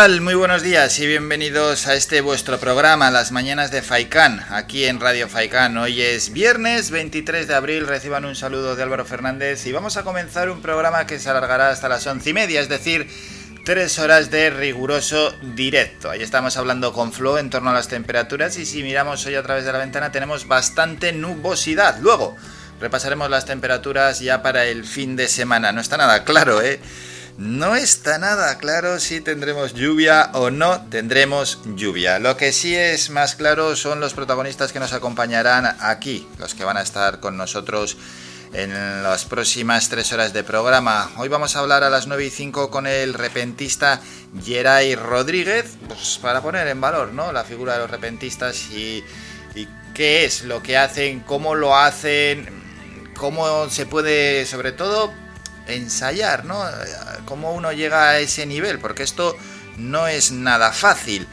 Muy buenos días y bienvenidos a este vuestro programa, Las Mañanas de Faicán, aquí en Radio Faicán. Hoy es viernes 23 de abril, reciban un saludo de Álvaro Fernández y vamos a comenzar un programa que se alargará hasta las once y media, es decir, tres horas de riguroso directo. Ahí estamos hablando con Flo en torno a las temperaturas y si miramos hoy a través de la ventana tenemos bastante nubosidad. Luego repasaremos las temperaturas ya para el fin de semana. No está nada claro, ¿eh? No está nada claro si tendremos lluvia o no tendremos lluvia. Lo que sí es más claro son los protagonistas que nos acompañarán aquí, los que van a estar con nosotros en las próximas tres horas de programa. Hoy vamos a hablar a las 9 y 5 con el repentista Geray Rodríguez, pues para poner en valor ¿no? la figura de los repentistas y, y qué es lo que hacen, cómo lo hacen, cómo se puede, sobre todo, ensayar, ¿no? Cómo uno llega a ese nivel, porque esto no es nada fácil.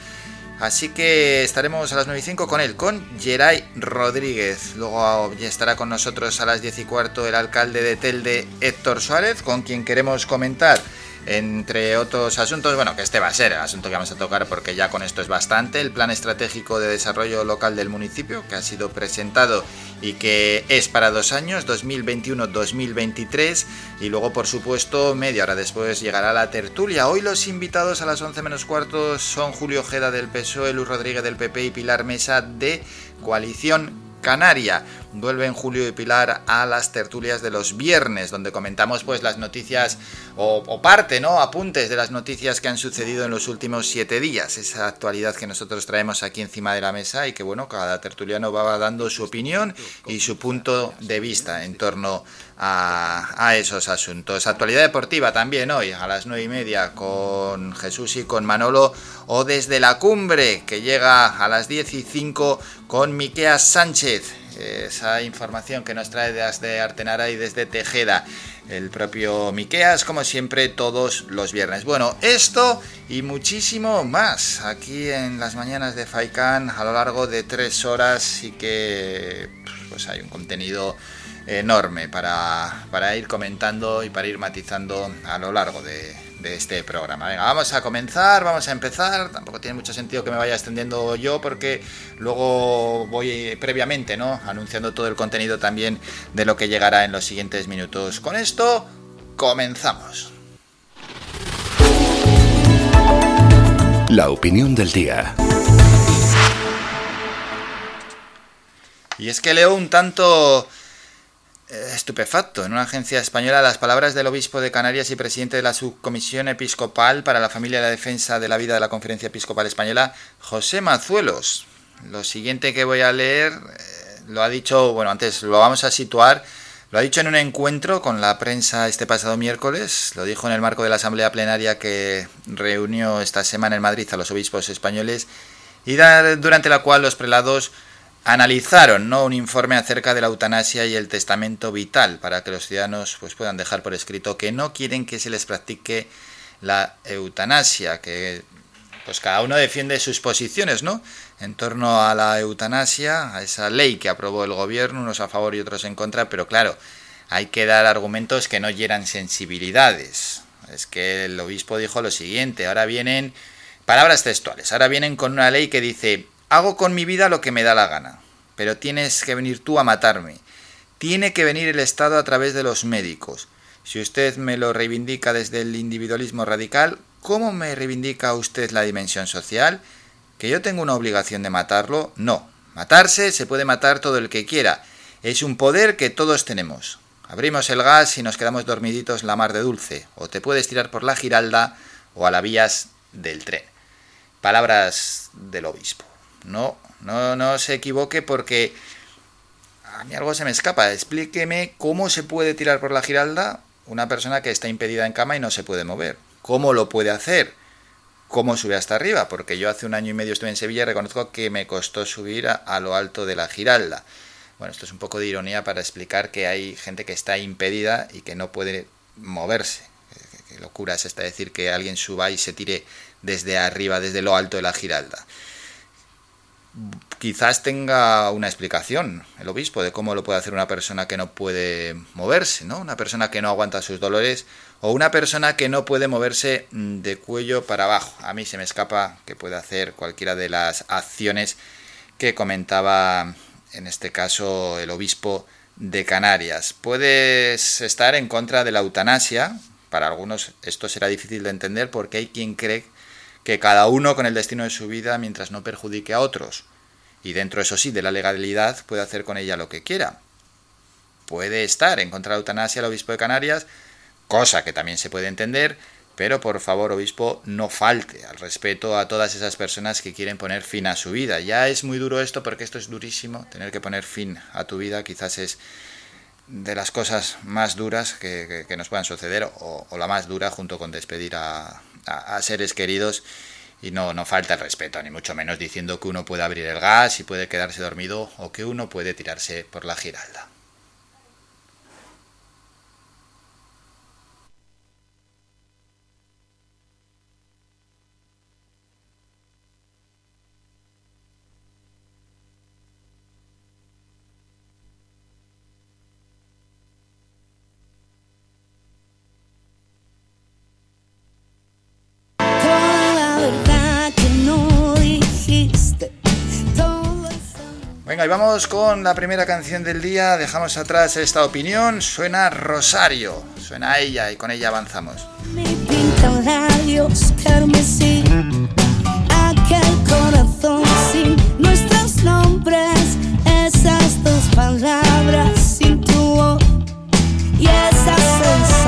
Así que estaremos a las 9 y 5 con él, con Geray Rodríguez. Luego estará con nosotros a las 10 y cuarto el alcalde de Telde, Héctor Suárez, con quien queremos comentar entre otros asuntos, bueno, que este va a ser el asunto que vamos a tocar porque ya con esto es bastante, el plan estratégico de desarrollo local del municipio que ha sido presentado y que es para dos años, 2021-2023 y luego por supuesto media hora después llegará la tertulia. Hoy los invitados a las 11 menos cuartos son Julio Ojeda del PSOE, Luis Rodríguez del PP y Pilar Mesa de Coalición Canaria. Vuelven Julio y Pilar a las tertulias de los viernes, donde comentamos pues las noticias o, parte, ¿no? Apuntes de las noticias que han sucedido en los últimos siete días. Esa actualidad que nosotros traemos aquí encima de la mesa y que bueno, cada tertuliano va dando su opinión y su punto de vista en torno a, a esos asuntos. Actualidad deportiva también hoy a las nueve y media con Jesús y con Manolo o desde la cumbre que llega a las diez y cinco con Miqueas Sánchez. Esa información que nos trae desde Artenara y desde Tejeda el propio Miqueas, como siempre, todos los viernes. Bueno, esto y muchísimo más aquí en las mañanas de Faikán a lo largo de tres horas y que pues hay un contenido enorme para, para ir comentando y para ir matizando a lo largo de, de este programa. Venga, vamos a comenzar, vamos a empezar. Tampoco tiene mucho sentido que me vaya extendiendo yo porque luego voy previamente, ¿no? Anunciando todo el contenido también de lo que llegará en los siguientes minutos. Con esto, comenzamos. La opinión del día. Y es que leo un tanto eh, estupefacto en una agencia española las palabras del obispo de Canarias y presidente de la subcomisión episcopal para la familia y la defensa de la vida de la Conferencia Episcopal Española, José Mazuelos. Lo siguiente que voy a leer eh, lo ha dicho, bueno, antes lo vamos a situar, lo ha dicho en un encuentro con la prensa este pasado miércoles, lo dijo en el marco de la asamblea plenaria que reunió esta semana en Madrid a los obispos españoles y durante la cual los prelados analizaron ¿no? un informe acerca de la eutanasia y el testamento vital para que los ciudadanos pues, puedan dejar por escrito que no quieren que se les practique la eutanasia, que pues cada uno defiende sus posiciones, ¿no? En torno a la eutanasia, a esa ley que aprobó el gobierno, unos a favor y otros en contra, pero claro, hay que dar argumentos que no hieran sensibilidades. Es que el obispo dijo lo siguiente, ahora vienen palabras textuales, ahora vienen con una ley que dice Hago con mi vida lo que me da la gana, pero tienes que venir tú a matarme. Tiene que venir el Estado a través de los médicos. Si usted me lo reivindica desde el individualismo radical, ¿cómo me reivindica usted la dimensión social? ¿Que yo tengo una obligación de matarlo? No. Matarse se puede matar todo el que quiera. Es un poder que todos tenemos. Abrimos el gas y nos quedamos dormiditos la mar de dulce. O te puedes tirar por la giralda o a las vías del tren. Palabras del obispo. No, no, no se equivoque porque a mí algo se me escapa. Explíqueme cómo se puede tirar por la giralda una persona que está impedida en cama y no se puede mover. ¿Cómo lo puede hacer? cómo sube hasta arriba, porque yo hace un año y medio estuve en Sevilla y reconozco que me costó subir a, lo alto de la Giralda. Bueno, esto es un poco de ironía para explicar que hay gente que está impedida y que no puede moverse. Qué, locura es esta decir que alguien suba y se tire desde arriba, desde lo alto de la Giralda. Quizás tenga una explicación el obispo de cómo lo puede hacer una persona que no puede moverse, ¿no? Una persona que no aguanta sus dolores o una persona que no puede moverse de cuello para abajo. A mí se me escapa que puede hacer cualquiera de las acciones que comentaba en este caso el obispo de Canarias. Puedes estar en contra de la eutanasia. Para algunos esto será difícil de entender porque hay quien cree que cada uno con el destino de su vida mientras no perjudique a otros. Y dentro, eso sí, de la legalidad puede hacer con ella lo que quiera. Puede estar en contra de la eutanasia el obispo de Canarias cosa que también se puede entender, pero por favor, obispo, no falte al respeto a todas esas personas que quieren poner fin a su vida. Ya es muy duro esto porque esto es durísimo, tener que poner fin a tu vida quizás es de las cosas más duras que, nos puedan suceder o, la más dura junto con despedir a, a, seres queridos y no, no falta el respeto, ni mucho menos diciendo que uno puede abrir el gas y puede quedarse dormido o que uno puede tirarse por la giralda. Y vamos con la primera canción del día. Dejamos atrás esta opinión. Suena Rosario. Suena ella y con ella avanzamos. Me pintan labios carmesí, aquel corazón sin nuestros nombres, esas dos palabras sin tu voz y esa sensación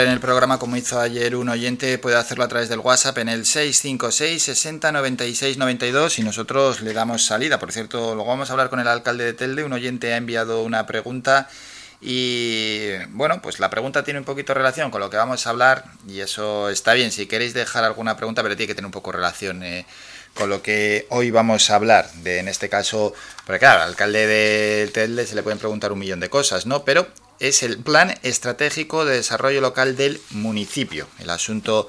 en el programa como hizo ayer un oyente puede hacerlo a través del WhatsApp en el 656 60 96 92 y nosotros le damos salida. Por cierto, luego vamos a hablar con el alcalde de Telde. Un oyente ha enviado una pregunta y bueno, pues la pregunta tiene un poquito relación con lo que vamos a hablar y eso está bien. Si queréis dejar alguna pregunta, pero tiene que tener un poco relación. Eh, con lo que hoy vamos a hablar, de en este caso, porque claro, al alcalde de Telde se le pueden preguntar un millón de cosas, ¿no? Pero es el Plan Estratégico de Desarrollo Local del municipio, el asunto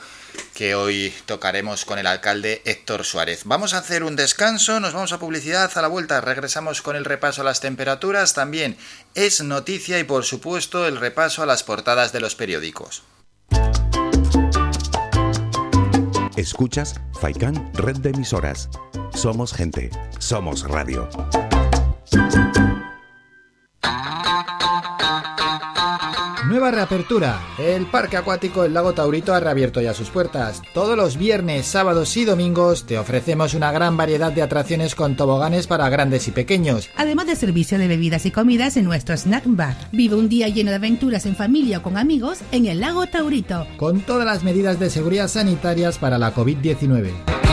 que hoy tocaremos con el alcalde Héctor Suárez. Vamos a hacer un descanso, nos vamos a publicidad, a la vuelta regresamos con el repaso a las temperaturas, también es noticia y por supuesto el repaso a las portadas de los periódicos. Escuchas Faikan Red de Emisoras. Somos gente, somos radio. Nueva reapertura. El Parque Acuático El Lago Taurito ha reabierto ya sus puertas. Todos los viernes, sábados y domingos te ofrecemos una gran variedad de atracciones con toboganes para grandes y pequeños. Además de servicio de bebidas y comidas en nuestro snack bar. Vive un día lleno de aventuras en familia o con amigos en el Lago Taurito. Con todas las medidas de seguridad sanitarias para la COVID-19.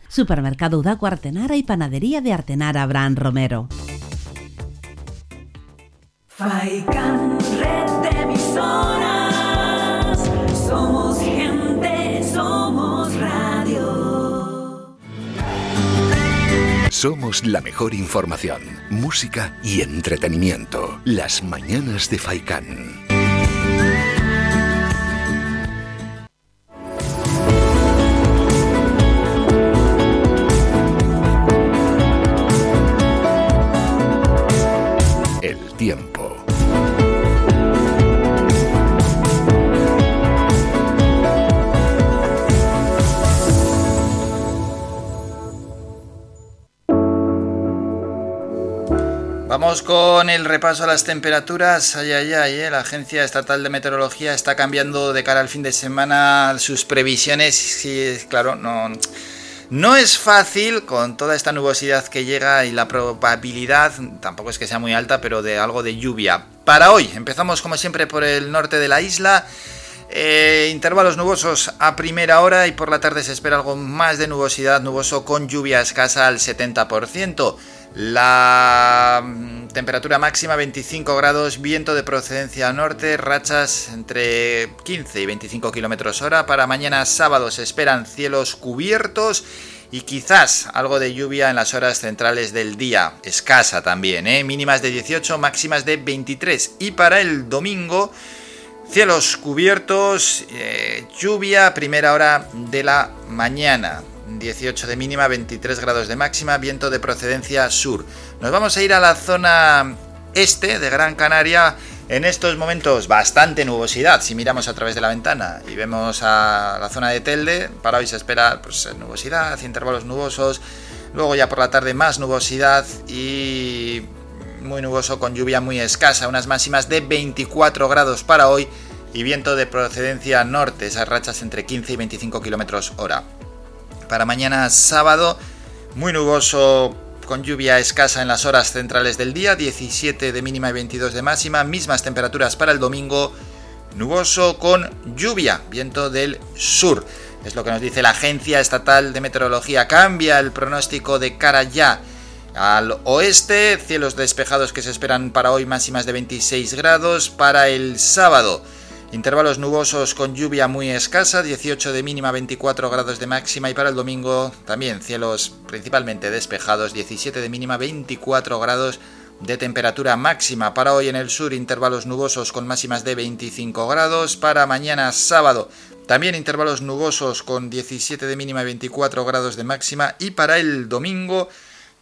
Supermercado Udaco Artenara y Panadería de Artenara Abraham Romero. Faikan, red de emisoras. Somos gente, somos radio. Somos la mejor información, música y entretenimiento. Las mañanas de Faikán. Vamos con el repaso a las temperaturas. Ay, ay, ay, eh, la Agencia Estatal de Meteorología está cambiando de cara al fin de semana sus previsiones. Sí, claro, no, no es fácil con toda esta nubosidad que llega y la probabilidad, tampoco es que sea muy alta, pero de algo de lluvia. Para hoy, empezamos como siempre por el norte de la isla. Eh, intervalos nubosos a primera hora y por la tarde se espera algo más de nubosidad, nuboso con lluvia escasa al 70%. La mm, temperatura máxima 25 grados, viento de procedencia norte, rachas entre 15 y 25 kilómetros hora. Para mañana sábado se esperan cielos cubiertos y quizás algo de lluvia en las horas centrales del día, escasa también, ¿eh? mínimas de 18, máximas de 23. Y para el domingo, cielos cubiertos, eh, lluvia primera hora de la mañana. 18 de mínima, 23 grados de máxima, viento de procedencia sur. Nos vamos a ir a la zona este de Gran Canaria. En estos momentos bastante nubosidad, si miramos a través de la ventana y vemos a la zona de Telde, para hoy se espera pues, nubosidad, intervalos nubosos, luego ya por la tarde más nubosidad y muy nuboso con lluvia muy escasa, unas máximas de 24 grados para hoy y viento de procedencia norte, esas rachas entre 15 y 25 kilómetros hora. Para mañana sábado, muy nuboso con lluvia escasa en las horas centrales del día, 17 de mínima y 22 de máxima, mismas temperaturas para el domingo, nuboso con lluvia, viento del sur. Es lo que nos dice la Agencia Estatal de Meteorología. Cambia el pronóstico de cara ya Al oeste, cielos despejados que se esperan para hoy máximas de 26 grados. Para el sábado, intervalos nubosos con lluvia muy escasa, 18 de mínima, 24 grados de máxima. Y para el domingo también cielos principalmente despejados, 17 de mínima, 24 grados de temperatura máxima. Para hoy en el sur, intervalos nubosos con máximas de 25 grados. Para mañana sábado, también intervalos nubosos con 17 de mínima y 24 grados de máxima. Y para el domingo,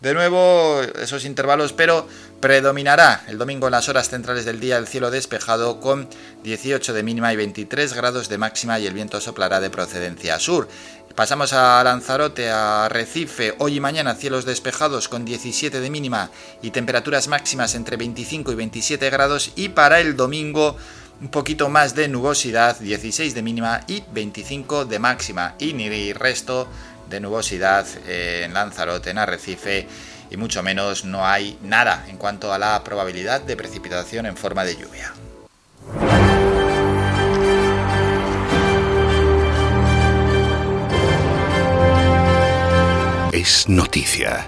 de nuevo esos intervalos, pero predominará el domingo en las horas centrales del día el cielo despejado con 18 de mínima y 23 grados de máxima y el viento soplará de procedencia sur. Pasamos a Lanzarote, a Recife, hoy y mañana cielos despejados con 17 de mínima y temperaturas máximas entre 25 y 27 grados. Y para el domingo un poquito más de nubosidad, 16 de mínima y 25 de máxima. Y ni resto de nubosidad en Lanzarote, en Arrecife y mucho menos no hay nada en cuanto a la probabilidad de precipitación en forma de lluvia. Es noticia.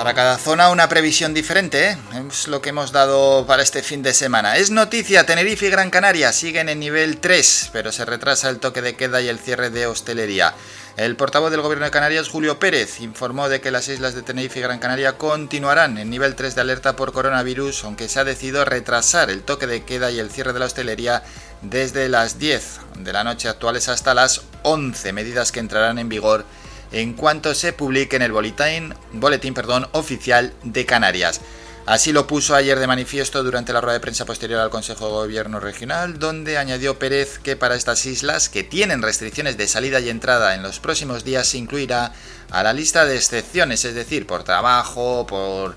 Para cada zona una previsión diferente, ¿eh? es lo que hemos dado para este fin de semana. Es noticia, Tenerife y Gran Canaria siguen en nivel 3, pero se retrasa el toque de queda y el cierre de hostelería. El portavoz del Gobierno de Canarias, Julio Pérez, informó de que las islas de Tenerife y Gran Canaria continuarán en nivel 3 de alerta por coronavirus, aunque se ha decidido retrasar el toque de queda y el cierre de la hostelería desde las 10 de la noche actuales hasta las 11, medidas que entrarán en vigor en cuanto se publique en el boletín, boletín perdón, oficial de Canarias. Así lo puso ayer de manifiesto durante la rueda de prensa posterior al Consejo de Gobierno Regional, donde añadió Pérez que para estas islas que tienen restricciones de salida y entrada en los próximos días se incluirá a la lista de excepciones, es decir, por trabajo, por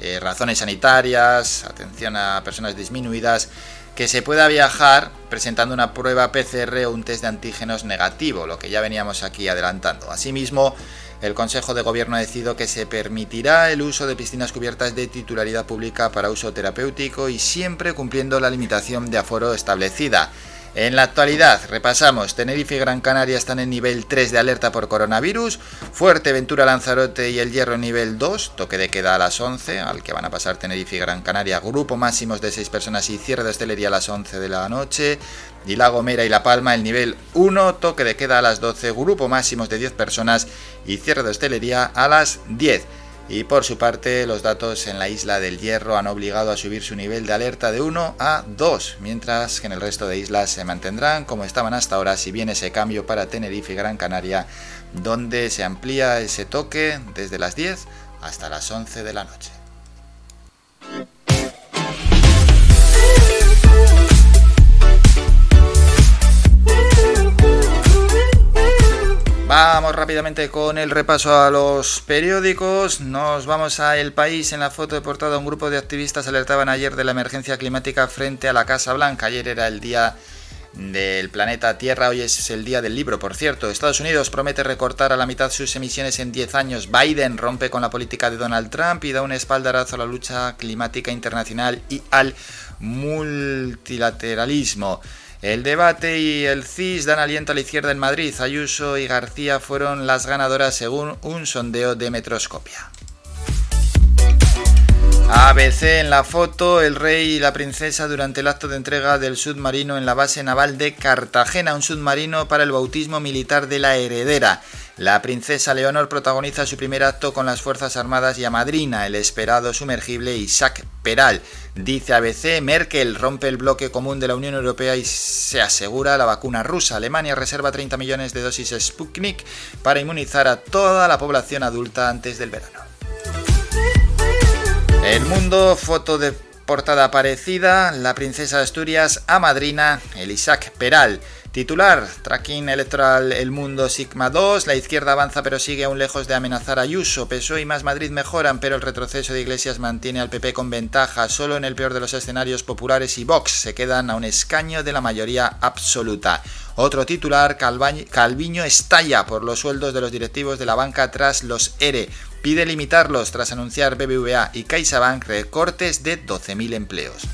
eh, razones sanitarias, atención a personas disminuidas, que se pueda viajar presentando una prueba PCR o un test de antígenos negativo, lo que ya veníamos aquí adelantando. Asimismo, el Consejo de Gobierno ha decidido que se permitirá el uso de piscinas cubiertas de titularidad pública para uso terapéutico y siempre cumpliendo la limitación de aforo establecida. En la actualidad, repasamos, Tenerife y Gran Canaria están en nivel 3 de alerta por coronavirus, Fuerteventura, Lanzarote y El Hierro nivel 2, toque de queda a las 11, al que van a pasar Tenerife y Gran Canaria, grupo máximos de 6 personas y cierre de hostelería a las 11 de la noche, y La Gomera y La Palma el nivel 1, toque de queda a las 12, grupo máximos de 10 personas y cierre de hostelería a las 10. Y por su parte, los datos en la isla del Hierro han obligado a subir su nivel de alerta de 1 a 2, mientras que en el resto de islas se mantendrán como estaban hasta ahora, si bien ese cambio para Tenerife y Gran Canaria, donde se amplía ese toque desde las 10 hasta las 11 de la noche. Vamos rápidamente con el repaso a los periódicos. Nos vamos a El País. En la foto de portada, un grupo de activistas alertaban ayer de la emergencia climática frente a la Casa Blanca. Ayer era el día del planeta Tierra. Hoy es el día del libro, por cierto. Estados Unidos promete recortar a la mitad sus emisiones en 10 años. Biden rompe con la política de Donald Trump y da un espaldarazo a la lucha climática internacional y al multilateralismo. El debate y el CIS dan aliento a la izquierda en Madrid. Ayuso y García fueron las ganadoras según un sondeo de Metroscopia. ABC en la foto, el rey y la princesa durante el acto de entrega del submarino en la base naval de Cartagena, un submarino para el bautismo militar de la heredera. La princesa Leonor protagoniza su primer acto con las Fuerzas Armadas y amadrina el esperado sumergible Isaac Peral. Dice ABC, Merkel rompe el bloque común de la Unión Europea y se asegura la vacuna rusa. Alemania reserva 30 millones de dosis Sputnik para inmunizar a toda la población adulta antes del verano. El mundo, foto de portada parecida, la princesa de Asturias a madrina, el Isaac Peral. Titular, tracking electoral El Mundo Sigma 2, la izquierda avanza pero sigue aún lejos de amenazar a Ayuso, PSOE y Más Madrid mejoran, pero el retroceso de Iglesias mantiene al PP con ventaja, solo en el peor de los escenarios populares y Vox se quedan a un escaño de la mayoría absoluta. Otro titular, Calviño estalla por los sueldos de los directivos de la banca tras los ERE, pide limitarlos tras anunciar BBVA y CaixaBank recortes de 12.000 empleos.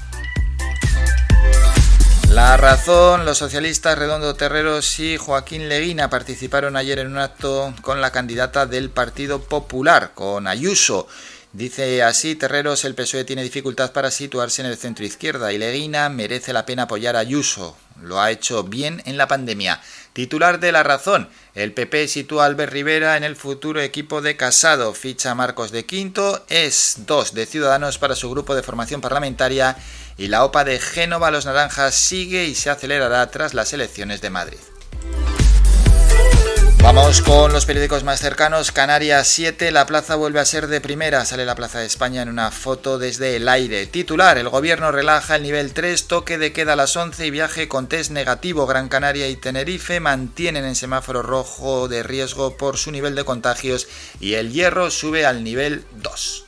La razón, los socialistas Redondo Terreros y Joaquín Leguina participaron ayer en un acto con la candidata del Partido Popular, con Ayuso. Dice así, Terreros, el PSOE tiene dificultad para situarse en el centro izquierda y Leguina merece la pena apoyar a Ayuso. Lo ha hecho bien en la pandemia. Titular de La Razón, el PP sitúa a Albert Rivera en el futuro equipo de Casado, ficha Marcos de Quinto, es dos de Ciudadanos para su grupo de formación parlamentaria y la OPA de Génova Los Naranjas sigue y se acelerará tras las elecciones de Madrid. Vamos con los periódicos más cercanos. Canarias 7, la plaza vuelve a ser de primera. Sale la Plaza de España en una foto desde el aire. Titular, el gobierno relaja el nivel 3, toque de queda a las 11 y viaje con test negativo. Gran Canaria y Tenerife mantienen en semáforo rojo de riesgo por su nivel de contagios y el hierro sube al nivel 2.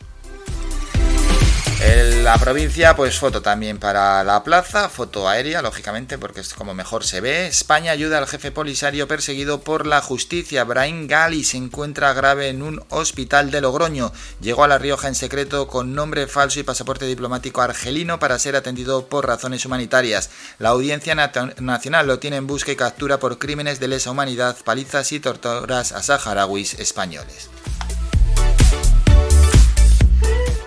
La provincia, pues foto también para la plaza, foto aérea, lógicamente, porque es como mejor se ve. España ayuda al jefe polisario perseguido por la justicia. Brian Gali se encuentra grave en un hospital de Logroño. Llegó a La Rioja en secreto con nombre falso y pasaporte diplomático argelino para ser atendido por razones humanitarias. La Audiencia Nacional lo tiene en busca y captura por crímenes de lesa humanidad, palizas y torturas a saharauis españoles.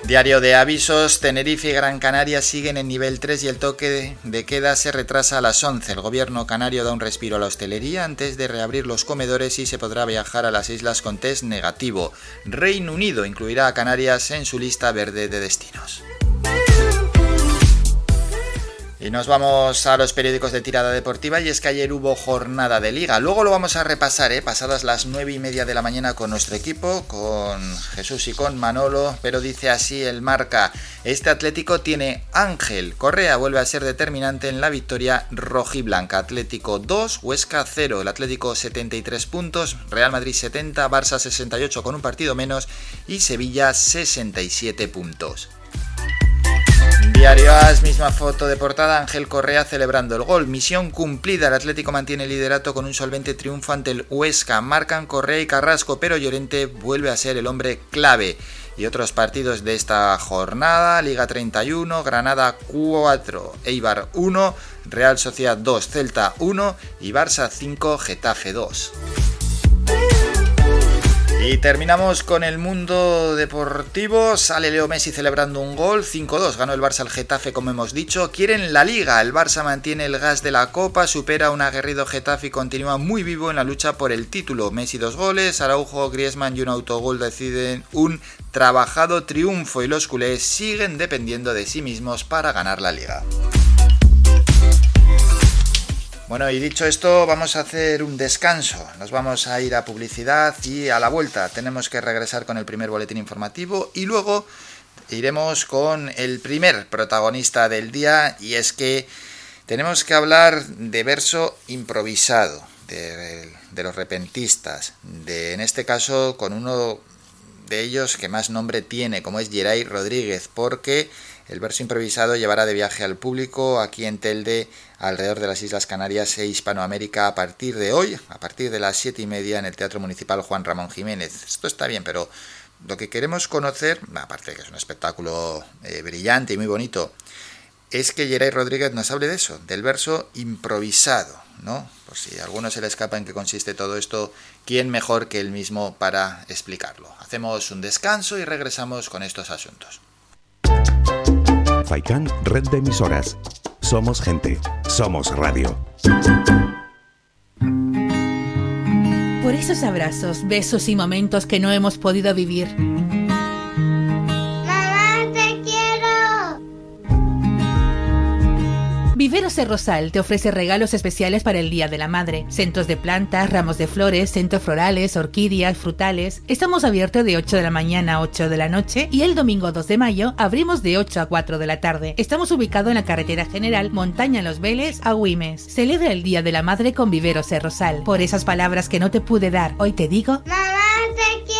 Diario de avisos, Tenerife y Gran Canaria siguen en nivel 3 y el toque de queda se retrasa a las 11. El gobierno canario da un respiro a la hostelería antes de reabrir los comedores y se podrá viajar a las islas con test negativo. Reino Unido incluirá a Canarias en su lista verde de destinos. Y nos vamos a los periódicos de tirada deportiva y es que ayer hubo jornada de liga. Luego lo vamos a repasar, ¿eh? pasadas las nueve y media de la mañana con nuestro equipo, con Jesús y con Manolo, pero dice así el marca, este Atlético tiene Ángel, Correa vuelve a ser determinante en la victoria rojiblanca. Atlético 2, Huesca 0, el Atlético 73 puntos, Real Madrid 70, Barça 68 con un partido menos y Sevilla 67 puntos. Diario As, misma foto de portada, Ángel Correa celebrando el gol. Misión cumplida, el Atlético mantiene el liderato con un solvente triunfo ante el Huesca. Marcan Correa y Carrasco, pero Llorente vuelve a ser el hombre clave. Y otros partidos de esta jornada, Liga 31, Granada 4, Eibar 1, Real Sociedad 2, Celta 1 y Barça 5, Getafe 2. Y terminamos con el mundo deportivo. Sale Leo Messi celebrando un gol. 5-2. Ganó el Barça al Getafe, como hemos dicho. Quieren la liga. El Barça mantiene el gas de la copa. Supera un aguerrido Getafe y continúa muy vivo en la lucha por el título. Messi dos goles. Araujo, Griezmann y un autogol deciden un trabajado triunfo. Y los culés siguen dependiendo de sí mismos para ganar la liga. Bueno, y dicho esto, vamos a hacer un descanso. Nos vamos a ir a publicidad y a la vuelta tenemos que regresar con el primer boletín informativo y luego iremos con el primer protagonista del día y es que tenemos que hablar de verso improvisado, de, los repentistas, de en este caso con uno de ellos que más nombre tiene, como es Geray Rodríguez, porque el verso improvisado llevará de viaje al público aquí en Telde, alrededor de las Islas Canarias e Hispanoamérica a partir de hoy, a partir de las siete y media en el Teatro Municipal Juan Ramón Jiménez. Esto está bien, pero lo que queremos conocer, aparte de que es un espectáculo eh, brillante y muy bonito, es que Geray Rodríguez nos hable de eso, del verso improvisado, ¿no? Por si a alguno se le escapa en qué consiste todo esto, ¿quién mejor que él mismo para explicarlo? Hacemos un descanso y regresamos con estos asuntos. Faikan, red de emisoras. Somos gente, somos radio. Por esos abrazos, besos y momentos que no hemos podido vivir. Viveros El Rosal te ofrece regalos especiales para el Día de la Madre. Centros de plantas, ramos de flores, centros florales, orquídeas, frutales. Estamos abiertos de 8 de la mañana a 8 de la noche y el domingo 2 de mayo abrimos de 8 a 4 de la tarde. Estamos ubicados en la carretera general Montaña Los Vélez a Güimes. Celebra el Día de la Madre con Viveros El Rosal. Por esas palabras que no te pude dar, hoy te digo... Mamá, te quiero.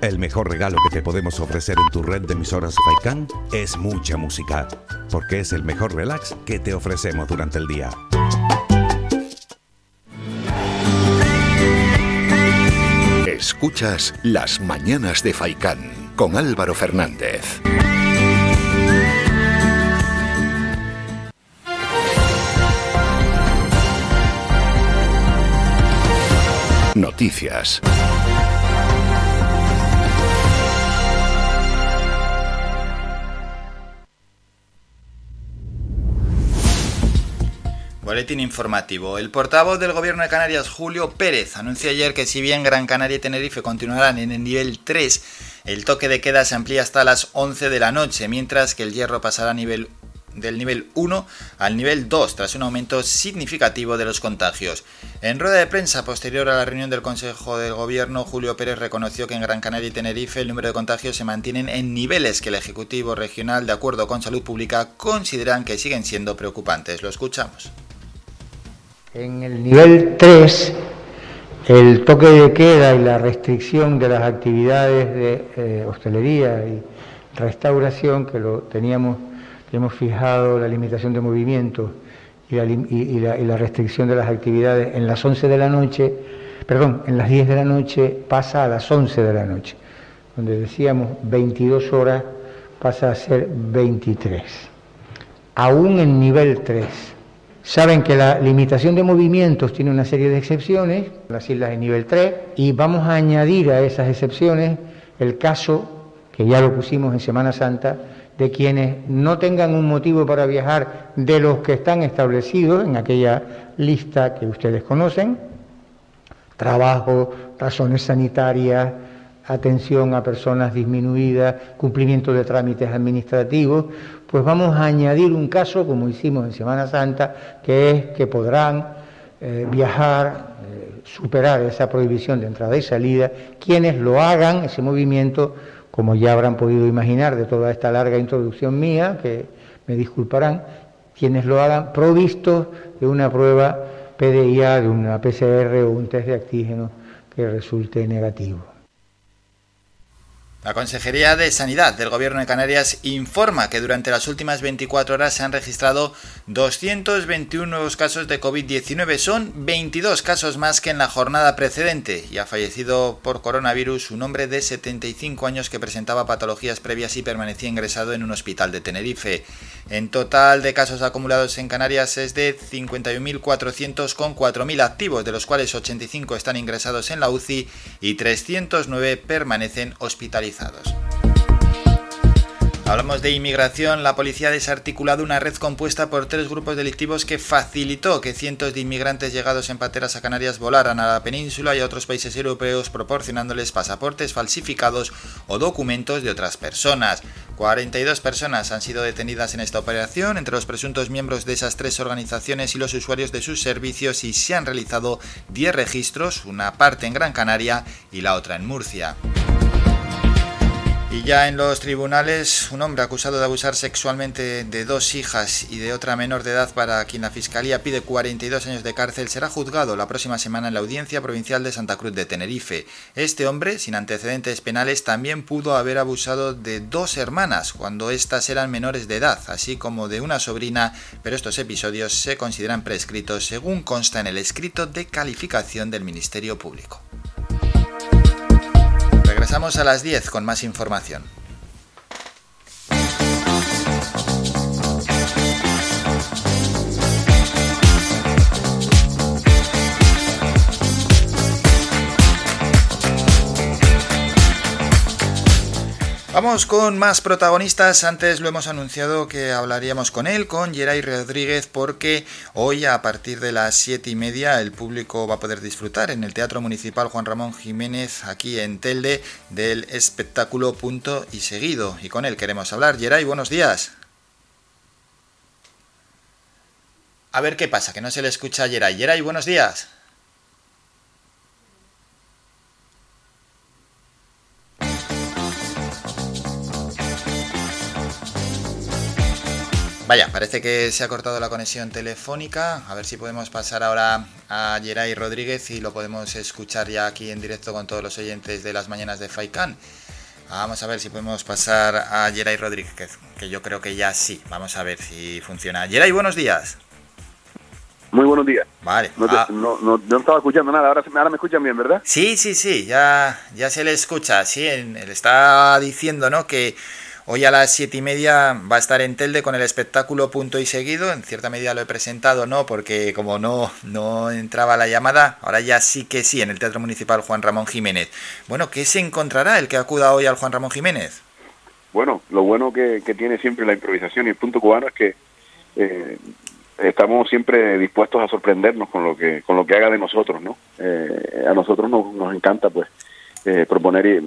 El mejor regalo que te podemos ofrecer en tu red de emisoras Faikan es mucha música, porque es el mejor relax que te ofrecemos durante el día. Escuchas Las Mañanas de Faicán con Álvaro Fernández. Noticias. Boletín informativo. El portavoz del Gobierno de Canarias, Julio Pérez, anunció ayer que si bien Gran Canaria y Tenerife continuarán en el nivel 3, el toque de queda se amplía hasta las 11 de la noche, mientras que el hierro pasará nivel del nivel 1 al nivel 2 tras un aumento significativo de los contagios. En rueda de prensa posterior a la reunión del Consejo de Gobierno, Julio Pérez reconoció que en Gran Canaria y Tenerife el número de contagios se mantienen en niveles que el Ejecutivo Regional, de acuerdo con Salud Pública, consideran que siguen siendo preocupantes. Lo escuchamos. En el nivel 3, el toque de queda y la restricción de las actividades de eh, hostelería y restauración, que lo teníamos, hemos fijado la limitación de movimiento y la, y, y, la, y la, restricción de las actividades en las 11 de la noche, perdón, en las 10 de la noche pasa a las 11 de la noche, donde decíamos 22 horas pasa a ser 23, aún en nivel 3. Saben que la limitación de movimientos tiene una serie de excepciones, las islas de nivel 3, y vamos a añadir a esas excepciones el caso, que ya lo pusimos en Semana Santa, de quienes no tengan un motivo para viajar de los que están establecidos en aquella lista que ustedes conocen, trabajo, razones sanitarias, atención a personas disminuidas, cumplimiento de trámites administrativos, pues vamos a añadir un caso, como hicimos en Semana Santa, que es que podrán eh, viajar, eh, superar esa prohibición de entrada y salida, quienes lo hagan, ese movimiento, como ya habrán podido imaginar de toda esta larga introducción mía, que me disculparán, quienes lo hagan provistos de una prueba PDIA, de una PCR o un test de antígeno que resulte negativo. La Consejería de Sanidad del Gobierno de Canarias informa que durante las últimas 24 horas se han registrado 221 nuevos casos de COVID-19. Son 22 casos más que en la jornada precedente y ha fallecido por coronavirus un hombre de 75 años que presentaba patologías previas y permanecía ingresado en un hospital de Tenerife. En total de casos acumulados en Canarias es de 51.400 con 4.000 activos, de los cuales 85 están ingresados en la UCI y 309 permanecen hospitalizados. Hablamos de inmigración. La policía ha desarticulado una red compuesta por tres grupos delictivos que facilitó que cientos de inmigrantes llegados en pateras a Canarias volaran a la península y a otros países europeos proporcionándoles pasaportes falsificados o documentos de otras personas. 42 personas han sido detenidas en esta operación entre los presuntos miembros de esas tres organizaciones y los usuarios de sus servicios y se han realizado 10 registros, una parte en Gran Canaria y la otra en Murcia. Y ya en los tribunales, un hombre acusado de abusar sexualmente de dos hijas y de otra menor de edad para quien la Fiscalía pide 42 años de cárcel será juzgado la próxima semana en la Audiencia Provincial de Santa Cruz de Tenerife. Este hombre, sin antecedentes penales, también pudo haber abusado de dos hermanas cuando éstas eran menores de edad, así como de una sobrina, pero estos episodios se consideran prescritos según consta en el escrito de calificación del Ministerio Público. Regresamos a las 10 con más información. Vamos con más protagonistas. Antes lo hemos anunciado que hablaríamos con él, con Geray Rodríguez, porque hoy a partir de las siete y media el público va a poder disfrutar en el Teatro Municipal Juan Ramón Jiménez, aquí en Telde, del espectáculo Punto y Seguido. Y con él queremos hablar. Geray, buenos días. A ver qué pasa, que no se le escucha a Geray. Geray, buenos días. Vaya, parece que se ha cortado la conexión telefónica. A ver si podemos pasar ahora a Geray Rodríguez y lo podemos escuchar ya aquí en directo con todos los oyentes de las mañanas de Faikan. Vamos a ver si podemos pasar a Geray Rodríguez, que yo creo que ya sí. Vamos a ver si funciona. Geray, buenos días. Muy buenos días. Vale. No, te- Ah, no, no- no estaba escuchando nada, ahora, me escuchan bien, ¿verdad? Sí, sí, sí, ya, ya se le escucha. Sí, le está diciendo, ¿no? Que hoy a las siete y media va a estar en Telde con el espectáculo Punto y Seguido. En cierta medida lo he presentado, ¿no? Porque como no, no entraba la llamada, ahora ya sí que sí, en el Teatro Municipal Juan Ramón Jiménez. Bueno, ¿qué se encontrará el que acuda hoy al Juan Ramón Jiménez? Bueno, lo bueno que, tiene siempre la improvisación y el punto cubano es que eh, estamos siempre dispuestos a sorprendernos con lo que con lo que haga de nosotros, ¿no? Eh, a nosotros nos, nos encanta, pues, eh, proponer eh,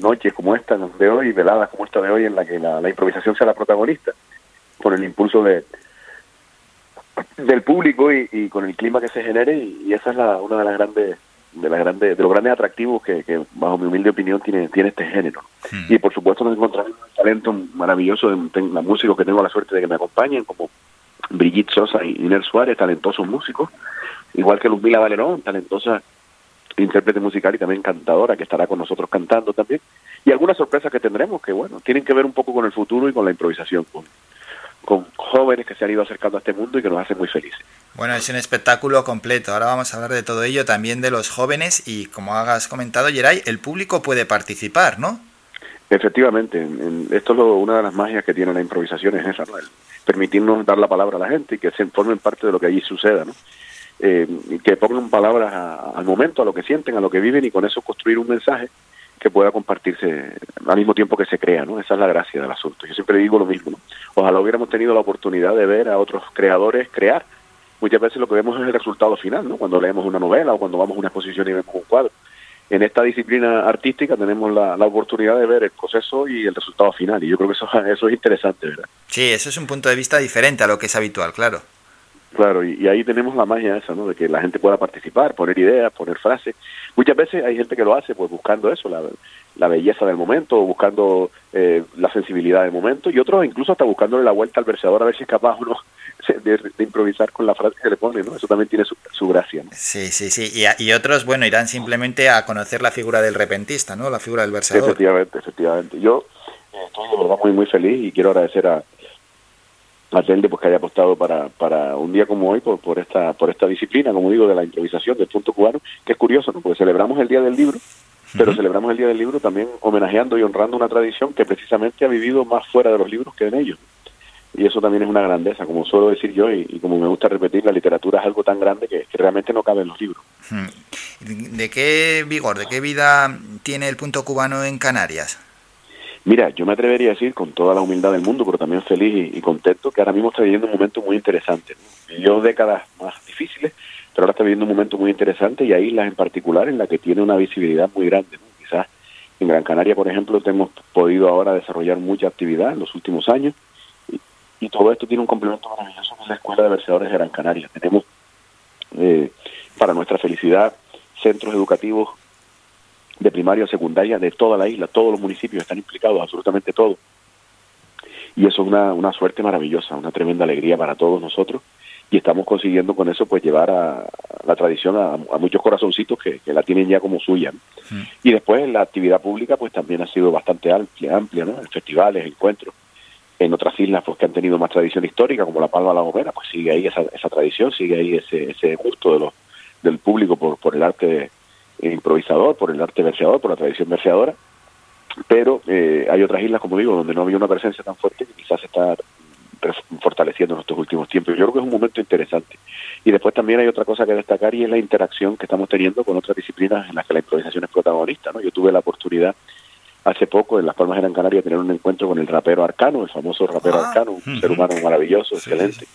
noches como esta de hoy, veladas como esta de hoy, en la que la, la improvisación sea la protagonista, con el impulso de del público y, y con el clima que se genere y, y esa es la, una de las grandes de las grandes de los grandes atractivos que, que, bajo mi humilde opinión tiene tiene este género. Y por supuesto nos encontramos un talento maravilloso de ten- los músicos que tengo la suerte de que me acompañen como Brigitte Sosa y Inés Suárez talentosos músicos igual que Luzmila Valerón talentosa intérprete musical y también cantadora que estará con nosotros cantando también y algunas sorpresas que tendremos que bueno tienen que ver un poco con el futuro y con la improvisación con, con jóvenes que se han ido acercando a este mundo y que nos hacen muy felices Bueno, es un espectáculo completo. Ahora vamos a hablar de todo ello, también de los jóvenes y como hagas comentado, Geray, el público puede participar, ¿no? Efectivamente, en- en- esto es lo- una de las magias que tiene la improvisación, es esa, ¿no? El permitirnos dar la palabra a la gente y que se formen parte de lo que allí suceda, ¿no? Eh, que pongan palabras a- al momento, a lo que sienten, a lo que viven y con eso construir un mensaje que pueda compartirse al mismo tiempo que se crea, ¿no? Esa es la gracia del asunto. Yo siempre digo lo mismo, ¿no? Ojalá hubiéramos tenido la oportunidad de ver a otros creadores crear. Muchas veces lo que vemos es el resultado final, ¿no? Cuando leemos una novela o cuando vamos a una exposición y vemos un cuadro en esta disciplina artística tenemos la, la oportunidad de ver el proceso y el resultado final. Y yo creo que eso, eso es interesante, ¿verdad? Sí, eso es un punto de vista diferente a lo que es habitual, claro. Claro, y, y ahí tenemos la magia esa, ¿no? De que la gente pueda participar, poner ideas, poner frases. Muchas veces hay gente que lo hace pues buscando eso, la, la belleza del momento, buscando eh, la sensibilidad del momento, y otros incluso hasta buscándole la vuelta al versador a ver si es capaz o no de, de improvisar con la frase que le pone, ¿no? Eso también tiene su, su gracia, ¿no? Sí, sí, sí. Y, a- y otros, bueno, irán simplemente a conocer la figura del repentista, ¿no? La figura del versador. Efectivamente, efectivamente. Yo eh, estoy de verdad muy, muy feliz y quiero agradecer a, a Telde pues, que haya apostado para, para un día como hoy por, por, esta, por esta disciplina, como digo, de la improvisación del punto cubano, que es curioso, ¿no? Porque celebramos el Día del Libro, pero celebramos el Día del Libro también homenajeando y honrando una tradición que precisamente ha vivido más fuera de los libros que en ellos. Y eso también es una grandeza, como suelo decir yo, y, y como me gusta repetir, la literatura es algo tan grande que, que realmente no cabe en los libros. ¿De qué vigor, de qué vida tiene el punto cubano en Canarias? Mira, yo me atrevería a decir con toda la humildad del mundo, pero también feliz y, contento, que ahora mismo está viviendo un momento muy interesante. Vivió décadas más difíciles, pero ahora está viviendo un momento muy interesante y hay islas en particular en la que tiene una visibilidad muy grande. ¿no? Quizás en Gran Canaria, por ejemplo, hemos podido ahora desarrollar mucha actividad en los últimos años y, y todo esto tiene un complemento maravilloso con la Escuela de Versadores de Gran Canaria. Tenemos, eh, para nuestra felicidad, centros educativos de primaria a secundaria de toda la isla, todos los municipios están implicados, absolutamente todos. Y eso es una, una suerte maravillosa, una tremenda alegría para todos nosotros. Y estamos consiguiendo con eso pues llevar a, a la tradición a, a muchos corazoncitos que, que la tienen ya como suya. ¿no? Y después la actividad pública pues también ha sido bastante amplia, amplia ¿no? Festivales, encuentros. En otras islas pues que han tenido más tradición histórica, como La Palma de la Gomera, pues sigue ahí esa, esa tradición, sigue ahí ese, ese gusto de los, del público por, por el arte improvisador, por el arte verseador, por la tradición verseadora, pero eh, hay otras islas, como digo, donde no había una presencia tan fuerte que quizás se está fortaleciendo en estos últimos tiempos. Yo creo que es un momento interesante. Y después también hay otra cosa que destacar y es la interacción que estamos teniendo con otras disciplinas en las que la improvisación es protagonista. ¿no? Yo tuve la oportunidad hace poco en Las Palmas de Gran Canaria tener un encuentro con el rapero Arcano, el famoso rapero Ah, Arcano, un ser humano maravilloso, Sí, excelente,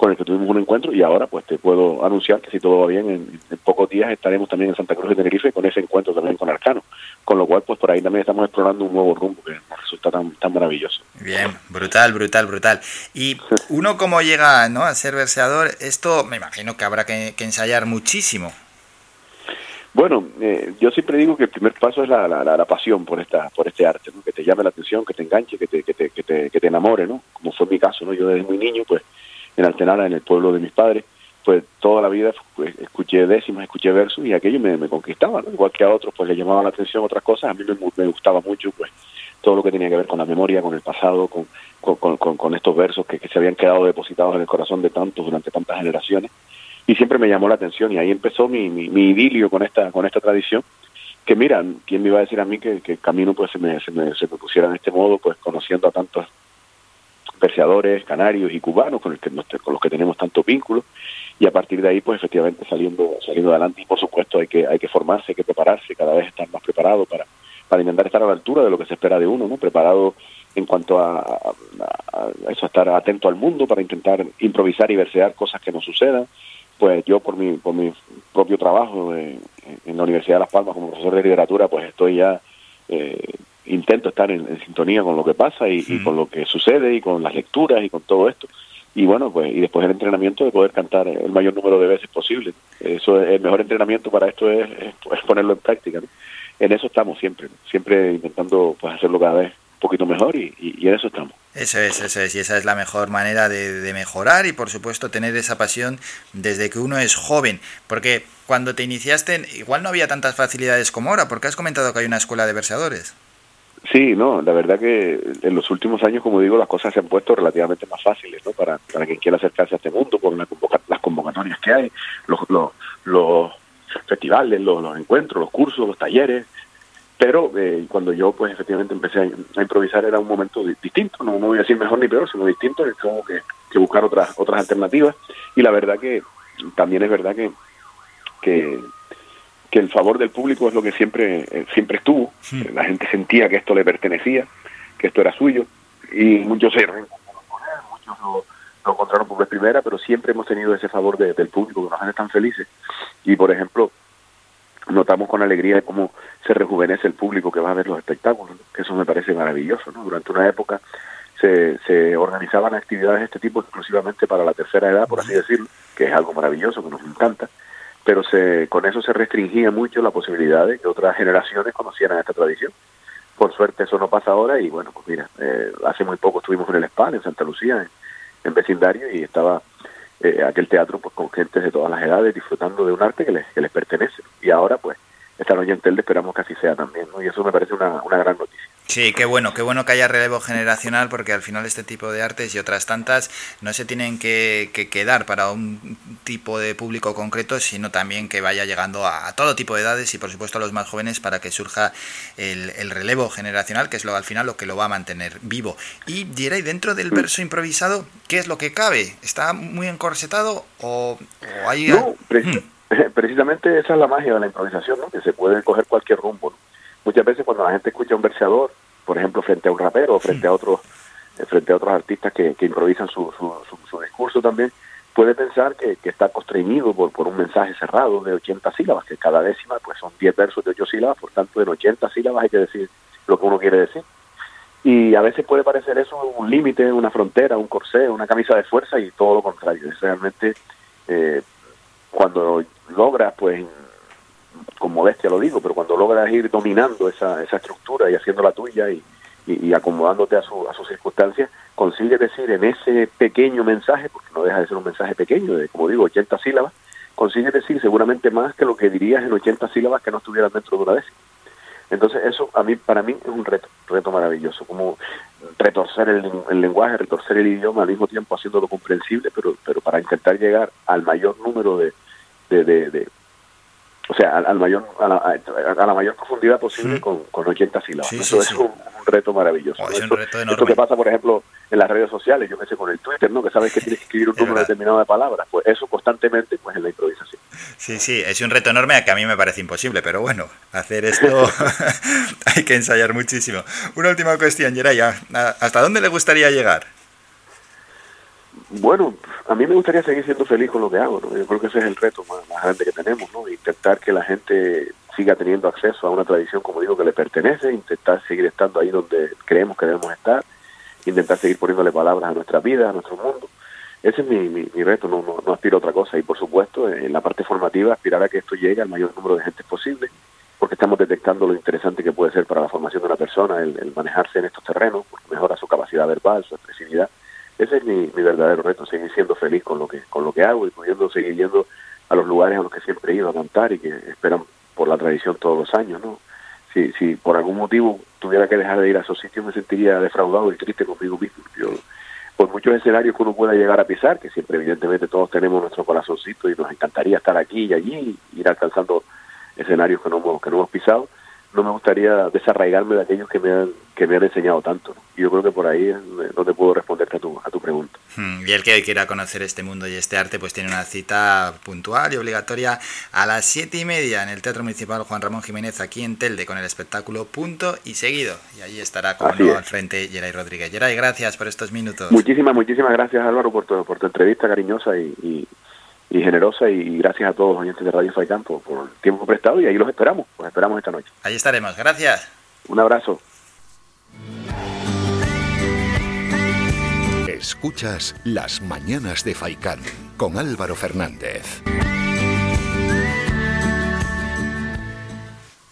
con el que tuvimos un encuentro y ahora pues te puedo anunciar que si todo va bien, en, en pocos días estaremos también en Santa Cruz de Tenerife con ese encuentro también con Arcano, con lo cual pues por ahí también estamos explorando un nuevo rumbo que nos resulta tan, tan maravilloso. Bien, brutal, brutal, brutal. Y uno como llega ¿no? a ser verseador, esto me imagino que habrá que, que ensayar muchísimo. Bueno, eh, yo siempre digo que el primer paso es la, la, la- la pasión por esta por este arte, ¿no? que te llame la atención, que te enganche, que te, que te, que te, que te enamore, ¿no? Como fue mi caso, ¿no? Yo desde muy niño, pues, en Altenara, en el pueblo de mis padres, pues toda la vida pues, escuché décimas, escuché versos y aquello me, me conquistaba. Igual que a otros, pues le llamaba la atención otras cosas, a mí me, me gustaba mucho, pues, todo lo que tenía que ver con la memoria, con el pasado, con, con, con- con- estos versos que, que se habían quedado depositados en el corazón de tantos durante tantas generaciones y siempre me llamó la atención y ahí empezó mi, mi, mi idilio con esta con esta tradición que mira quién me iba a decir a mí que, que el camino pues se me, se me se me pusiera en este modo pues conociendo a tantos verseadores canarios y cubanos con, el que nos- con los que tenemos tantos vínculos y a partir de ahí pues efectivamente saliendo saliendo adelante. Y por supuesto hay que hay que formarse hay que prepararse cada vez estar más preparado para para intentar estar a la altura de lo que se espera de uno no preparado en cuanto a, eso estar atento al mundo para intentar improvisar y versear cosas que no sucedan. Pues yo por mi por mi propio trabajo eh, en la Universidad de Las Palmas como profesor de literatura pues estoy ya eh, intento estar en, en sintonía con lo que pasa y, y con lo que sucede y con las lecturas y con todo esto y bueno pues y después el entrenamiento de poder cantar el mayor número de veces posible eso es el mejor entrenamiento para esto es, es, ponerlo en práctica ¿no? en eso estamos siempre ¿no? siempre intentando pues hacerlo cada vez un poquito mejor y, y- y en eso estamos Eso es, eso es, y esa es la mejor manera de, de mejorar y por supuesto tener esa pasión desde que uno es joven, porque cuando te iniciaste igual no había tantas facilidades como ahora, porque has comentado que hay una escuela de verseadores. Sí, no, la verdad que en los últimos años, como digo, las cosas se han puesto relativamente más fáciles, ¿no? Para, para quien quiera acercarse a este mundo, por las convocatorias que hay, los, los, los festivales, los, los encuentros, los cursos, los talleres. Pero eh, cuando yo, pues, efectivamente empecé a, improvisar era un momento di- distinto, no, no voy a decir mejor ni peor, sino distinto, y tengo que, que buscar otras otras alternativas. Y la verdad que también es verdad que, que que el favor del público es lo que siempre eh, siempre estuvo. Eh, La gente sentía que esto le pertenecía, que esto era suyo, y muchos se reencontraron con él, muchos lo, lo encontraron por vez primera, pero siempre hemos tenido ese favor de- del público que nos hace tan felices. Y por ejemplo, notamos con alegría cómo se rejuvenece el público que va a ver los espectáculos, ¿no? que eso me parece maravilloso. ¿no? Durante una época se, se organizaban actividades de este tipo exclusivamente para la tercera edad, por así decirlo, que es algo maravilloso, que nos encanta, pero se, con eso se restringía mucho la posibilidad de que otras generaciones conocieran esta tradición. Por suerte eso no pasa ahora y bueno, pues mira, eh, hace muy poco estuvimos en el SPA, en Santa Lucía, en, en vecindario, y estaba eh, aquel teatro pues con gente de todas las edades disfrutando de un arte que les, que les pertenece. Y ahora pues esta noche en Telde esperamos que así sea también, ¿no? Y eso me parece una, una gran noticia. Sí, qué bueno, qué bueno que haya relevo generacional porque al final este tipo de artes y otras tantas no se tienen que, que quedar para un tipo de público concreto, sino también que vaya llegando a, a todo tipo de edades y por supuesto a los más jóvenes para que surja el, el relevo generacional, que es lo al final lo que lo va a mantener vivo. Y Jeray, dentro del verso improvisado, ¿qué es lo que cabe? ¿Está muy encorsetado o, o hay... No, pre- precisamente esa es la magia de la improvisación, ¿no? Que se puede coger cualquier rumbo, ¿no? Muchas veces cuando la gente escucha un verseador, por ejemplo, frente a un rapero o frente a otros eh, frente a otros artistas que, que improvisan su, su, su, su discurso también, puede pensar que, que está constreñido por, por un mensaje cerrado de 80 sílabas, que cada décima pues son 10 versos de 8 sílabas, por tanto en 80 sílabas hay que decir lo que uno quiere decir. Y a veces puede parecer eso un límite, una frontera, un corsé, una camisa de fuerza y todo lo contrario. Es realmente eh, cuando logras, pues, con modestia lo digo, pero cuando logras ir dominando esa, esa estructura y haciéndola tuya y, y, acomodándote a, su, a sus circunstancias, consigues decir en ese pequeño mensaje, porque no deja de ser un mensaje pequeño, de como digo, 80 sílabas, consigues decir seguramente más que lo que dirías en 80 sílabas que no estuvieran dentro de una décima. Entonces eso a mí para mí es un reto, reto maravilloso, como retorcer el, el lenguaje, retorcer el idioma al mismo tiempo haciéndolo comprensible, pero pero para intentar llegar al mayor número de, de- o sea, al, al mayor a la, a la mayor profundidad posible con, con 80 sílabas. Sí, eso sí, es sí. un, un reto maravilloso. Oh, es un Esto- reto esto enorme. que pasa, por ejemplo, en las redes sociales, yo que sé, con el Twitter, ¿no? Que sabes que tienes que escribir un número determinado de palabras. Pues eso constantemente, pues en la improvisación. Sí, sí, es un reto enorme que a mí me parece imposible, pero bueno, hacer esto hay que ensayar muchísimo. Una última cuestión, Geray, ¿a- a- ¿hasta dónde le gustaría llegar? Bueno, a mí me gustaría seguir siendo feliz con lo que hago, ¿no? Yo creo que ese es el reto más, grande que tenemos, ¿no? Intentar que la gente siga teniendo acceso a una tradición, como digo, que le pertenece, intentar seguir estando ahí donde creemos que debemos estar, intentar seguir poniéndole palabras a nuestra vida, a nuestro mundo. Ese es mi, mi, mi reto, no, no, aspiro a otra cosa. Y por supuesto, en la parte formativa, aspirar a que esto llegue al mayor número de gente posible, porque estamos detectando lo interesante que puede ser para la formación de una persona el, el manejarse en estos terrenos, porque mejora su capacidad verbal, su expresividad. Ese es mi, verdadero reto, seguir siendo feliz con lo que con lo que hago y pudiendo seguir yendo a los lugares a los que siempre he ido a cantar y que esperan por la tradición todos los años, ¿no? Si, si por algún motivo tuviera que dejar de ir a esos sitios me sentiría defraudado y triste conmigo mismo. Yo, por muchos escenarios que uno pueda llegar a pisar, que siempre evidentemente todos tenemos nuestro corazoncito y nos encantaría estar aquí y allí, ir alcanzando escenarios que no hemos, que no hemos pisado, no me gustaría desarraigarme de aquellos que me han, que me han enseñado tanto. ¿no? Y yo creo que por ahí es donde puedo responderte a tu, a tu pregunta. Hmm, Y el que quiera conocer este mundo y este arte, pues tiene una cita puntual y obligatoria a las siete y media en el Teatro Municipal Juan Ramón Jiménez, aquí en Telde, con el espectáculo Punto y Seguido. Y allí estará, como no, es. al frente Geray Rodríguez. Geray, gracias por estos minutos. Muchísimas, muchísimas gracias Álvaro por tu, por tu entrevista cariñosa y, y, y generosa y gracias a todos los oyentes de Radio Faicán por, por el tiempo prestado y ahí los esperamos, los esperamos esta noche. Ahí estaremos, gracias. Un abrazo. Escuchas Las Mañanas de Faicán con Álvaro Fernández.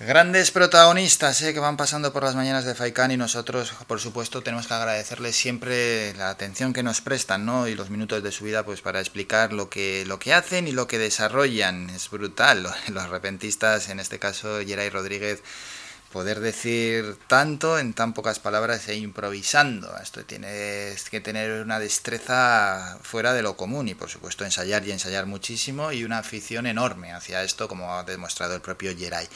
Grandes protagonistas eh, que van pasando por las mañanas de Faikán y nosotros, por supuesto, tenemos que agradecerles siempre la atención que nos prestan ¿no? y los minutos de su vida pues, para explicar lo que, lo que hacen y lo que desarrollan. Es brutal. Los repentistas, en este caso Geray Rodríguez, poder decir tanto en tan pocas palabras e improvisando. Esto tienes que tener una destreza fuera de lo común y por supuesto ensayar y ensayar muchísimo y una afición enorme hacia esto como ha demostrado el propio Geray.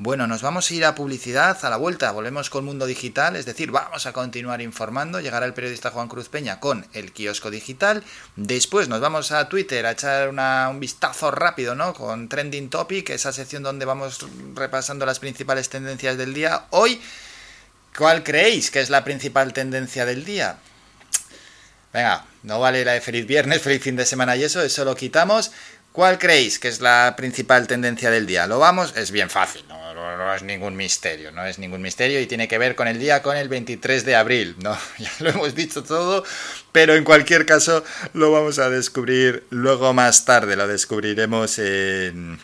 Bueno, nos vamos a ir a publicidad a la vuelta, volvemos con Mundo Digital, es decir, vamos a continuar informando, llegará el periodista Juan Cruz Peña con el kiosco digital, después nos vamos a Twitter a echar un vistazo rápido, ¿no? Con Trending Topic, esa sección donde vamos repasando las principales tendencias del día. Hoy, ¿cuál creéis que es la principal tendencia del día? Venga, no vale la de feliz viernes, feliz fin de semana y eso, eso lo quitamos. ¿Cuál creéis que es la principal tendencia del día? Lo vamos, es bien fácil, no, es ningún misterio, no es ningún misterio y tiene que ver con el día, con el 23 de abril, ¿no? Ya lo hemos dicho todo, pero en cualquier caso lo vamos a descubrir luego más tarde, lo descubriremos en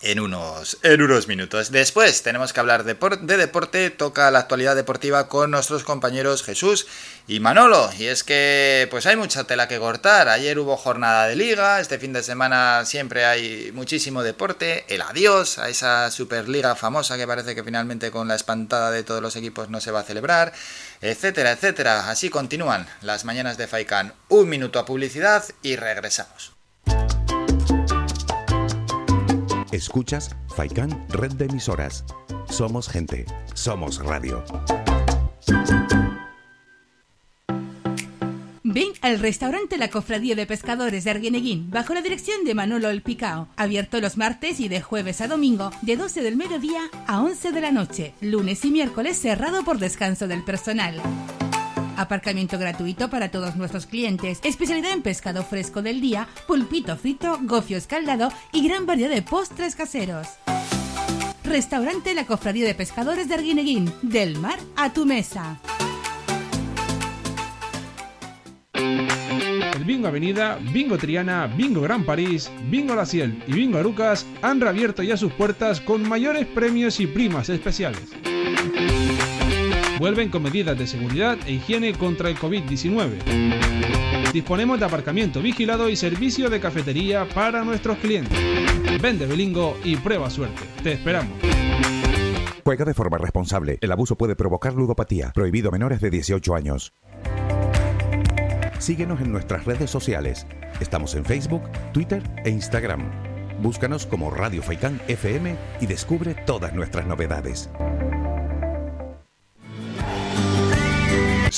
en unos, minutos. Después tenemos que hablar de deporte, toca la actualidad deportiva con nuestros compañeros Jesús y Manolo. Y es que pues hay mucha tela que cortar. Ayer hubo jornada de liga, este fin de semana siempre hay muchísimo deporte. El adiós a esa Superliga famosa que parece que finalmente con la espantada de todos los equipos no se va a celebrar, etcétera, etcétera. Así continúan las mañanas de Faikan. Un minuto a publicidad y regresamos. Escuchas Faikán Red de Emisoras. Somos gente, somos radio. Ven al restaurante La Cofradía de Pescadores de Arguineguín, bajo la dirección de Manolo El Picao. Abierto los martes y de jueves a domingo, de 12 del mediodía a 11 de la noche. Lunes y miércoles cerrado por descanso del personal. Aparcamiento gratuito para todos nuestros clientes. Especialidad en pescado fresco del día, pulpito frito, gofio escaldado y gran variedad de postres caseros. Restaurante La Cofradía de Pescadores de Arguineguín. Del mar a tu mesa. El Bingo Avenida, Bingo Triana, Bingo Gran París, Bingo La Ciel y Bingo Arucas han reabierto ya sus puertas con mayores premios y primas especiales. Vuelven con medidas de seguridad e higiene contra el COVID-19. Disponemos de aparcamiento vigilado y servicio de cafetería para nuestros clientes. Vende Belingo y prueba suerte. Te esperamos. Juega de forma responsable. El abuso puede provocar ludopatía. Prohibido a menores de 18 años. Síguenos en nuestras redes sociales. Estamos en Facebook, Twitter e Instagram. Búscanos como Radio Faikán FM y descubre todas nuestras novedades.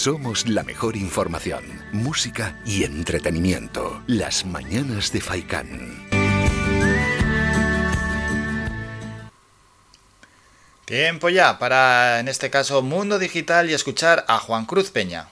Somos la mejor información, música y entretenimiento. Las mañanas de Faikán. Tiempo ya para, en este caso, Mundo Digital y escuchar a Juan Cruz Peña.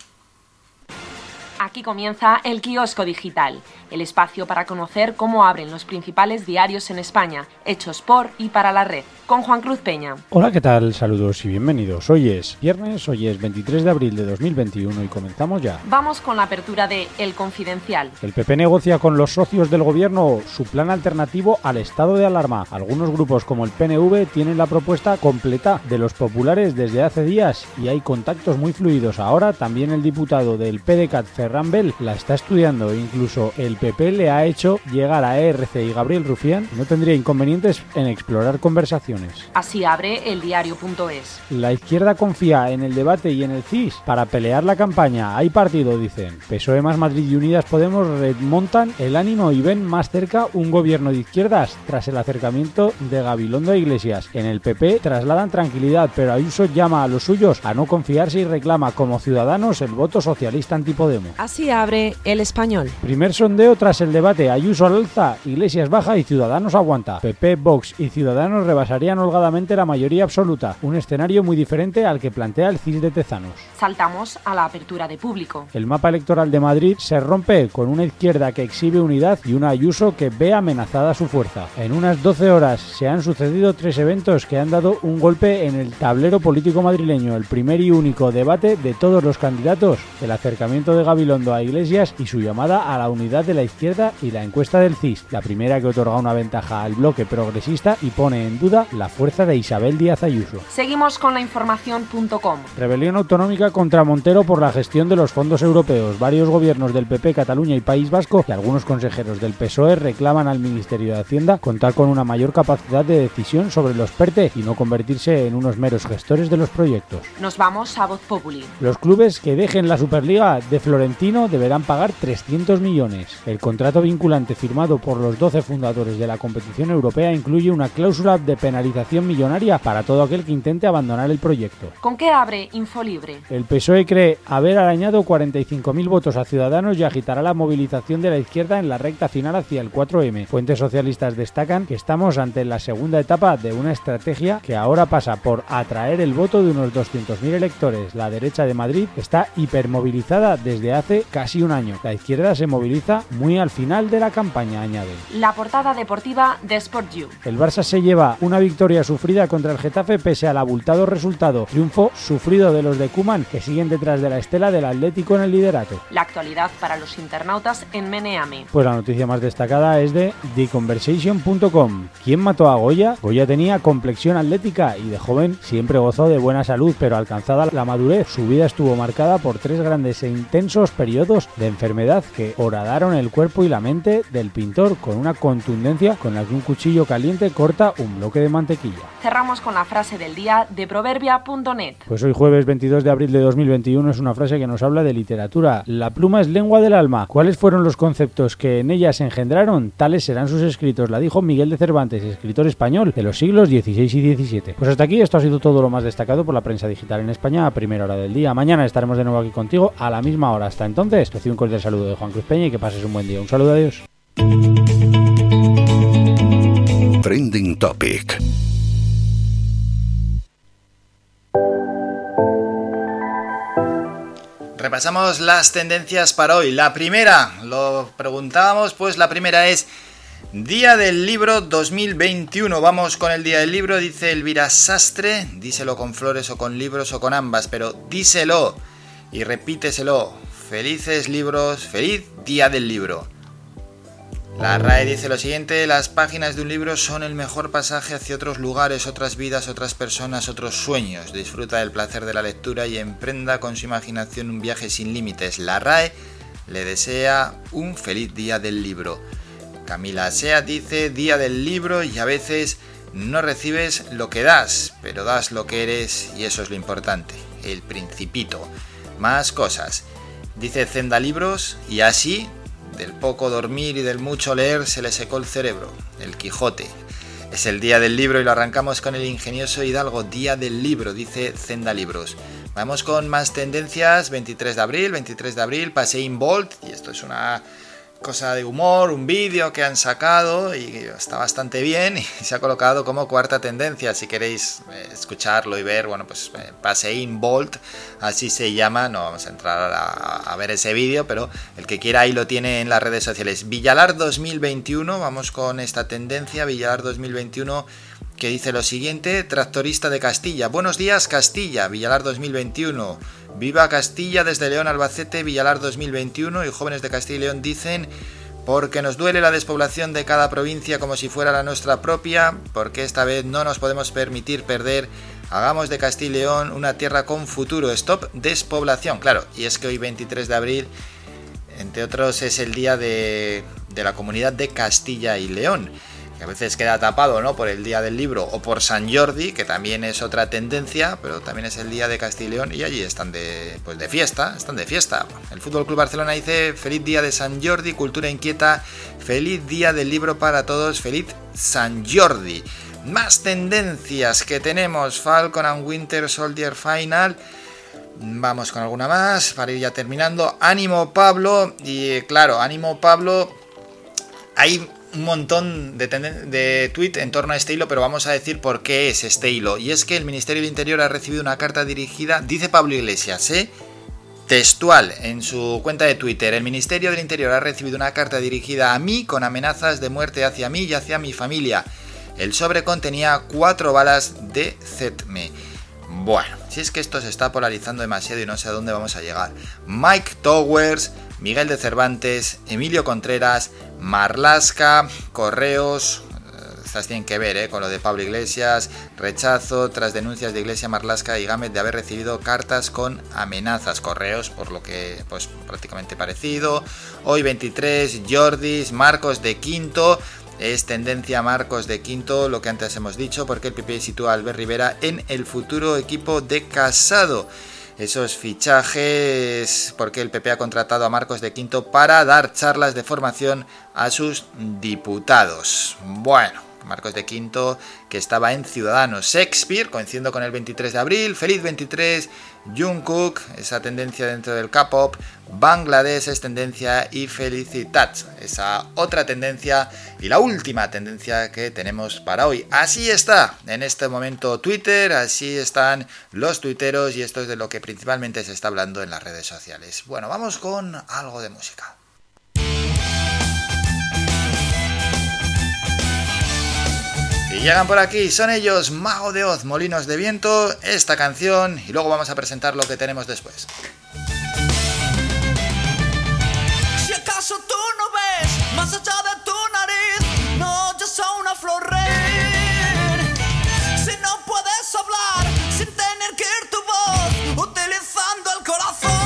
Aquí comienza el kiosco digital, el espacio para conocer cómo abren los principales diarios en España, hechos por y para la red, con Juan Cruz Peña. Hola, ¿qué tal? Saludos y bienvenidos. Hoy es viernes, hoy es 23 de abril de 2021 y comenzamos ya. Vamos con la apertura de El Confidencial. El PP negocia con los socios del gobierno su plan alternativo al estado de alarma. Algunos grupos como el PNV tienen la propuesta completa de los populares desde hace días y hay contactos muy fluidos. Ahora también el diputado del PDCAT, Ferran Bell, la está estudiando. Incluso el PP le ha hecho llegar a ERC y Gabriel Rufián. No tendría inconvenientes en explorar conversaciones. Así abre el diario.es. La izquierda confía en el debate y en el CIS para pelear la campaña. Hay partido, dicen. PSOE más Madrid y Unidas Podemos remontan el ánimo y ven más cerca un gobierno de izquierdas tras el acercamiento de Gabilondo a Iglesias. En el PP trasladan tranquilidad, pero Ayuso llama a los suyos a no confiarse y reclama como ciudadanos el voto socialista antipodemos. Así abre el español. Primer sondeo tras el debate. Ayuso al alza, Iglesias baja y Ciudadanos aguanta. PP, Vox y Ciudadanos rebasarían holgadamente la mayoría absoluta, un escenario muy diferente al que plantea el CIS de Tezanos. Saltamos a la apertura de público. El mapa electoral de Madrid se rompe con una izquierda que exhibe unidad y una Ayuso que ve amenazada su fuerza. En unas 12 horas se han sucedido tres eventos que han dado un golpe en el tablero político madrileño, el primer y único debate de todos los candidatos, el acercamiento de Gabilondo a Iglesias y su llamada a la unidad de la izquierda y la encuesta del CIS, la primera que otorga una ventaja al bloque progresista y pone en duda la fuerza de Isabel Díaz Ayuso. Seguimos con la información.com. Rebelión autonómica contra Montero por la gestión de los fondos europeos. Varios gobiernos del PP, Cataluña y País Vasco y algunos consejeros del PSOE reclaman al Ministerio de Hacienda contar con una mayor capacidad de decisión sobre los PERTE y no convertirse en unos meros gestores de los proyectos. Nos vamos a Voz Populi. Los clubes que dejen la Superliga de Florentino deberán pagar 300 millones. El contrato vinculante firmado por los 12 fundadores de la competición europea incluye una cláusula de penalización millonaria para todo aquel que intente abandonar el proyecto. ¿Con qué abre Infolibre? El PSOE cree haber arañado 45.000 votos a Ciudadanos y agitará la movilización de la izquierda en la recta final hacia el 4M. Fuentes socialistas destacan que estamos ante la segunda etapa de una estrategia que ahora pasa por atraer el voto de unos 200.000 electores. La derecha de Madrid está hipermovilizada desde hace casi un año. La izquierda se moviliza muy al final de la campaña, añade. La portada deportiva de Sport You. El Barça se lleva una victoria sufrida contra el Getafe pese al abultado resultado. Triunfo sufrido de los de Cuman que siguen detrás de la estela del Atlético en el liderato. La actualidad para los internautas en Meneame. Pues la noticia más destacada es de TheConversation.com. ¿Quién mató a Goya? Goya tenía complexión atlética y de joven siempre gozó de buena salud, pero alcanzada la madurez, su vida estuvo marcada por tres grandes e intensos periodos de enfermedad que horadaron el cuerpo y la mente del pintor con una contundencia con la que un cuchillo caliente corta un bloque de mantequilla. Cerramos con la frase del día de proverbia.net. Pues hoy jueves 22 de abril de 2021 es una frase que nos habla de literatura. La pluma es lengua del alma. ¿Cuáles fueron los conceptos que en ella se engendraron? Tales serán sus escritos. La dijo Miguel de Cervantes, escritor español de los siglos XVI y XVII. Pues hasta aquí esto ha sido todo lo más destacado por la prensa digital en España a primera hora del día. Mañana estaremos de nuevo aquí contigo a la misma hora. Hasta entonces, recibe un cordial saludo de Juan Cruz Peña y que pases un buen día. Un saludo, adiós. Trending Topic. Repasamos las tendencias para hoy. La primera, lo preguntábamos, pues la primera es Día del Libro 2021. Vamos con el Día del Libro, dice Elvira Sastre. Díselo con flores o con libros o con ambas, pero díselo y repíteselo. Felices libros, feliz Día del Libro. La RAE dice lo siguiente, las páginas de un libro son el mejor pasaje hacia otros lugares, otras vidas, otras personas, otros sueños. Disfruta del placer de la lectura y emprenda con su imaginación un viaje sin límites. La RAE le desea un feliz día del libro. Camila Sea dice día del libro y a veces no recibes lo que das, pero das lo que eres y eso es lo importante. El principito. Más cosas. Dice Zenda Libros y así del poco dormir y del mucho leer se le secó el cerebro, el Quijote. Es el día del libro y lo arrancamos con el ingenioso Hidalgo, Día del Libro, dice Zenda Libros. Vamos con más tendencias, 23 de abril, 23 de abril, Pasein Bolt, y esto es una cosa de humor, un vídeo que han sacado y está bastante bien y se ha colocado como cuarta tendencia. Si queréis eh, escucharlo y ver, bueno, pues eh, Pasein Bolt, así se llama. No vamos a entrar a, a ver ese vídeo, pero el que quiera ahí lo tiene en las redes sociales. Villalar 2021, vamos con esta tendencia, Villalar 2021 que dice lo siguiente, tractorista de Castilla. Buenos días Castilla, Villalar 2021. Viva Castilla desde León Albacete, Villalar 2021 y jóvenes de Castilla y León dicen porque nos duele la despoblación de cada provincia como si fuera la nuestra propia, porque esta vez no nos podemos permitir perder. Hagamos de Castilla y León una tierra con futuro. Stop despoblación. Claro, y es que hoy 23 de abril, entre otros, es el día de, de la comunidad de Castilla y León que a veces queda tapado ¿no? por el Día del Libro o por San Jordi, que también es otra tendencia, pero también es el Día de Castilla y y allí están de, pues de fiesta, están de fiesta. El Fútbol Club Barcelona dice feliz día de San Jordi, cultura inquieta, feliz día del libro para todos, feliz San Jordi. Más tendencias que tenemos, Falcon and Winter Soldier Final. Vamos con alguna más para ir ya terminando. Ánimo Pablo. Y claro, ánimo Pablo. Hay un montón de, de tweet en torno a este hilo, pero vamos a decir por qué es este hilo. Y es que el Ministerio del Interior ha recibido una carta dirigida, dice Pablo Iglesias, ¿eh? textual en su cuenta de Twitter. El Ministerio del Interior ha recibido una carta dirigida a mí con amenazas de muerte hacia mí y hacia mi familia. El sobre contenía cuatro balas de ZETME. Bueno, si es que esto se está polarizando demasiado y no sé a dónde vamos a llegar. Mike Towers, Miguel de Cervantes, Emilio Contreras, Marlasca, Correos, estas tienen que ver ¿eh? con lo de Pablo Iglesias, rechazo tras denuncias de Iglesia Marlasca y Gámez de haber recibido cartas con amenazas, correos, por lo que pues prácticamente parecido. Hoy 23, Jordis, Marcos de Quinto, es tendencia Marcos de Quinto, lo que antes hemos dicho, porque el PP sitúa a Albert Rivera en el futuro equipo de Casado. Esos fichajes, porque el PP ha contratado a Marcos de Quinto para dar charlas de formación a sus diputados. Bueno, Marcos de Quinto, que estaba en Ciudadanos. Shakespeare, coincidiendo con el 23 de abril. Feliz 23. Jungkook, esa tendencia dentro del K-pop. Bangladesh es tendencia y Felicitats, esa otra tendencia y la última tendencia que tenemos para hoy. Así está en este momento Twitter, así están los tuiteros y esto es de lo que principalmente se está hablando en las redes sociales. Bueno, vamos con algo de música. Y llegan por aquí, son ellos Mago de Oz, Molinos de Viento, esta canción y luego vamos a presentar lo que tenemos después. Si acaso tú no ves más allá de tu nariz, no oyes a una flor reír. Si no puedes hablar sin tener que ir tu voz, utilizando el corazón.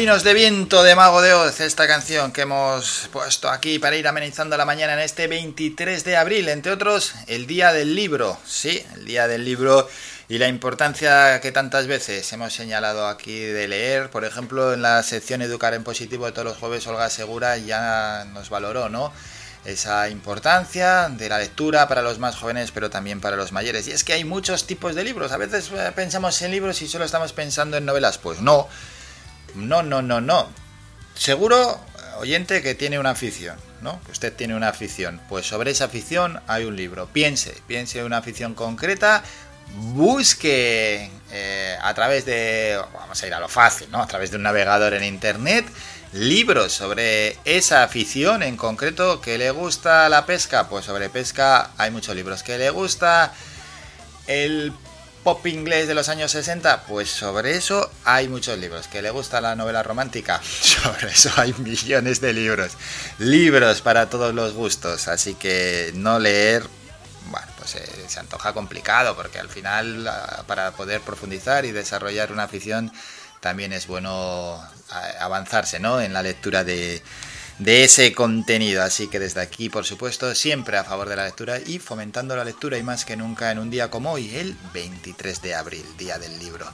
De viento de Mago de Oz, esta canción que hemos puesto aquí para ir amenizando la mañana en este 23 de abril, entre otros, el Día del Libro, sí, el Día del Libro y la importancia que tantas veces hemos señalado aquí de leer, por ejemplo, en la sección Educar en Positivo de todos los jueves, Olga Segura ya nos valoró, ¿no? Esa importancia de la lectura para los más jóvenes, pero también para los mayores. Y es que hay muchos tipos de libros. A veces eh, pensamos en libros y solo estamos pensando en novelas. Pues no. No, no, no, no. Seguro, oyente, que tiene una afición, ¿no? Que usted tiene una afición. Pues sobre esa afición hay un libro. Piense, piense en una afición concreta, busque eh, a través de, vamos a ir a lo fácil, ¿no? A través de un navegador en internet, libros sobre esa afición en concreto que le gusta la pesca. Pues sobre pesca hay muchos libros. Que le gusta el pop inglés de los años 60, pues sobre eso hay muchos libros. Que le gusta la novela romántica, sobre eso hay millones de libros. Libros para todos los gustos, así que no leer, bueno, pues eh, se antoja complicado porque al final ah, para poder profundizar y desarrollar una afición también es bueno ah, avanzarse, ¿no? En la lectura de de ese contenido. Así que desde aquí, por supuesto, siempre a favor de la lectura y fomentando la lectura y más que nunca en un día como hoy, el 23 de abril, Día del Libro.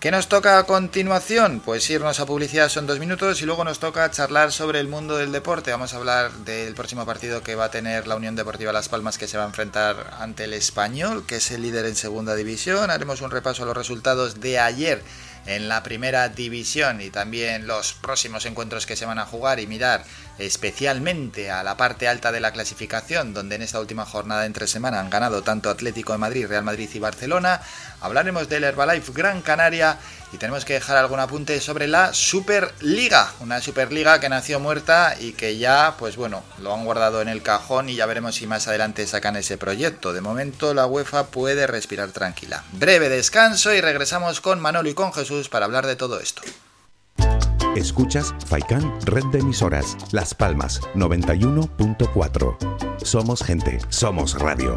¿Qué nos toca a continuación? Pues irnos a publicidad son dos minutos y luego nos toca charlar sobre el mundo del deporte. Vamos a hablar del próximo partido que va a tener la Unión Deportiva Las Palmas que se va a enfrentar ante el Español, que es el líder en segunda división. Haremos un repaso a los resultados de ayer en la primera división y también los próximos encuentros que se van a jugar y mirar especialmente a la parte alta de la clasificación, donde en esta última jornada entre semana han ganado tanto Atlético de Madrid, Real Madrid y Barcelona. Hablaremos del Herbalife Gran Canaria y tenemos que dejar algún apunte sobre la Superliga, una Superliga que nació muerta y que ya, pues bueno, lo han guardado en el cajón y ya veremos si más adelante sacan ese proyecto. De momento la UEFA puede respirar tranquila. Breve descanso y regresamos con Manolo y con Jesús para hablar de todo esto. Escuchas Faikan Red de Emisoras, Las Palmas 91.4. Somos gente, somos radio.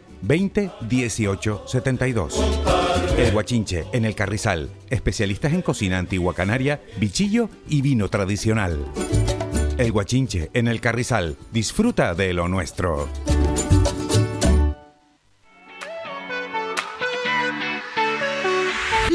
20 18 72. El Guachinche, en el Carrizal. Especialistas en cocina antigua canaria, bichillo y vino tradicional. El Guachinche, en el Carrizal. Disfruta de lo nuestro.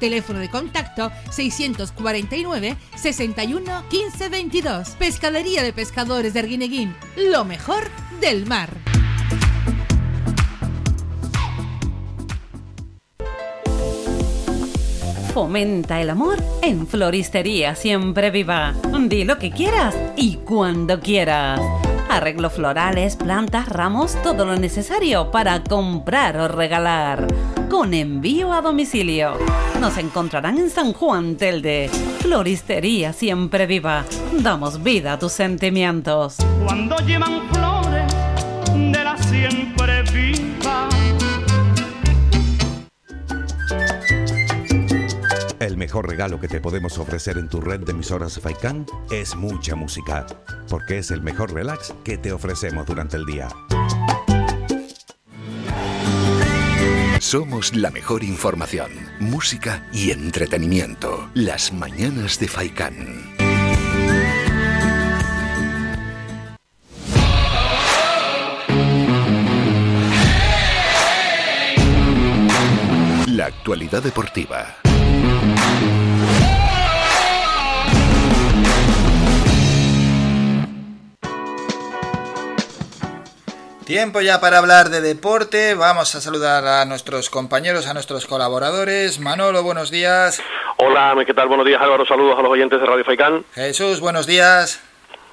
Teléfono de contacto 649 61 15 22. Pescadería de Pescadores de Arguineguín. Lo mejor del mar. Fomenta el amor en Floristería Siempre Viva. Di lo que quieras y cuando quieras. Arreglos florales, plantas, ramos, todo lo necesario para comprar o regalar. Con envío a domicilio. Nos encontrarán en San Juan Telde. Floristería Siempre Viva. Damos vida a tus sentimientos. Cuando llevan flores de la siempre viva. El mejor regalo que te podemos ofrecer en tu red de emisoras Faikan es mucha música, porque es el mejor relax que te ofrecemos durante el día. Somos la mejor información, música y entretenimiento. Las mañanas de Faikán. La actualidad deportiva. Tiempo ya para hablar de deporte. Vamos a saludar a nuestros compañeros, a nuestros colaboradores. Manolo, buenos días. Hola, ¿qué tal? Buenos días, Álvaro. Saludos a los oyentes de Radio Faicán. Jesús, buenos días.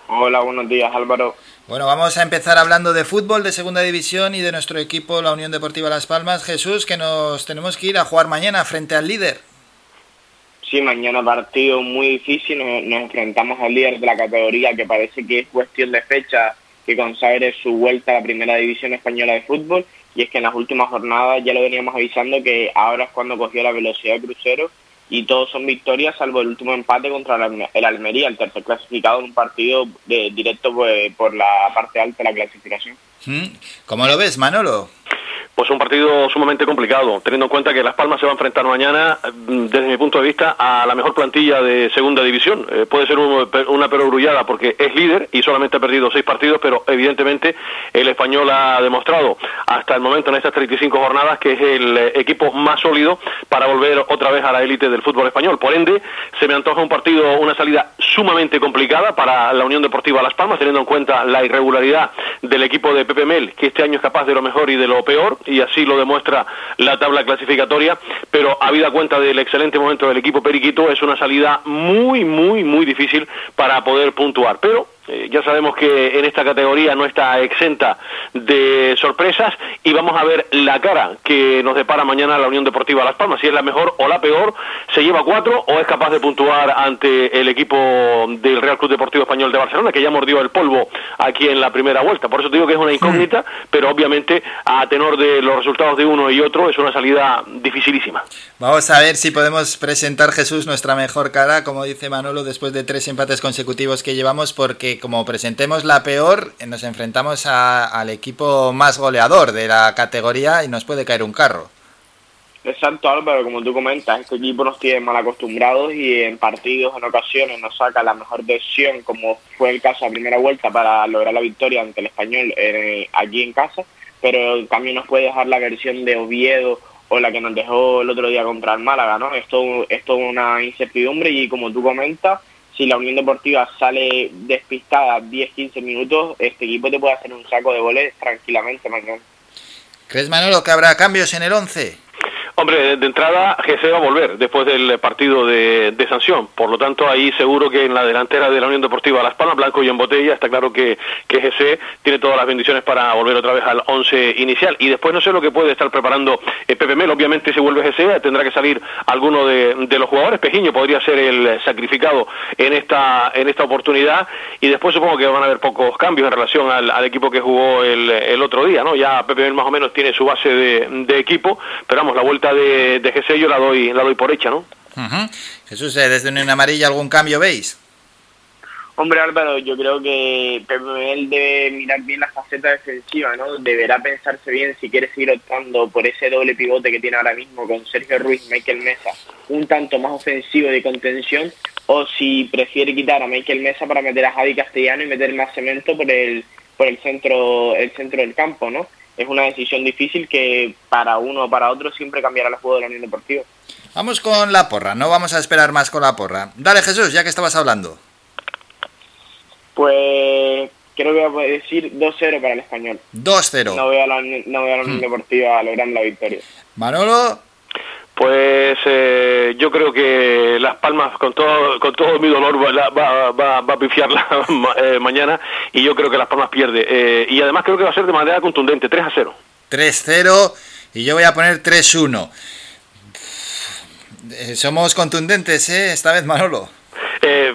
Hola, buenos días, Álvaro. Bueno, vamos a empezar hablando de fútbol de segunda división y de nuestro equipo, la Unión Deportiva Las Palmas. Jesús, que nos tenemos que ir a jugar mañana frente al líder. Sí, mañana partido muy difícil. Nos, nos enfrentamos al líder de la categoría, que parece que es cuestión de fecha que consagre su vuelta a la primera división española de fútbol. Y es que en las últimas jornadas ya lo veníamos avisando que ahora es cuando cogió la velocidad de crucero y todos son victorias, salvo el último empate contra el Alme- el Almería, el tercer clasificado en un partido de, directo pues, por la parte alta de la clasificación. ¿Mm? ¿Cómo lo ves, Manolo? Pues un partido sumamente complicado, teniendo en cuenta que Las Palmas se va a enfrentar mañana, mm, desde mi punto de vista, a la mejor plantilla de segunda división. Eh, puede ser un- una perogrullada porque es líder y solamente ha perdido seis partidos, pero evidentemente el español ha demostrado hasta el momento en estas 35 jornadas que es el eh, equipo más sólido para volver otra vez a la élite del fútbol español. Por ende, se me antoja un partido, una salida sumamente complicada para la Unión Deportiva Las Palmas, teniendo en cuenta la irregularidad del equipo de Pepe Mel, que este año es capaz de lo mejor y de lo peor, y así lo demuestra la tabla clasificatoria, pero habida cuenta del excelente momento del equipo Periquito, es una salida muy, muy, muy difícil para poder puntuar. Pero eh, ya sabemos que en esta categoría no está exenta de sorpresas y vamos a ver la cara que nos depara mañana la Unión Deportiva Las Palmas, si es la mejor o la peor, se lleva cuatro o es capaz de puntuar ante el equipo del Real Club Deportivo Español de Barcelona, que ya mordió el polvo aquí en la primera vuelta. Por eso te digo que es una incógnita, pero obviamente a tenor de los resultados de uno y otro es una salida dificilísima. Vamos a ver si podemos presentar, Jesús, nuestra mejor cara, como dice Manolo, después de tres empates consecutivos que llevamos, porque como presentemos la peor, eh, nos enfrentamos a- al equipo más goleador de la categoría y nos puede caer un carro. Exacto, Álvaro, como tú comentas, este equipo nos tiene mal acostumbrados y en partidos, en ocasiones, nos saca la mejor versión, como fue el caso a primera vuelta para lograr la victoria ante el español eh, allí en casa, pero cambio nos puede dejar la versión de Oviedo o la que nos dejó el otro día contra el Málaga, ¿no? Esto es toda una incertidumbre y como tú comentas, si la Unión Deportiva sale despistada 10-15 minutos, este equipo te puede hacer un saco de goles tranquilamente mañana. ¿Crees, Manolo, que habrá cambios en el 11? Hombre, de, entrada GC va a volver después del partido de, de sanción. Por lo tanto, ahí seguro que en la delantera de la Unión Deportiva Las Palmas, Blanco y en botella, está claro que, que GC tiene todas las bendiciones para volver otra vez al 11 inicial. Y después no sé lo que puede estar preparando eh, Pepe Mel. Obviamente, si vuelve GC, tendrá que salir alguno de, los jugadores. Pejiño podría ser el sacrificado en esta, en esta oportunidad. Y después supongo que van a haber pocos cambios en relación al, equipo que jugó el, el otro día. ¿no? Ya Pepe Mel más o menos tiene su base de, equipo, pero la vuelta de, de GC yo la doy, la doy por hecha, ¿no? Jesús, eh, desde Unión Amarilla, ¿algún cambio veis? Hombre Álvaro, yo creo que Mel debe mirar bien la faceta defensiva, ¿no? Deberá pensarse bien si quiere seguir optando por ese doble pivote que tiene ahora mismo con Sergio Ruiz, Michael Mesa, un tanto más ofensivo de contención, o si prefiere quitar a Michael Mesa para meter a Javi Castellano y meter más cemento por el por el centro el centro del campo, ¿no? Es una decisión difícil que para uno o para otro siempre cambiará el juego de la Unión Deportiva. Vamos con la porra, no vamos a esperar más con la porra. Dale, Jesús, ya que estabas hablando. Pues creo que voy a decir 2-0 para el español. 2-0. No veo a la, no veo a la Unión Hmm. Deportiva logrando la victoria. Manolo. Pues eh, yo creo que Las Palmas, con todo, con todo mi dolor, va, va, va, va a pifiarla eh, mañana y yo creo que Las Palmas pierde. Eh, y además creo que va a ser de manera contundente, 3 a 0. 3-0 y yo voy a poner 3-1. Eh, Somos contundentes, ¿eh? Esta vez, Manolo. Eh,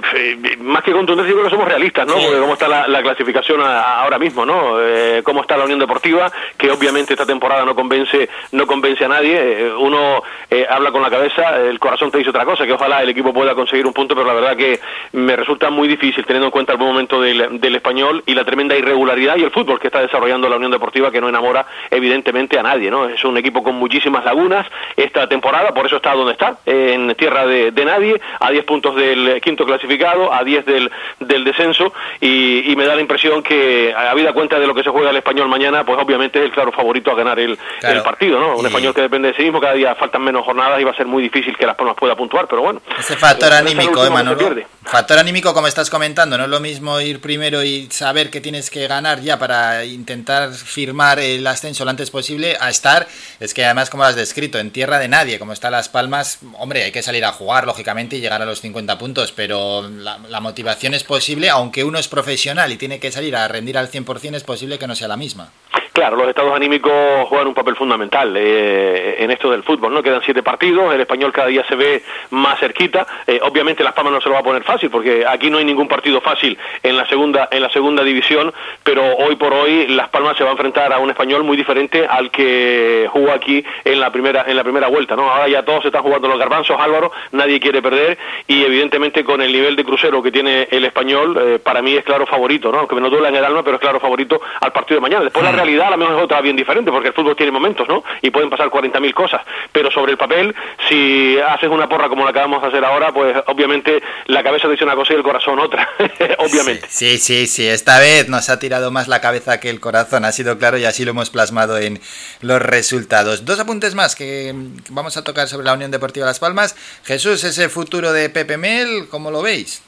más que contundente, yo creo que somos realistas, ¿no? Sí. Porque cómo está la, la clasificación a- ahora mismo, ¿no? Eh, cómo está la Unión Deportiva, que obviamente esta temporada no convence, no convence a nadie. Eh, uno eh, habla con la cabeza, el corazón te dice otra cosa, que ojalá el equipo pueda conseguir un punto, pero la verdad que me resulta muy difícil teniendo en cuenta el buen momento del, del español y la tremenda irregularidad y el fútbol que está desarrollando la Unión Deportiva, que no enamora evidentemente a nadie, ¿no? Es un equipo con muchísimas lagunas esta temporada, por eso está donde está, en tierra de, de nadie, a 10 puntos del quinto clasificado, a 10 del, del descenso, y, y me da la impresión que, habida cuenta de lo que se juega el español mañana, pues obviamente es el claro favorito a ganar el, Claro. el partido, ¿no? Un Y- español que depende de sí mismo, cada día faltan menos jornadas y va a ser muy difícil que Las Palmas pueda puntuar, pero bueno. Ese factor el anímico, ¿eh, Manolo? Factor anímico, como estás comentando, no es lo mismo ir primero y saber que tienes que ganar ya para intentar firmar el ascenso lo antes posible, a estar, es que además, como lo has descrito, en tierra de nadie, como está Las Palmas, hombre, hay que salir a jugar, lógicamente, y llegar a los 50 puntos, pero la, la motivación es posible, aunque uno es profesional y tiene que salir a rendir al 100%, es posible que no sea la misma. Claro, los estados anímicos juegan un papel fundamental eh, en esto del fútbol, ¿no? Quedan siete partidos, el español cada día se ve más cerquita. Eh, obviamente Las Palmas no se lo va a poner fácil, porque aquí no hay ningún partido fácil en la segunda en la segunda división, pero hoy por hoy Las Palmas se va a enfrentar a un español muy diferente al que jugó aquí en la primera en la primera vuelta, ¿no? Ahora ya todos están jugando los garbanzos, Álvaro, nadie quiere perder y evidentemente con el nivel de crucero que tiene el español, eh, para mí es claro favorito, ¿no? Aunque me no duela en el alma, pero es claro favorito al partido de mañana. Después la realidad a lo mejor es otra bien diferente, porque el fútbol tiene momentos, ¿no? Y pueden pasar 40.000 cosas. Pero sobre el papel, si haces una porra como la acabamos de hacer ahora, pues obviamente la cabeza dice una cosa y el corazón otra. obviamente. Sí, sí, sí. Esta vez nos ha tirado más la cabeza que el corazón. Ha sido claro y así lo hemos plasmado en los resultados. Dos apuntes más que vamos a tocar sobre la Unión Deportiva Las Palmas. Jesús, ese futuro de Pepe Mel, ¿cómo lo veis?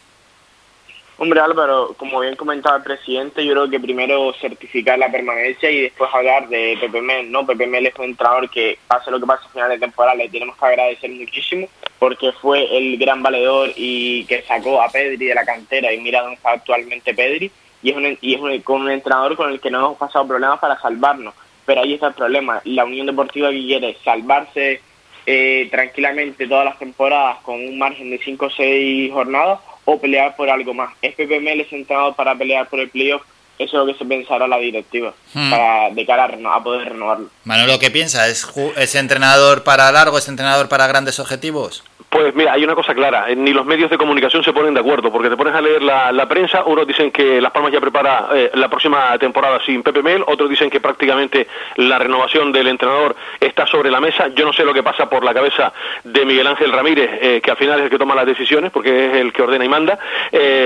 Hombre Álvaro, como bien comentaba el presidente, yo creo que primero certificar la permanencia y después hablar de Pepe Mel, ¿no? Pepe Mel es un entrenador que pase lo que pase a final de temporada, le tenemos que agradecer muchísimo porque fue el gran valedor y que sacó a Pedri de la cantera y mira dónde está actualmente Pedri y es un, y es un, con un entrenador con el que no hemos pasado problemas para salvarnos, pero ahí está el problema, la Unión Deportiva que quiere salvarse eh, tranquilamente todas las temporadas con un margen de 5 o 6 jornadas o pelear por algo más. ¿Es es entrenado para pelear por el playoff? Eso es lo que se pensará la directiva Hmm. para de cara a, a poder renovarlo. Manolo, ¿qué piensa? ¿Es, ¿Es entrenador para largo? ¿Es entrenador para grandes objetivos? Pues mira, hay una cosa clara, eh, ni los medios de comunicación se ponen de acuerdo, porque te pones a leer la, prensa, unos dicen que Las Palmas ya prepara eh, la próxima temporada sin Pepe Mel, otros dicen que prácticamente la renovación del entrenador está sobre la mesa. Yo no sé lo que pasa por la cabeza de Miguel Ángel Ramírez, eh, que al final es el que toma las decisiones, porque es el que ordena y manda,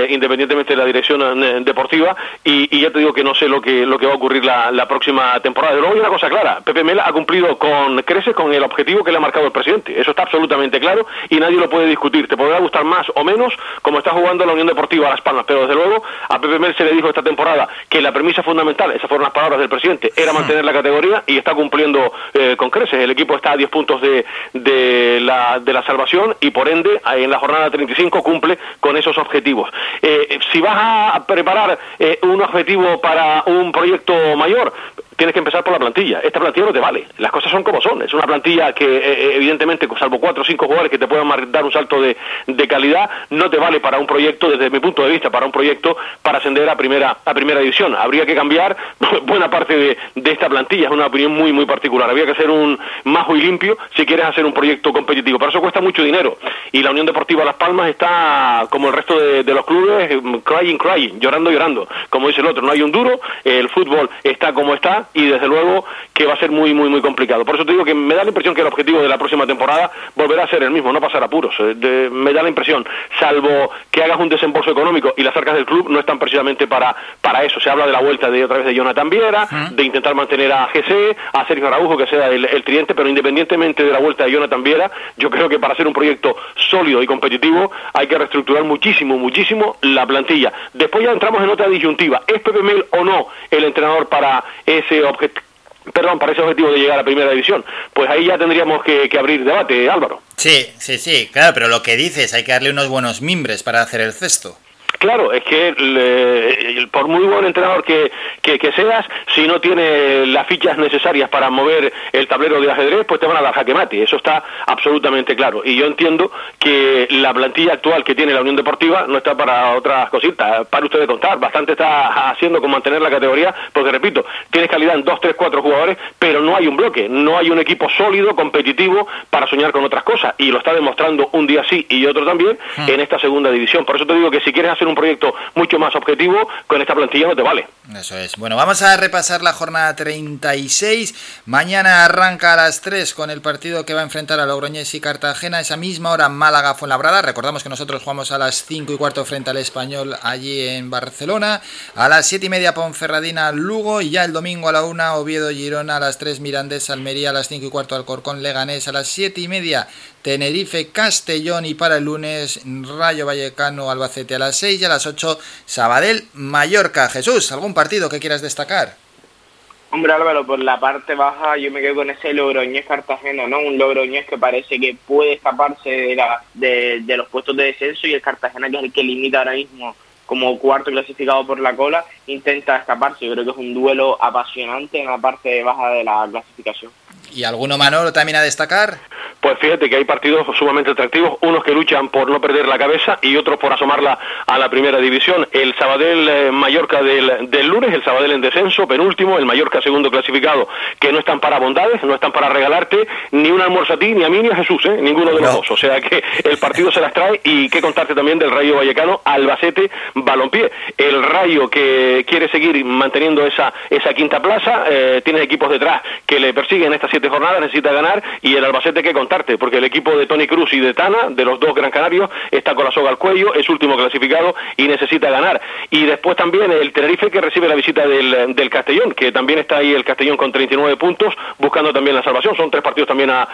independientemente de la dirección deportiva, y, ya te digo que no sé lo que, lo que va a ocurrir la, próxima temporada. De luego hay una cosa clara, Pepe Mel ha cumplido con creces con el objetivo que le ha marcado el presidente, eso está absolutamente claro y nadie lo puede discutir. Te podrá gustar más o menos como está jugando la Unión Deportiva Las Palmas, pero desde luego a Pepe Mel se le dijo esta temporada que la premisa fundamental, esas fueron las palabras del presidente, era mantener la categoría y está cumpliendo eh, con creces. El equipo está a 10 puntos de, de, la, de la salvación y por ende en la jornada 35 cumple con esos objetivos. Eh, si vas a preparar eh, un objetivo para un proyecto mayor, tienes que empezar por la plantilla. Esta plantilla no te vale. Las cosas son como son. Es una plantilla que, eh, evidentemente, salvo cuatro o cinco jugadores que te puedan dar un salto de, de calidad, no te vale para un proyecto, desde mi punto de vista, para un proyecto para ascender a primera, a primera división. Habría que cambiar buena parte de, de esta plantilla. Es una opinión muy, muy particular. Habría que hacer un majo y limpio si quieres hacer un proyecto competitivo. Pero eso cuesta mucho dinero. Y la Unión Deportiva Las Palmas está, como el resto de, los clubes, eh, crying, crying, llorando, llorando. Como dice el otro, no hay un duro, el fútbol está como está y desde luego que va a ser muy, muy, muy complicado. Por eso te digo que me da la impresión que el objetivo de la próxima temporada volverá a ser el mismo, no pasar apuros. Eh, de- me da la impresión, salvo que hagas un desembolso económico y las arcas del club no están precisamente para, para eso. Se habla de la vuelta de otra vez de Jonathan Viera, de intentar mantener a GC, a Sergio Araujo, que sea el, el tridente, pero independientemente de la vuelta de Jonathan Viera, yo creo que para hacer un proyecto sólido y competitivo hay que reestructurar muchísimo, muchísimo la plantilla. Después ya entramos en otra disyuntiva. ¿Es Pepe Mel o no el entrenador para ese objetivo? Perdón, para ese objetivo de llegar a primera división. Pues ahí ya tendríamos que, que abrir debate, Álvaro. Sí, sí, sí, claro, pero lo que dices, hay que darle unos buenos mimbres para hacer el cesto. Claro, es que le- por muy buen entrenador que, que, que seas, si no tiene las fichas necesarias para mover el tablero de ajedrez, pues te van a dar jaque mate. Eso está absolutamente claro. Y yo entiendo que la plantilla actual que tiene la Unión Deportiva no está para otras cositas. Para usted de contar, bastante está haciendo con mantener la categoría, porque repito, tienes calidad en dos, tres, cuatro jugadores, pero no hay un bloque, no hay un equipo sólido, competitivo para soñar con otras cosas. Y lo está demostrando un día sí y otro también en esta segunda división. Por eso te digo que si quieres hacer un proyecto mucho más objetivo, con esta plantilla no te vale. Eso es. Bueno, vamos a repasar la jornada 36. Mañana arranca a las 3 con el partido que va a enfrentar a Logroñés y Cartagena. Esa misma hora Málaga Fuenlabrada. Recordamos que nosotros jugamos a las 5 y cuarto frente al Español allí en Barcelona. A las 7 y media Ponferradina Lugo. Y ya el domingo a la 1 Oviedo Girona. A las 3 Mirandés Almería. A las 5 y cuarto Alcorcón Leganés. A las 7 y media Tenerife, Castellón y para el lunes Rayo Vallecano, Albacete a las 6 y a las 8 Sabadell, Mallorca. Jesús, ¿algún partido que quieras destacar? Hombre Álvaro, por la parte baja yo me quedo con ese Logroñés Cartagena, ¿no? Un Logroñés que parece que puede escaparse de, la, de, de los puestos de descenso y el Cartagena que es el que limita ahora mismo como cuarto clasificado por la cola, intenta escaparse. Yo creo que es un duelo apasionante en la parte baja de la clasificación. ¿Y alguno Manolo también a destacar? Pues fíjate que hay partidos sumamente atractivos, unos que luchan por no perder la cabeza y otros por asomarla a la primera división. El Sabadell eh, Mallorca del, del, lunes, el Sabadell en descenso, penúltimo, el Mallorca segundo clasificado, que no están para bondades, no están para regalarte ni un almuerzo a ti, ni a mí, ni a Jesús, ¿eh? ninguno de los dos. O sea que el partido se las trae y qué contarte también del Rayo Vallecano, Albacete, Balompié. El Rayo que quiere seguir manteniendo esa, esa quinta plaza, eh, tiene equipos detrás que le persiguen estas siete jornadas, necesita ganar y el Albacete que porque el equipo de Tony Cruz y de Tana, de los dos Gran Canarios, está con la soga al cuello, es último clasificado y necesita ganar. Y después también el Tenerife que recibe la visita del, del Castellón, que también está ahí el Castellón con 39 puntos, buscando también la salvación. Son tres partidos también a,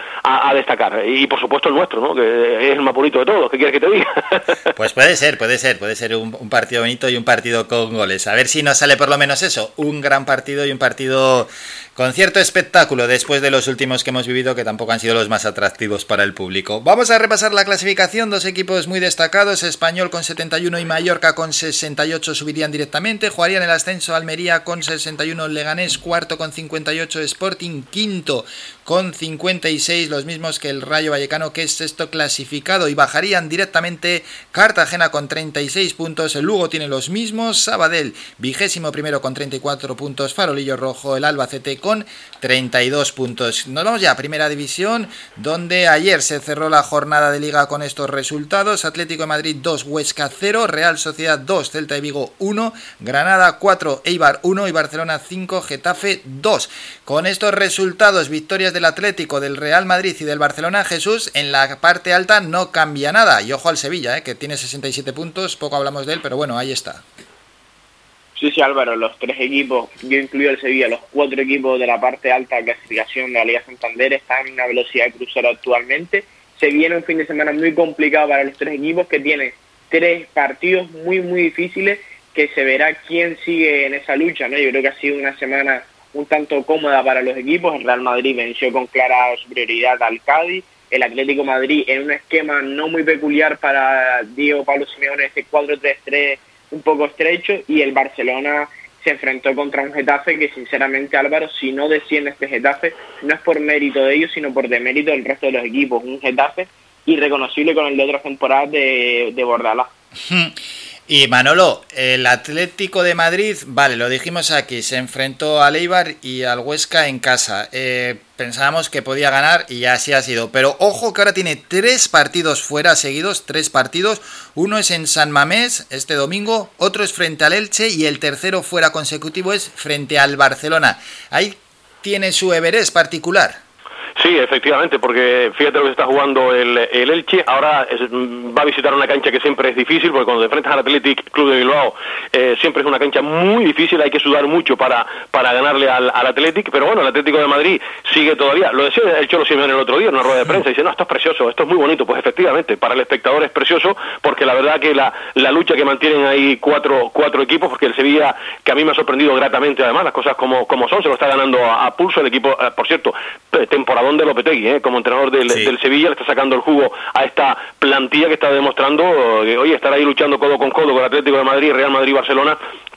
destacar. Y por supuesto el nuestro, ¿no? que es el más bonito de todos. ¿Qué quieres que te diga? Pues puede ser, puede ser, puede ser un partido bonito y un partido con goles. A ver si nos sale por lo menos eso, un gran partido y un partido con cierto espectáculo después de los últimos que hemos vivido que tampoco han sido los más atractivos para el público. Vamos a repasar la clasificación, dos equipos muy destacados, Español con 71 y Mallorca con 68 subirían directamente, jugarían el ascenso Almería con 61, Leganés cuarto con 58, Sporting quinto con 56, los mismos que el Rayo Vallecano que es sexto clasificado y bajarían directamente Cartagena con 36 puntos, el Lugo tiene los mismos, Sabadell vigésimo primero con 34 puntos, Farolillo Rojo, el Albacete con 32 puntos. Nos vamos ya a Primera División, donde ayer se cerró la jornada de liga con estos resultados. Atlético de Madrid 2, Huesca 0, Real Sociedad 2, Celta de Vigo 1, Granada 4, Eibar 1 y Barcelona 5, Getafe 2. Con estos resultados, victorias del Atlético, del Real Madrid y del Barcelona, Jesús, en la parte alta no cambia nada. Y ojo al Sevilla, eh, que tiene 67 puntos, poco hablamos de él, pero bueno, ahí está. Sí, sí, Álvaro, los tres equipos, yo incluyo el Sevilla, los cuatro equipos de la parte alta de clasificación de la Liga Santander están en una velocidad de crucero actualmente. Se viene un fin de semana muy complicado para los tres equipos que tienen tres partidos muy, muy difíciles que se verá quién sigue en esa lucha, ¿no? Yo creo que ha sido una semana un tanto cómoda para los equipos. El Real Madrid venció con clara superioridad al Cádiz. El Atlético Madrid en un esquema no muy peculiar para Diego Pablo Simeone, ese 4-3-3 un poco estrecho y el Barcelona se enfrentó contra un Getafe que sinceramente Álvaro, si no desciende este Getafe, no es por mérito de ellos, sino por demérito del resto de los equipos. Un Getafe irreconocible con el de otras temporadas de, de Bordalás. Y Manolo, el Atlético de Madrid, vale, lo dijimos aquí, se enfrentó al Eibar y al Huesca en casa. Eh, pensábamos que podía ganar y así ha sido. Pero ojo que ahora tiene tres partidos fuera seguidos, tres partidos. Uno es en San Mamés este domingo, otro es frente al Elche y el tercero fuera consecutivo es frente al Barcelona. Ahí tiene su Everest particular. Sí, efectivamente, porque fíjate lo que está jugando el, el Elche. Ahora es, va a visitar una cancha que siempre es difícil, porque cuando te enfrentas al Athletic Club de Bilbao, eh, siempre es una cancha muy difícil, hay que sudar mucho para, para ganarle al, al Athletic. Pero bueno, el Atlético de Madrid sigue todavía. Lo decía el Cholo Simeone el otro día en una rueda de prensa, dice, no, esto es precioso, esto es muy bonito. Pues efectivamente, para el espectador es precioso, porque la verdad que la, la lucha que mantienen ahí cuatro, cuatro equipos, porque el Sevilla, que a mí me ha sorprendido gratamente además, las cosas como, como son, se lo está ganando a, a pulso el equipo, eh, por cierto, temporadón de Lopetegui, ¿eh? como entrenador del, sí. del, Sevilla, le está sacando el jugo a esta plantilla que está demostrando que hoy estar ahí luchando codo con codo con el Atlético de Madrid, Real Madrid, Barcelona,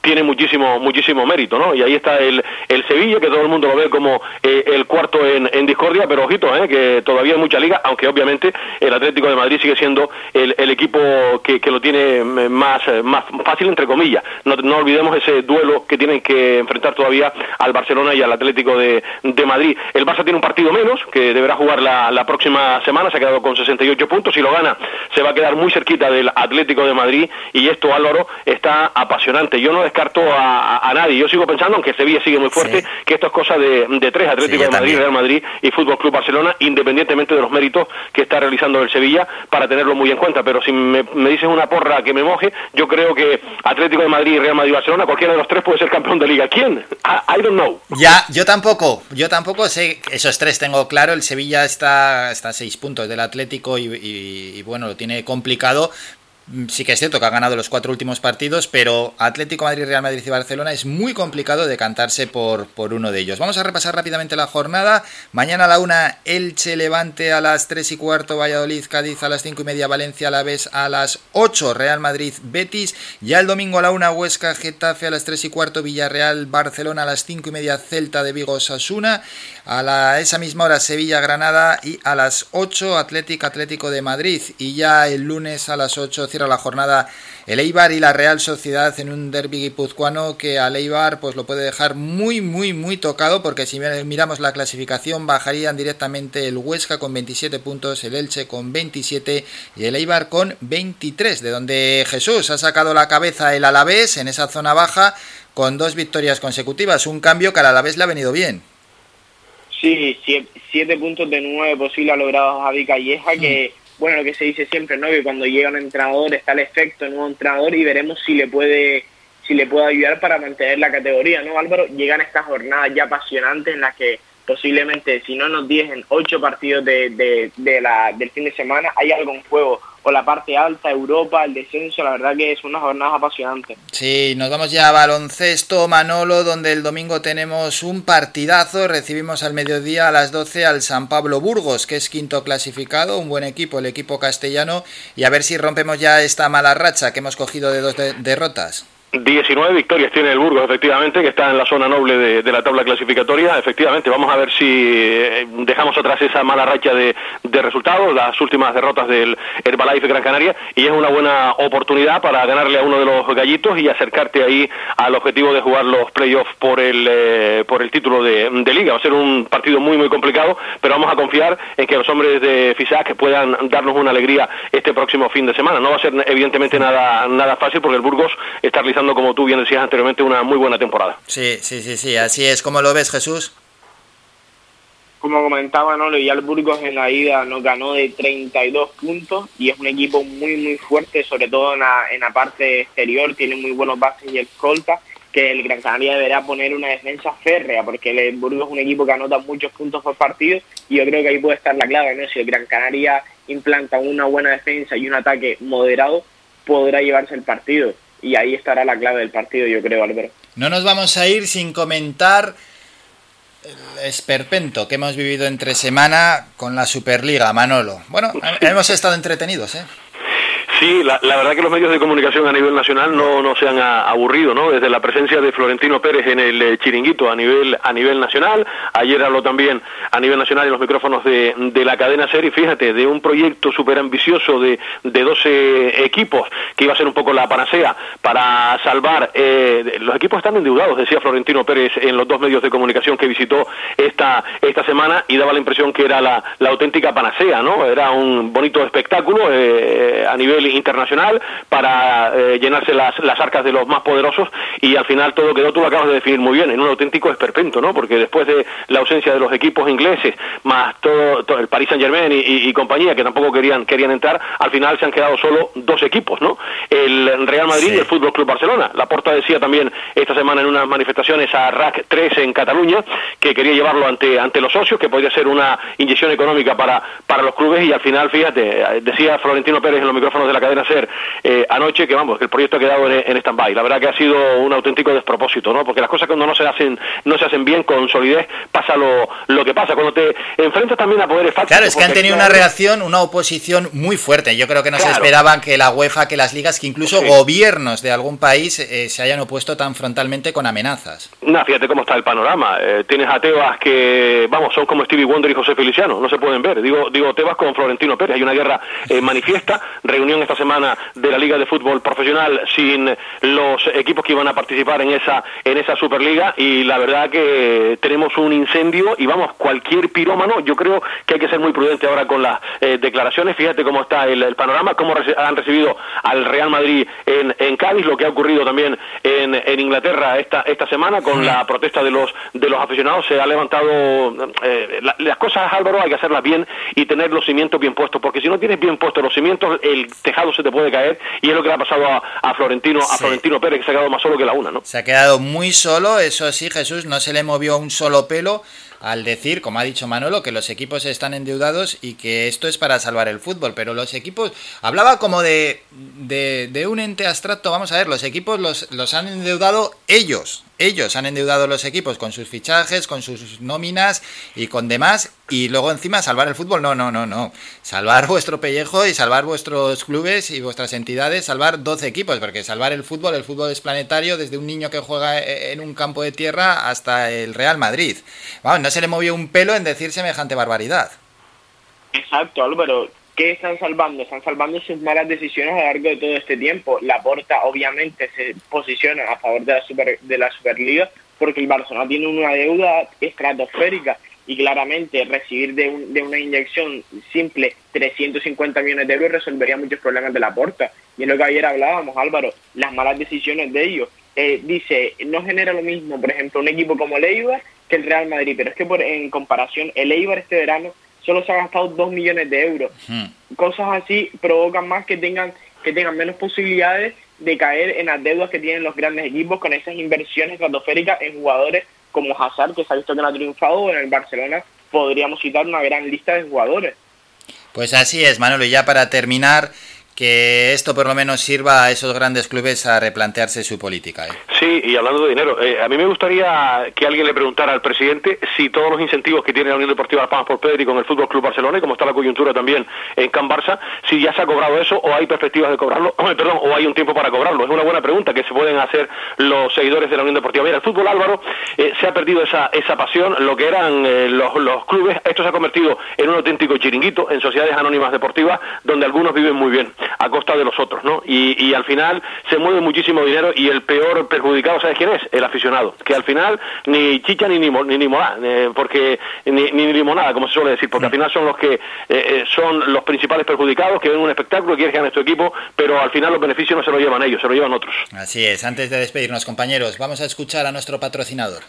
tiene muchísimo muchísimo mérito, ¿no? Y ahí está el, el Sevilla, que todo el mundo lo ve como eh, el cuarto en, discordia, pero ojito, ¿eh? que todavía hay mucha liga, aunque obviamente el Atlético de Madrid sigue siendo el, equipo que, lo tiene más, más fácil, entre comillas. No, no, olvidemos ese duelo que tienen que enfrentar todavía al Barcelona y al Atlético de, de Madrid. El Barça tiene un partido menos, que deberá jugar la, próxima semana, se ha quedado con 68 puntos, si lo gana se va a quedar muy cerquita del Atlético de Madrid y esto Álvaro está apasionante. Yo no a, a nadie. Yo sigo pensando, aunque Sevilla sigue muy fuerte, que esto es cosa de, de tres, Atlético de Madrid, Real Madrid y Fútbol Club Barcelona, independientemente de los méritos que está realizando el Sevilla, para tenerlo muy en cuenta. Pero si me, me dices una porra que me moje, yo creo que Atlético de Madrid, Real Madrid y Barcelona, cualquiera de los tres puede ser campeón de liga. ¿Quién? I, I don't know. Ya, yo tampoco, yo tampoco sé, esos tres tengo claro, el Sevilla está, está a seis puntos del Atlético y, y- y, bueno, lo tiene complicado. Mm, Sí que es cierto que ha ganado los cuatro últimos partidos, pero Atlético Madrid, Real Madrid y Barcelona es muy complicado decantarse por, por uno de ellos. Vamos a repasar rápidamente la jornada. Mañana a la una, Elche Levante a las tres y cuarto, Valladolid Cádiz a las cinco y media, Valencia a la vez a las 8, Real Madrid Betis. Ya el domingo a la una, Huesca Getafe a las tres y cuarto, Villarreal Barcelona a las cinco y media, Celta de Vigo Sasuna. A la, esa misma hora Sevilla Granada y a las 8 Atlético Atlético de Madrid. Y ya el lunes a las 8 cierra la jornada el Eibar y la Real Sociedad en un derby guipuzcoano que al Eibar pues lo puede dejar muy muy muy tocado porque si miramos la clasificación bajarían directamente el Huesca con 27 puntos, el Elche con 27 y el Eibar con 23, de donde Jesús ha sacado la cabeza el Alavés en esa zona baja con dos victorias consecutivas, un cambio que al Alavés le ha venido bien. Sí, siete, siete puntos de nueve posibles ha logrado Javi Calleja, que, bueno, lo que se dice siempre, ¿no? Que cuando llega un entrenador está el efecto de nuevo entrenador y veremos si le puede si le puede ayudar para mantener la categoría, ¿no, Álvaro? Llegan estas jornadas ya apasionantes en las que posiblemente, si no nos diesen ocho partidos de, de, la, del fin de semana, hay algo en juego. O la parte alta, Europa, el descenso, la verdad que es una jornada apasionante. Sí, nos vamos ya a baloncesto, Manolo, donde el domingo tenemos un partidazo. Recibimos al mediodía a las 12 al San Pablo Burgos, que es quinto clasificado, un buen equipo, el equipo castellano. Y a ver si rompemos ya esta mala racha que hemos cogido de dos de- derrotas. 19 victorias tiene el Burgos, efectivamente, que está en la zona noble de, la tabla clasificatoria. Efectivamente, vamos a ver si eh, dejamos atrás esa mala racha de, resultados, las últimas derrotas del Herbalife Gran Canaria, y es una buena oportunidad para ganarle a uno de los gallitos y acercarte ahí al objetivo de jugar los playoffs por el, eh, por el título de, de liga. Va a ser un partido muy, muy complicado, pero vamos a confiar en que los hombres de FISAC puedan darnos una alegría este próximo fin de semana. No va a ser evidentemente nada, nada fácil porque el Burgos está realizando, como tú bien decías anteriormente, una muy buena temporada. Sí, sí, sí, sí, así es. ¿Cómo lo ves, Jesús? Como comentaba, ¿no? ya el Burgos en la ida nos ganó de 32 puntos y es un equipo muy, muy fuerte, sobre todo en la, en la parte exterior, tiene muy buenos bases y escolta, que el Gran Canaria deberá poner una defensa férrea, porque el Burgos es un equipo que anota muchos puntos por partido y yo creo que ahí puede estar la clave, ¿no? Si el Gran Canaria implanta una buena defensa y un ataque moderado, podrá llevarse el partido y ahí estará la clave del partido, yo creo, Álvaro. No nos vamos a ir sin comentar el esperpento que hemos vivido entre semana con la Superliga, Manolo. Bueno, hemos estado entretenidos, ¿eh? Sí, la, verdad que los medios de comunicación a nivel nacional no, no se han aburrido, ¿no? Desde la presencia de Florentino Pérez en el eh, chiringuito a nivel a nivel nacional, ayer habló también a nivel nacional en los micrófonos de, de la cadena serie, fíjate, de un proyecto súper ambicioso de, de 12 equipos que iba a ser un poco la panacea para salvar, eh, los equipos están endeudados, decía Florentino Pérez en los dos medios de comunicación que visitó esta, esta semana y daba la impresión que era la, la auténtica panacea, ¿no? Era un bonito espectáculo eh, a nivel internacional para eh, llenarse las, las arcas de los más poderosos y al final todo quedó, tú lo acabas de definir muy bien, en un auténtico esperpento, ¿no? Porque después de la ausencia de los equipos ingleses, más todo, todo el Paris Saint Germain y, y- y compañía que tampoco querían, querían entrar, al final se han quedado solo dos equipos, ¿no? El Real Madrid y el Fútbol Club Barcelona. La Porta decía también esta semana en unas manifestaciones a RAC 3 en Cataluña que quería llevarlo ante, ante los socios, que podría ser una inyección económica para, para los clubes y al final, fíjate, decía Florentino Pérez en los micrófonos de la cadena SER eh, anoche que vamos, que el proyecto ha quedado en, en stand-by. La verdad que ha sido un auténtico despropósito, ¿no? Porque las cosas cuando no se hacen, no se hacen bien con solidez, pasa lo, lo que pasa. Cuando te enfrentas también a poderes fácticos. Claro, es que han tenido una reacción, una oposición muy fuerte. Yo creo que no se esperaban que la UEFA, que las ligas, que incluso Sí. gobiernos de algún país eh, se hayan opuesto tan frontalmente con amenazas. No, fíjate cómo está el panorama. Eh, tienes a Tebas que, vamos, son como Stevie Wonder y José Feliciano, no se pueden ver. Digo, digo Tebas con Florentino Pérez. Hay una guerra eh, manifiesta, reunión esta semana de la Liga de Fútbol Profesional sin los equipos que iban a participar en esa en esa Superliga. Y la verdad que tenemos un incendio y vamos cualquier pirómano yo creo que hay que ser muy prudente ahora con las eh, declaraciones. Fíjate cómo está el, el panorama cómo reci- han recibido al Real Madrid en, en Cádiz lo que ha ocurrido también en, en Inglaterra esta esta semana con la protesta de los de los aficionados. Se ha levantado eh, la- las cosas Álvaro hay que hacerlas bien y tener los cimientos bien puestos porque si no tienes bien puestos los cimientos el tejado se te puede caer y es lo que le ha pasado a, a Florentino a. Florentino Pérez que se ha quedado más solo que la una no Se ha quedado muy solo, eso sí, Jesús, no se le movió un solo pelo al decir, como ha dicho Manolo, que los equipos están endeudados y que esto es para salvar el fútbol, pero los equipos, hablaba como de, de, de un ente abstracto, vamos a ver, los equipos los, los han endeudado ellos, ellos han endeudado los equipos con sus fichajes, con sus nóminas y con demás, y luego encima salvar el fútbol, no, no, no, no, salvar vuestro pellejo y salvar vuestros clubes y vuestras entidades, salvar 12 equipos, porque salvar el fútbol, el fútbol es planetario, desde un niño que juega e- en un campo de tierra hasta el Real Madrid. Vamos, no se le movió un pelo en decir semejante barbaridad. Exacto, Álvaro. ¿Qué están salvando? Están salvando sus malas decisiones a lo largo de todo este tiempo. La Porta obviamente se posiciona a favor de la, super, de la Superliga porque el Barcelona tiene una deuda estratosférica y claramente recibir de, un- de una inyección simple 350 millones de euros resolvería muchos problemas de la Porta. Y es lo que ayer hablábamos, Álvaro, las malas decisiones de ellos. Eh, dice, no genera lo mismo, por ejemplo, un equipo como el Eibar que el Real Madrid, pero es que por, en comparación, el Eibar este verano solo se ha gastado 2 millones de euros. Cosas así provocan más que tengan, que tengan menos posibilidades de caer en las deudas que tienen los grandes equipos con esas inversiones estratosféricas en jugadores como Hazard, que se ha visto que no ha triunfado, en el Barcelona podríamos citar una gran lista de jugadores. Pues así es, Manolo, y ya para terminar, que esto por lo menos sirva a esos grandes clubes a replantearse su política. ¿eh? Sí, y hablando de dinero, eh, a mí me gustaría que alguien le preguntara al presidente si todos los incentivos que tiene la Unión Deportiva Las Palmas por Pedro y con el Fútbol Club Barcelona, y como está la coyuntura también en Can Barça, si ya se ha cobrado eso o hay perspectivas de cobrarlo, perdón, o hay un tiempo para cobrarlo. Es una buena pregunta que se pueden hacer los seguidores de la Unión Deportiva. Mira, el fútbol Álvaro eh, se ha perdido esa, esa pasión, lo que eran eh, los, los clubes, esto se ha convertido en un auténtico chiringuito, en sociedades anónimas deportivas, donde algunos viven muy bien, a costa de los otros, ¿no? Y, y al final se mueve muchísimo dinero y el peor perjudicado, ¿sabes quién es? El aficionado, que al final ni chicha ni ni, ni limonada, eh, porque ni, ni limonada, como se suele decir, porque al final son los que eh, eh, son los principales perjudicados, que ven un espectáculo, quieren que gane tu equipo, pero al final los beneficios no se los llevan ellos, se los llevan otros. Así es, antes de despedirnos, compañeros, vamos a escuchar a nuestro patrocinador.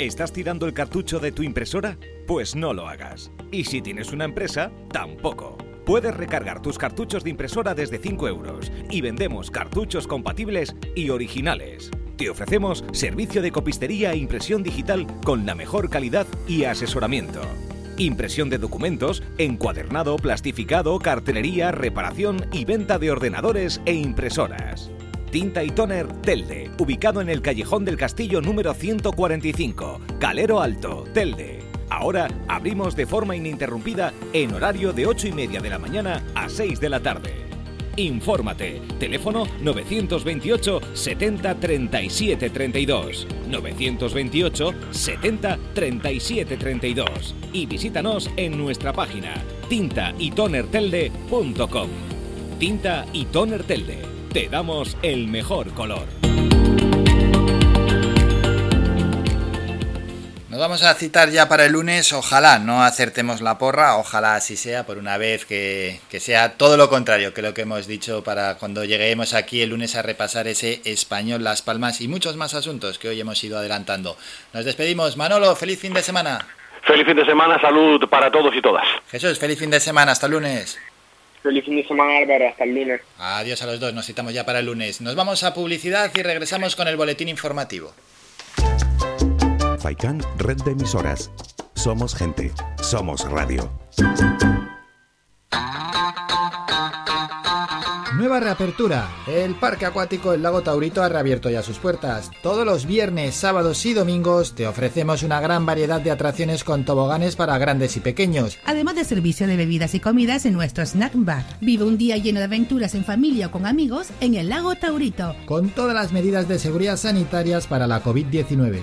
¿Estás tirando el cartucho de tu impresora? Pues no lo hagas. Y si tienes una empresa, tampoco. Puedes recargar tus cartuchos de impresora desde 5 euros y vendemos cartuchos compatibles y originales. Te ofrecemos servicio de copistería e impresión digital con la mejor calidad y asesoramiento. Impresión de documentos, encuadernado, plastificado, cartelería, reparación y venta de ordenadores e impresoras. Tinta y Toner Telde, ubicado en el Callejón del Castillo número 145, Calero Alto, Telde. Ahora abrimos de forma ininterrumpida en horario de 8 y media de la mañana a 6 de la tarde. Infórmate. Teléfono 928 70 37 32. 928 70 37 32. Y visítanos en nuestra página tintaytonertelde.com. Tinta y Toner Telde. Te damos el mejor color. Nos vamos a citar ya para el lunes, ojalá no acertemos la porra, ojalá así sea, por una vez que, que sea todo lo contrario que lo que hemos dicho para cuando lleguemos aquí el lunes a repasar ese español Las Palmas y muchos más asuntos que hoy hemos ido adelantando. Nos despedimos, Manolo, feliz fin de semana. Feliz fin de semana, salud para todos y todas. Jesús, feliz fin de semana, hasta el lunes. Feliz fin de semana, Álvaro. Hasta el lunes. Adiós a los dos, nos citamos ya para el lunes. Nos vamos a publicidad y regresamos con el boletín informativo. Faikan, red de emisoras. Somos gente, somos radio. Nueva reapertura. El Parque Acuático El Lago Taurito ha reabierto ya sus puertas. Todos los viernes, sábados y domingos te ofrecemos una gran variedad de atracciones con toboganes para grandes y pequeños. Además de servicio de bebidas y comidas en nuestro snack bar. Vive un día lleno de aventuras en familia o con amigos en el lago Taurito. Con todas las medidas de seguridad sanitarias para la COVID-19.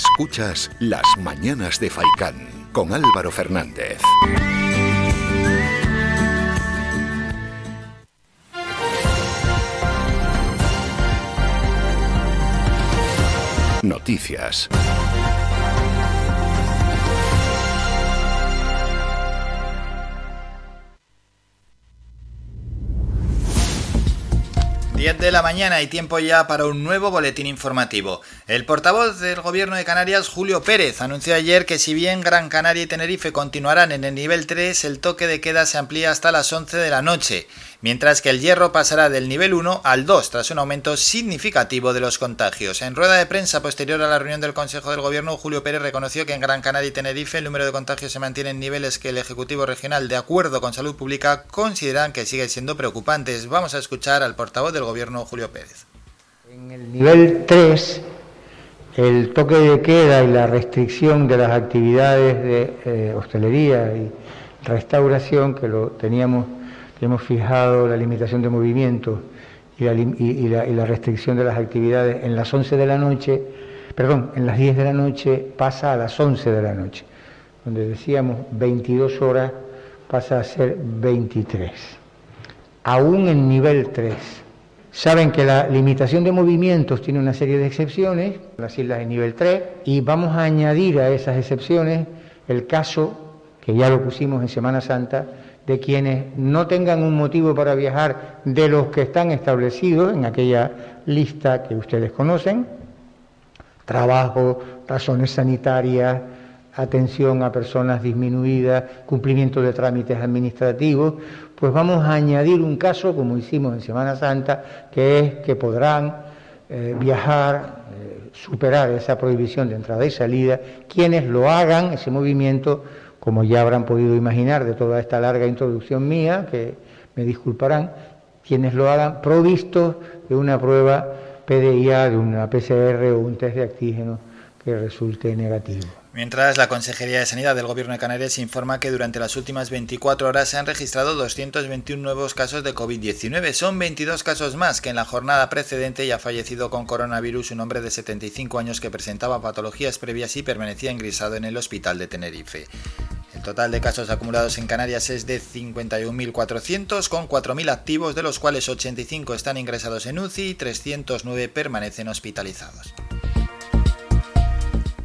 Escuchas Las Mañanas de Faicán con Álvaro Fernández. Noticias. Diez de la mañana y tiempo ya para un nuevo boletín informativo. El portavoz del gobierno de Canarias, Julio Pérez, anunció ayer que si bien Gran Canaria y Tenerife continuarán en el nivel 3, el toque de queda se amplía hasta las 11 de la noche mientras que el hierro pasará del nivel 1 al 2 tras un aumento significativo de los contagios. En rueda de prensa posterior a la reunión del Consejo del Gobierno, Julio Pérez reconoció que en Gran Canaria y Tenerife el número de contagios se mantiene en niveles que el Ejecutivo Regional, de acuerdo con Salud Pública, consideran que siguen siendo preocupantes. Vamos a escuchar al portavoz del Gobierno, Julio Pérez. En el nivel 3, el toque de queda y la restricción de las actividades de eh, hostelería y restauración, que lo teníamos hemos fijado la limitación de movimiento y la, restricción de las actividades en las 11 de la noche, perdón, en las 10 de la noche pasa a las 11 de la noche, donde decíamos 22 horas pasa a ser 23, aún en nivel 3. Saben que la limitación de movimientos tiene una serie de excepciones, las islas de nivel 3, y vamos a añadir a esas excepciones el caso, que ya lo pusimos en Semana Santa, de quienes no tengan un motivo para viajar de los que están establecidos en aquella lista que ustedes conocen, trabajo, razones sanitarias, atención a personas disminuidas, cumplimiento de trámites administrativos, pues vamos a añadir un caso, como hicimos en Semana Santa, que es que podrán eh, viajar, eh, superar esa prohibición de entrada y salida, quienes lo hagan, ese movimiento, como ya habrán podido imaginar de toda esta larga introducción mía, que me disculparán, quienes lo hagan provistos de una prueba PDIA, de una PCR o un test de antígeno que resulte negativo. Mientras, la Consejería de Sanidad del Gobierno de Canarias informa que durante las últimas 24 horas se han registrado 221 nuevos casos de COVID-19. Son 22 casos más que en la jornada precedente y ha fallecido con coronavirus un hombre de 75 años que presentaba patologías previas y permanecía ingresado en el hospital de Tenerife. El total de casos acumulados en Canarias es de 51.400, con 4.000 activos, de los cuales 85 están ingresados en UCI y 309 permanecen hospitalizados.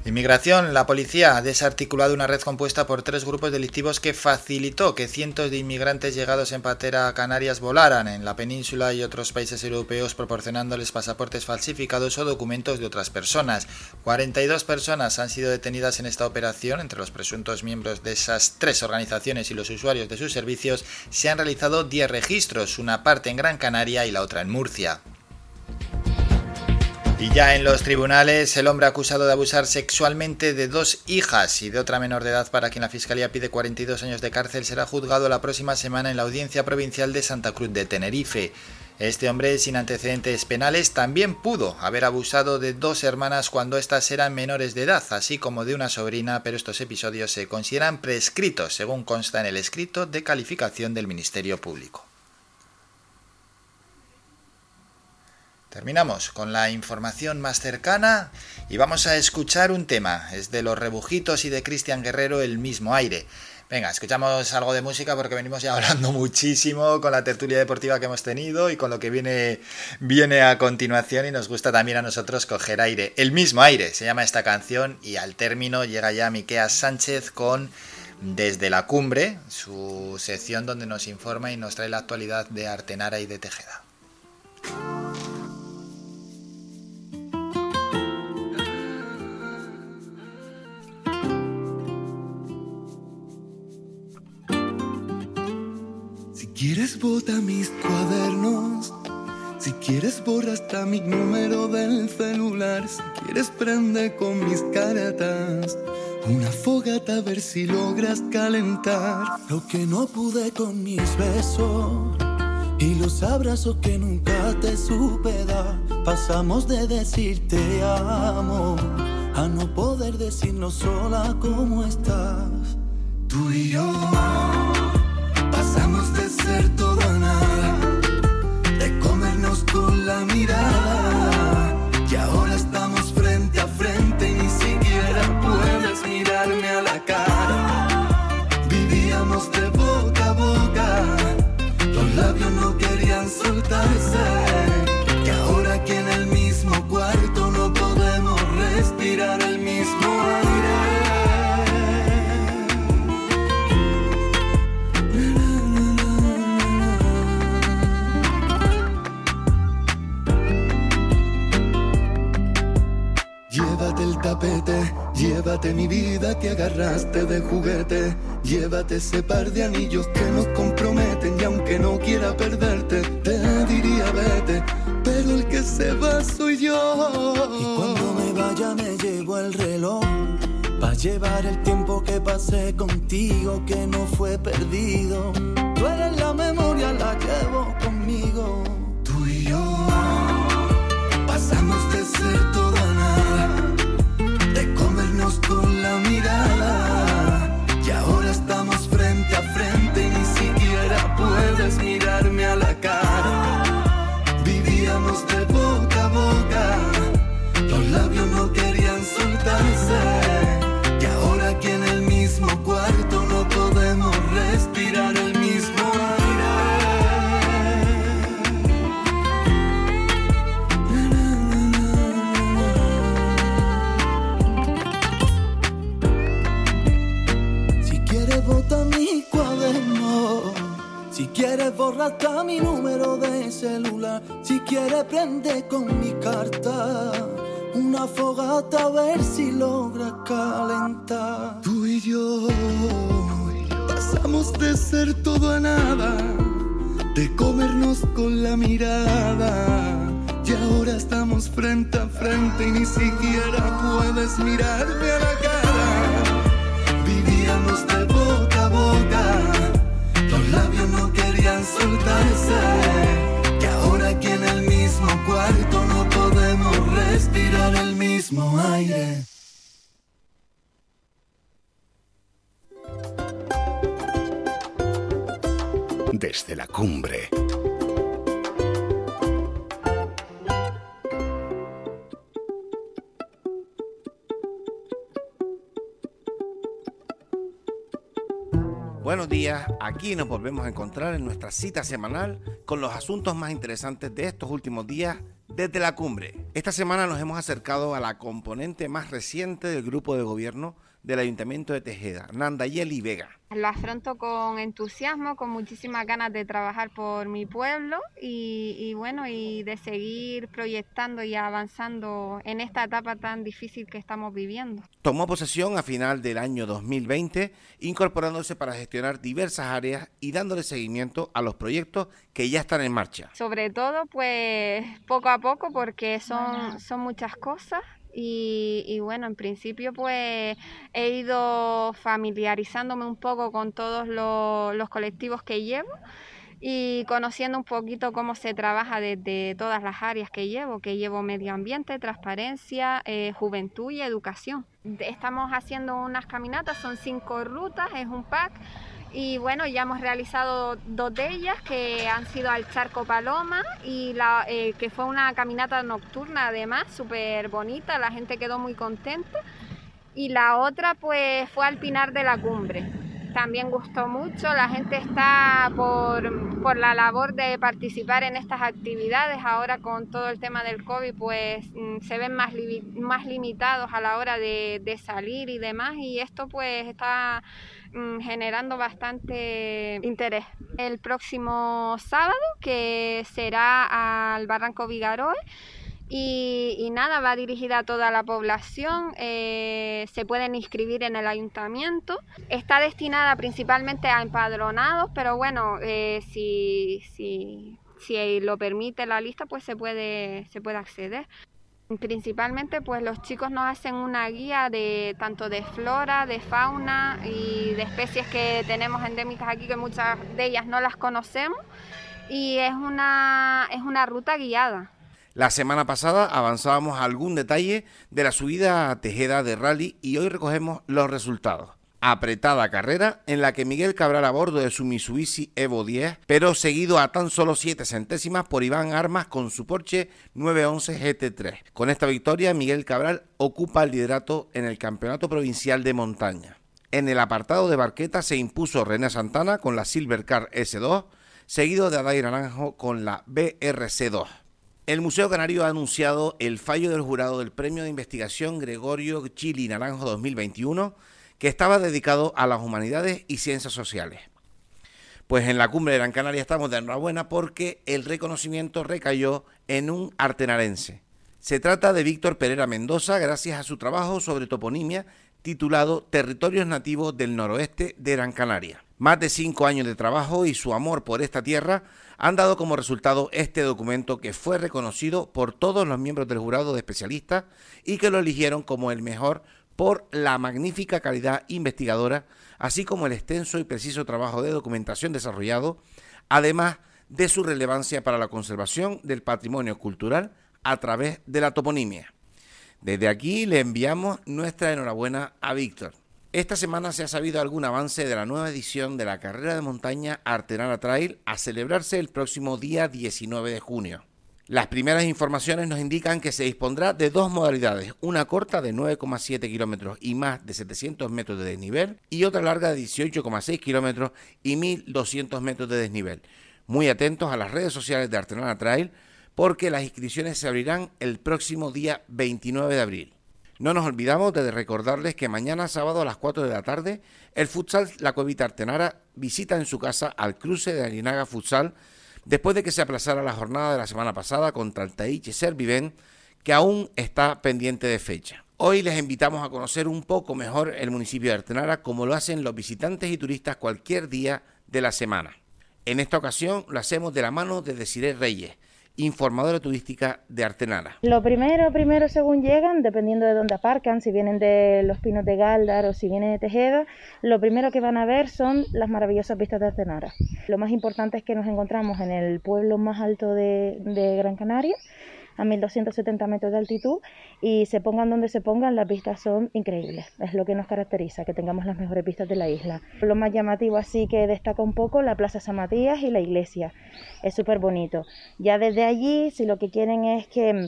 Inmigración. La policía ha desarticulado una red compuesta por tres grupos delictivos que facilitó que cientos de inmigrantes llegados en patera a Canarias volaran en la península y otros países europeos proporcionándoles pasaportes falsificados o documentos de otras personas. 42 personas han sido detenidas en esta operación. Entre los presuntos miembros de esas tres organizaciones y los usuarios de sus servicios se han realizado 10 registros, una parte en Gran Canaria y la otra en Murcia. Y ya en los tribunales, el hombre acusado de abusar sexualmente de dos hijas y de otra menor de edad para quien la Fiscalía pide 42 años de cárcel será juzgado la próxima semana en la Audiencia Provincial de Santa Cruz de Tenerife. Este hombre sin antecedentes penales también pudo haber abusado de dos hermanas cuando éstas eran menores de edad, así como de una sobrina, pero estos episodios se consideran prescritos, según consta en el escrito de calificación del Ministerio Público. Terminamos con la información más cercana y vamos a escuchar un tema. Es de los rebujitos y de Cristian Guerrero el mismo aire. Venga, escuchamos algo de música porque venimos ya hablando muchísimo con la tertulia deportiva que hemos tenido y con lo que viene, viene a continuación y nos gusta también a nosotros coger aire. El mismo aire se llama esta canción y al término llega ya Miquea Sánchez con Desde la Cumbre, su sección donde nos informa y nos trae la actualidad de Artenara y de Tejeda. Quieres bota mis cuadernos, si quieres borra hasta mi número del celular, si quieres prende con mis cartas una fogata a ver si logras calentar lo que no pude con mis besos y los abrazos que nunca te supe dar. Pasamos de decir te amo a no poder decirnos sola cómo estás. Tú y yo pasamos de ser todo nada, de comernos con la mirada. Y ahora estamos frente a frente y ni siquiera puedes mirarme a la cara. Vivíamos de boca a boca, los labios no querían soltarse. Llévate mi vida que agarraste de juguete. Llévate ese par de anillos que nos comprometen y aunque no quiera perderte, te diría vete, pero el que se va soy yo. Y cuando me vaya me llevo el reloj. Va a llevar el tiempo que pasé contigo que no fue perdido. Tú eres la memoria, la llevo conmigo. Quieres borra hasta mi número de celular, si quieres prende con mi carta una fogata a ver si logra calentar. Tú y yo pasamos de ser todo a nada, de comernos con la mirada. Y ahora estamos frente a frente y ni siquiera puedes mirarme a la cara. Vivíamos de soltarse. Que ahora aquí en el mismo cuarto no podemos respirar el mismo aire. Desde la cumbre. Buenos días, aquí nos volvemos a encontrar en nuestra cita semanal con los asuntos más interesantes de estos últimos días desde la cumbre. Esta semana nos hemos acercado a la componente más reciente del grupo de gobierno del Ayuntamiento de Tejeda, Nandayeli Vega. Lo afronto con entusiasmo, con muchísimas ganas de trabajar por mi pueblo y, y bueno, y de seguir proyectando y avanzando en esta etapa tan difícil que estamos viviendo. Tomó posesión a final del año 2020, incorporándose para gestionar diversas áreas y dándole seguimiento a los proyectos que ya están en marcha. Sobre todo, pues poco a poco, porque son, son muchas cosas. Y, bueno, en principio pues he ido familiarizándome un poco con todos los, los colectivos que llevo y conociendo un poquito cómo se trabaja desde todas las áreas que llevo, que llevo medio ambiente, transparencia, eh, juventud y educación. Estamos haciendo unas caminatas, son cinco rutas, es un pack. Y bueno, ya hemos realizado dos de ellas que han sido al Charco Paloma y la, eh, que fue una caminata nocturna además, súper bonita, la gente quedó muy contenta. Y la otra pues fue al Pinar de la Cumbre. También gustó mucho. La gente está por, por, la labor de participar en estas actividades. Ahora con todo el tema del COVID, pues mm, se ven más, más limitados a la hora de, de, salir y demás. Y esto pues está mm, generando bastante interés. El próximo sábado, que será al Barranco Vigaroe, y, nada, va dirigida a toda la población, eh, se pueden inscribir en el ayuntamiento, está destinada principalmente a empadronados, pero bueno, eh, si, si, si, lo permite la lista, pues se puede, se puede acceder. Principalmente, pues los chicos nos hacen una guía de tanto de flora, de fauna y de especies que tenemos endémicas aquí, que muchas de ellas no las conocemos, y es una, es una ruta guiada. La semana pasada avanzábamos algún detalle de la subida a Tejeda de Rally y hoy recogemos los resultados. Apretada carrera en la que Miguel Cabral a bordo de su Mitsubishi Evo 10, pero seguido a tan solo 7 centésimas por Iván Armas con su Porsche 911 GT3. Con esta victoria, Miguel Cabral ocupa el liderato en el Campeonato Provincial de Montaña. En el apartado de Barqueta se impuso René Santana con la Silvercar S2, seguido de Adai Naranjo con la BRC2. El Museo Canario ha anunciado el fallo del jurado del Premio de Investigación Gregorio Chili Naranjo 2021, que estaba dedicado a las humanidades y ciencias sociales. Pues en la cumbre de Gran Canaria estamos de enhorabuena porque el reconocimiento recayó en un artenarense. Se trata de Víctor Pereira Mendoza gracias a su trabajo sobre toponimia titulado Territorios Nativos del Noroeste de Gran Canaria. Más de cinco años de trabajo y su amor por esta tierra han dado como resultado este documento que fue reconocido por todos los miembros del jurado de especialistas y que lo eligieron como el mejor por la magnífica calidad investigadora, así como el extenso y preciso trabajo de documentación desarrollado, además de su relevancia para la conservación del patrimonio cultural a través de la toponimia. Desde aquí le enviamos nuestra enhorabuena a Víctor. Esta semana se ha sabido algún avance de la nueva edición de la carrera de montaña Artenara Trail a celebrarse el próximo día 19 de junio. Las primeras informaciones nos indican que se dispondrá de dos modalidades, una corta de 9,7 kilómetros y más de 700 metros de desnivel y otra larga de 18,6 kilómetros y 1200 metros de desnivel. Muy atentos a las redes sociales de Artenara Trail porque las inscripciones se abrirán el próximo día 29 de abril. No nos olvidamos de recordarles que mañana sábado a las 4 de la tarde el futsal La Cuevita Artenara visita en su casa al cruce de Arinaga Futsal después de que se aplazara la jornada de la semana pasada contra el Taichi Serviven que aún está pendiente de fecha. Hoy les invitamos a conocer un poco mejor el municipio de Artenara como lo hacen los visitantes y turistas cualquier día de la semana. En esta ocasión lo hacemos de la mano de Desiree Reyes, informadora turística de Artenara. Lo primero, primero según llegan, dependiendo de dónde aparcan, si vienen de los Pinos de Galdar o si vienen de Tejeda, lo primero que van a ver son las maravillosas vistas de Artenara. Lo más importante es que nos encontramos en el pueblo más alto de, de Gran Canaria, a 1270 metros de altitud y se pongan donde se pongan, las vistas son increíbles. Es lo que nos caracteriza, que tengamos las mejores vistas de la isla. Lo más llamativo así que destaca un poco la Plaza San Matías y la iglesia. Es súper bonito. Ya desde allí, si lo que quieren es que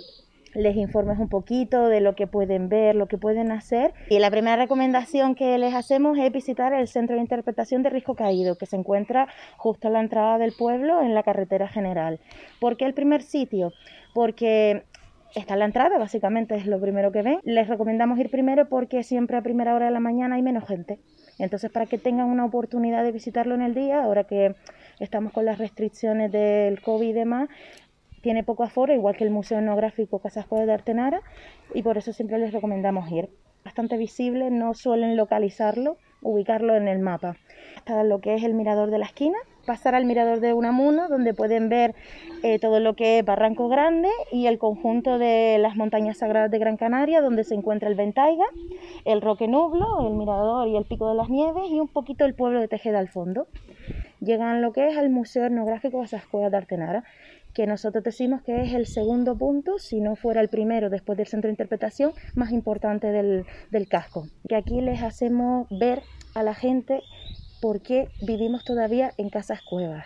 les informes un poquito de lo que pueden ver, lo que pueden hacer. Y la primera recomendación que les hacemos es visitar el Centro de Interpretación de Risco Caído, que se encuentra justo a la entrada del pueblo en la carretera general. ¿Por qué el primer sitio? Porque está en la entrada, básicamente es lo primero que ven. Les recomendamos ir primero porque siempre a primera hora de la mañana hay menos gente. Entonces, para que tengan una oportunidad de visitarlo en el día, ahora que estamos con las restricciones del COVID y demás, tiene poco aforo, igual que el Museo Etnográfico Casasco de Artenara, y por eso siempre les recomendamos ir. Bastante visible, no suelen localizarlo, ubicarlo en el mapa. Está lo que es el mirador de la esquina, pasar al mirador de Unamuno, donde pueden ver eh, todo lo que es Barranco Grande y el conjunto de las montañas sagradas de Gran Canaria, donde se encuentra el Ventaiga, el Roque Nublo, el mirador y el Pico de las Nieves y un poquito el pueblo de Tejeda al fondo. Llegan lo que es el Museo Etnográfico Basascuela de Artenara, que nosotros decimos que es el segundo punto, si no fuera el primero después del centro de interpretación, más importante del, del casco. Que aquí les hacemos ver a la gente por qué vivimos todavía en casas cuevas.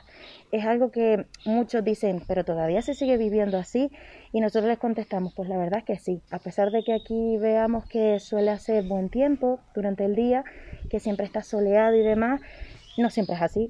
Es algo que muchos dicen, pero todavía se sigue viviendo así. Y nosotros les contestamos, pues la verdad es que sí. A pesar de que aquí veamos que suele hacer buen tiempo durante el día, que siempre está soleado y demás, no siempre es así.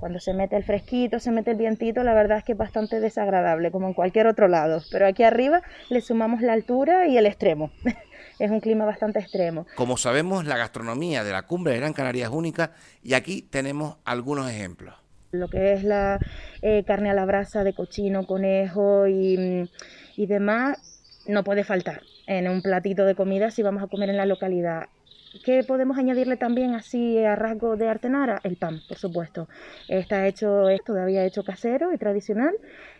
Cuando se mete el fresquito, se mete el vientito, la verdad es que es bastante desagradable, como en cualquier otro lado. Pero aquí arriba le sumamos la altura y el extremo. es un clima bastante extremo. Como sabemos, la gastronomía de la cumbre de Gran Canaria es única y aquí tenemos algunos ejemplos. Lo que es la eh, carne a la brasa de cochino, conejo y, y demás, no puede faltar en un platito de comida si vamos a comer en la localidad. ¿Qué podemos añadirle también así a rasgo de Artenara? El pan, por supuesto. Está hecho, es todavía hecho casero y tradicional,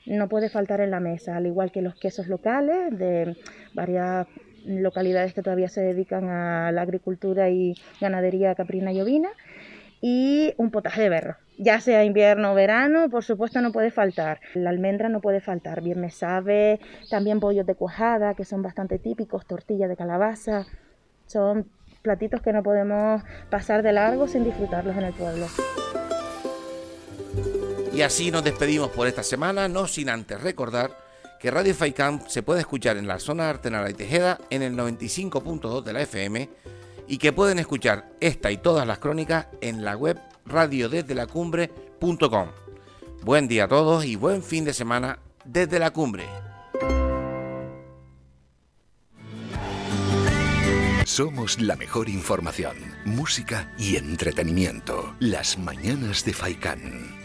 no puede faltar en la mesa, al igual que los quesos locales de varias localidades que todavía se dedican a la agricultura y ganadería caprina y ovina y un potaje de berro. Ya sea invierno o verano, por supuesto no puede faltar. La almendra no puede faltar, bien me sabe, también bollos de cuajada, que son bastante típicos, tortilla de calabaza, son platitos que no podemos pasar de largo sin disfrutarlos en el pueblo. Y así nos despedimos por esta semana, no sin antes recordar que Radio Faicán se puede escuchar en la zona Artenara y Tejeda en el 95.2 de la FM y que pueden escuchar esta y todas las crónicas en la web radiodesdelacumbre.com. Buen día a todos y buen fin de semana desde la cumbre. Somos la mejor información, música y entretenimiento. Las mañanas de Faikán.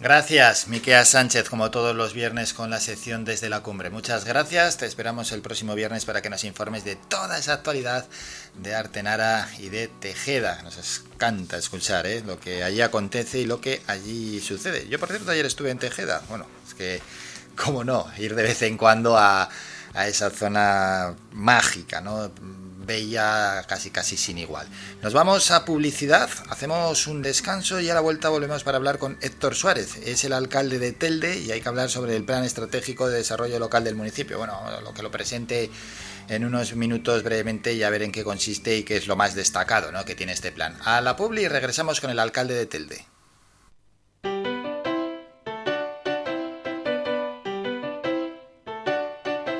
Gracias, Miquea Sánchez, como todos los viernes con la sección desde la cumbre. Muchas gracias, te esperamos el próximo viernes para que nos informes de toda esa actualidad de Artenara y de Tejeda. Nos encanta escuchar ¿eh? lo que allí acontece y lo que allí sucede. Yo, por cierto, ayer estuve en Tejeda. Bueno, es que, cómo no, ir de vez en cuando a, a esa zona mágica, ¿no? bella, casi casi sin igual. Nos vamos a publicidad, hacemos un descanso y a la vuelta volvemos para hablar con Héctor Suárez. Es el alcalde de Telde y hay que hablar sobre el plan estratégico de desarrollo local del municipio. Bueno, lo que lo presente en unos minutos brevemente y a ver en qué consiste y qué es lo más destacado ¿no? que tiene este plan. A la publi y regresamos con el alcalde de Telde.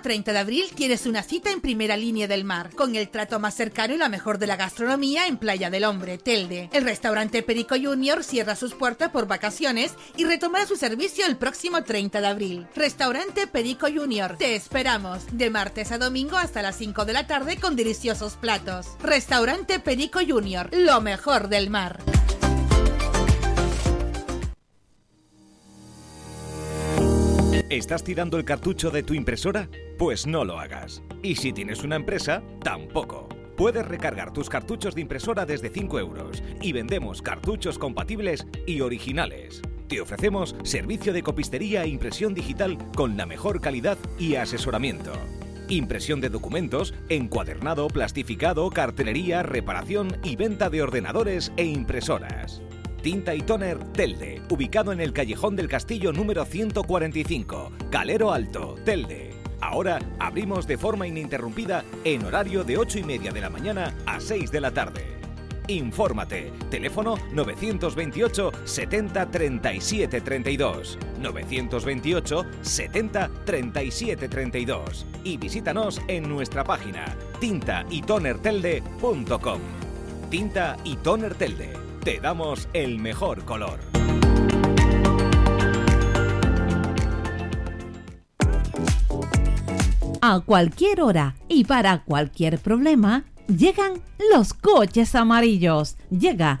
El próximo 30 de abril tienes una cita en primera línea del mar, con el trato más cercano y la mejor de la gastronomía en Playa del Hombre, Telde. El restaurante Perico Junior cierra sus puertas por vacaciones y retomará su servicio el próximo 30 de abril. Restaurante Perico Junior, te esperamos de martes a domingo hasta las 5 de la tarde con deliciosos platos. Restaurante Perico Junior, lo mejor del mar. ¿Estás tirando el cartucho de tu impresora? Pues no lo hagas. Y si tienes una empresa, tampoco. Puedes recargar tus cartuchos de impresora desde 5 euros y vendemos cartuchos compatibles y originales. Te ofrecemos servicio de copistería e impresión digital con la mejor calidad y asesoramiento. Impresión de documentos, encuadernado, plastificado, cartelería, reparación y venta de ordenadores e impresoras. Tinta y Toner Telde, ubicado en el Callejón del Castillo número 145, Calero Alto, Telde. Ahora abrimos de forma ininterrumpida en horario de 8 y media de la mañana a 6 de la tarde. Infórmate. Teléfono 928 70 37 32. 928 70 37 32. Y visítanos en nuestra página tintaytonertelde.com. Tinta y Toner Telde. Te damos el mejor color. A cualquier hora y para cualquier problema, Llegan los coches amarillos. Llega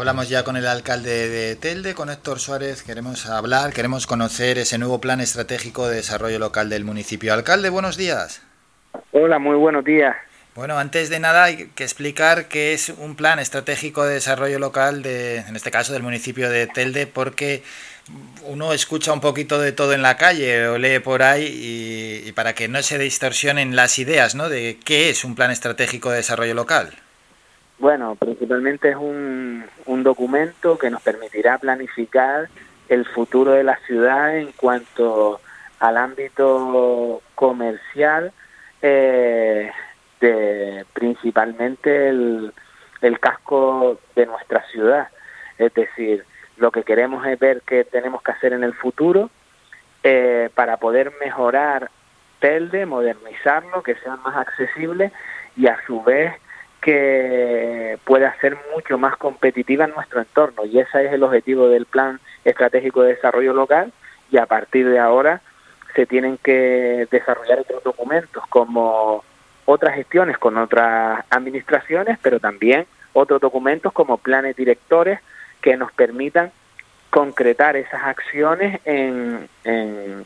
Hablamos ya con el alcalde de Telde, con Héctor Suárez. Queremos hablar, queremos conocer ese nuevo plan estratégico de desarrollo local del municipio. Alcalde, buenos días. Hola, muy buenos días. Bueno, antes de nada hay que explicar qué es un plan estratégico de desarrollo local, de, en este caso del municipio de Telde, porque uno escucha un poquito de todo en la calle o lee por ahí y, y para que no se distorsionen las ideas, ¿no? De qué es un plan estratégico de desarrollo local. Bueno, principalmente es un, un documento que nos permitirá planificar el futuro de la ciudad en cuanto al ámbito comercial, eh, de principalmente el, el casco de nuestra ciudad. Es decir, lo que queremos es ver qué tenemos que hacer en el futuro eh, para poder mejorar Telde, modernizarlo, que sea más accesible y a su vez que pueda ser mucho más competitiva en nuestro entorno. Y ese es el objetivo del Plan Estratégico de Desarrollo Local y a partir de ahora se tienen que desarrollar otros documentos como otras gestiones con otras administraciones, pero también otros documentos como planes directores que nos permitan concretar esas acciones en, en-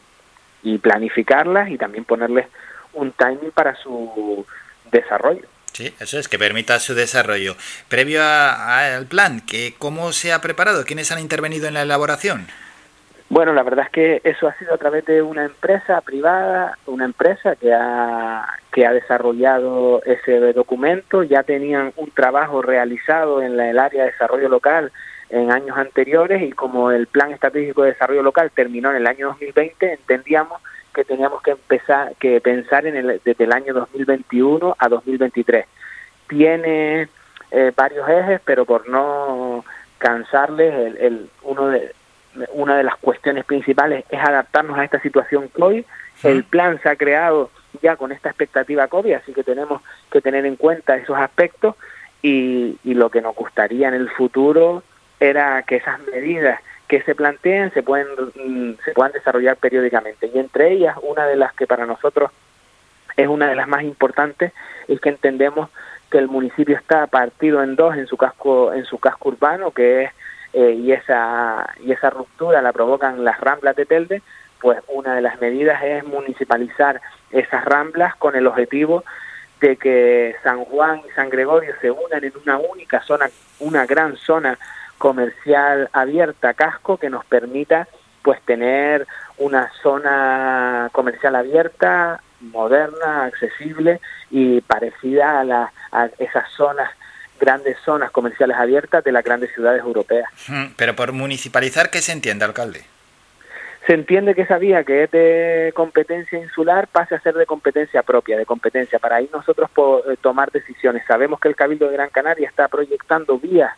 y planificarlas y también ponerles un timing para su desarrollo. Sí, eso es, que permita su desarrollo. Previo al plan, que ¿cómo se ha preparado? ¿Quiénes han intervenido en la elaboración? Bueno, la verdad es que eso ha sido a través de una empresa privada, una empresa que ha, que ha desarrollado ese documento. Ya tenían un trabajo realizado en la- el área de desarrollo local en años anteriores y como el Plan Estratégico de Desarrollo Local terminó en el año 2020, entendíamos que teníamos que empezar que pensar en el, desde el año 2021 a 2023. Tiene eh, varios ejes, pero por no cansarles, el, el- uno de, una de las cuestiones principales es adaptarnos a esta situación COVID. El plan se ha creado ya con esta expectativa COVID, así que tenemos que tener en cuenta esos aspectos y, y lo que nos gustaría en el futuro era que esas medidas que se planteen se pueden mm, se puedan desarrollar periódicamente. Y entre ellas una de las que para nosotros es una de las más importantes es que entendemos que el municipio está partido en dos en su casco en su casco urbano que es eh, y esa y esa ruptura la provocan las ramblas de Telde pues una de las medidas es municipalizar esas ramblas con el objetivo de que San Juan y San Gregorio se unan en una única zona una gran zona comercial abierta casco que nos permita pues tener una zona comercial abierta moderna accesible y parecida a, la, a esas zonas grandes zonas comerciales abiertas de las grandes ciudades europeas Pero por municipalizar, ¿qué se entiende, alcalde? se entiende que esa vía que es de competencia insular pase a ser de competencia propia, de competencia, para ahí nosotros eh, tomar decisiones. Sabemos que el Cabildo de Gran Canaria está proyectando vías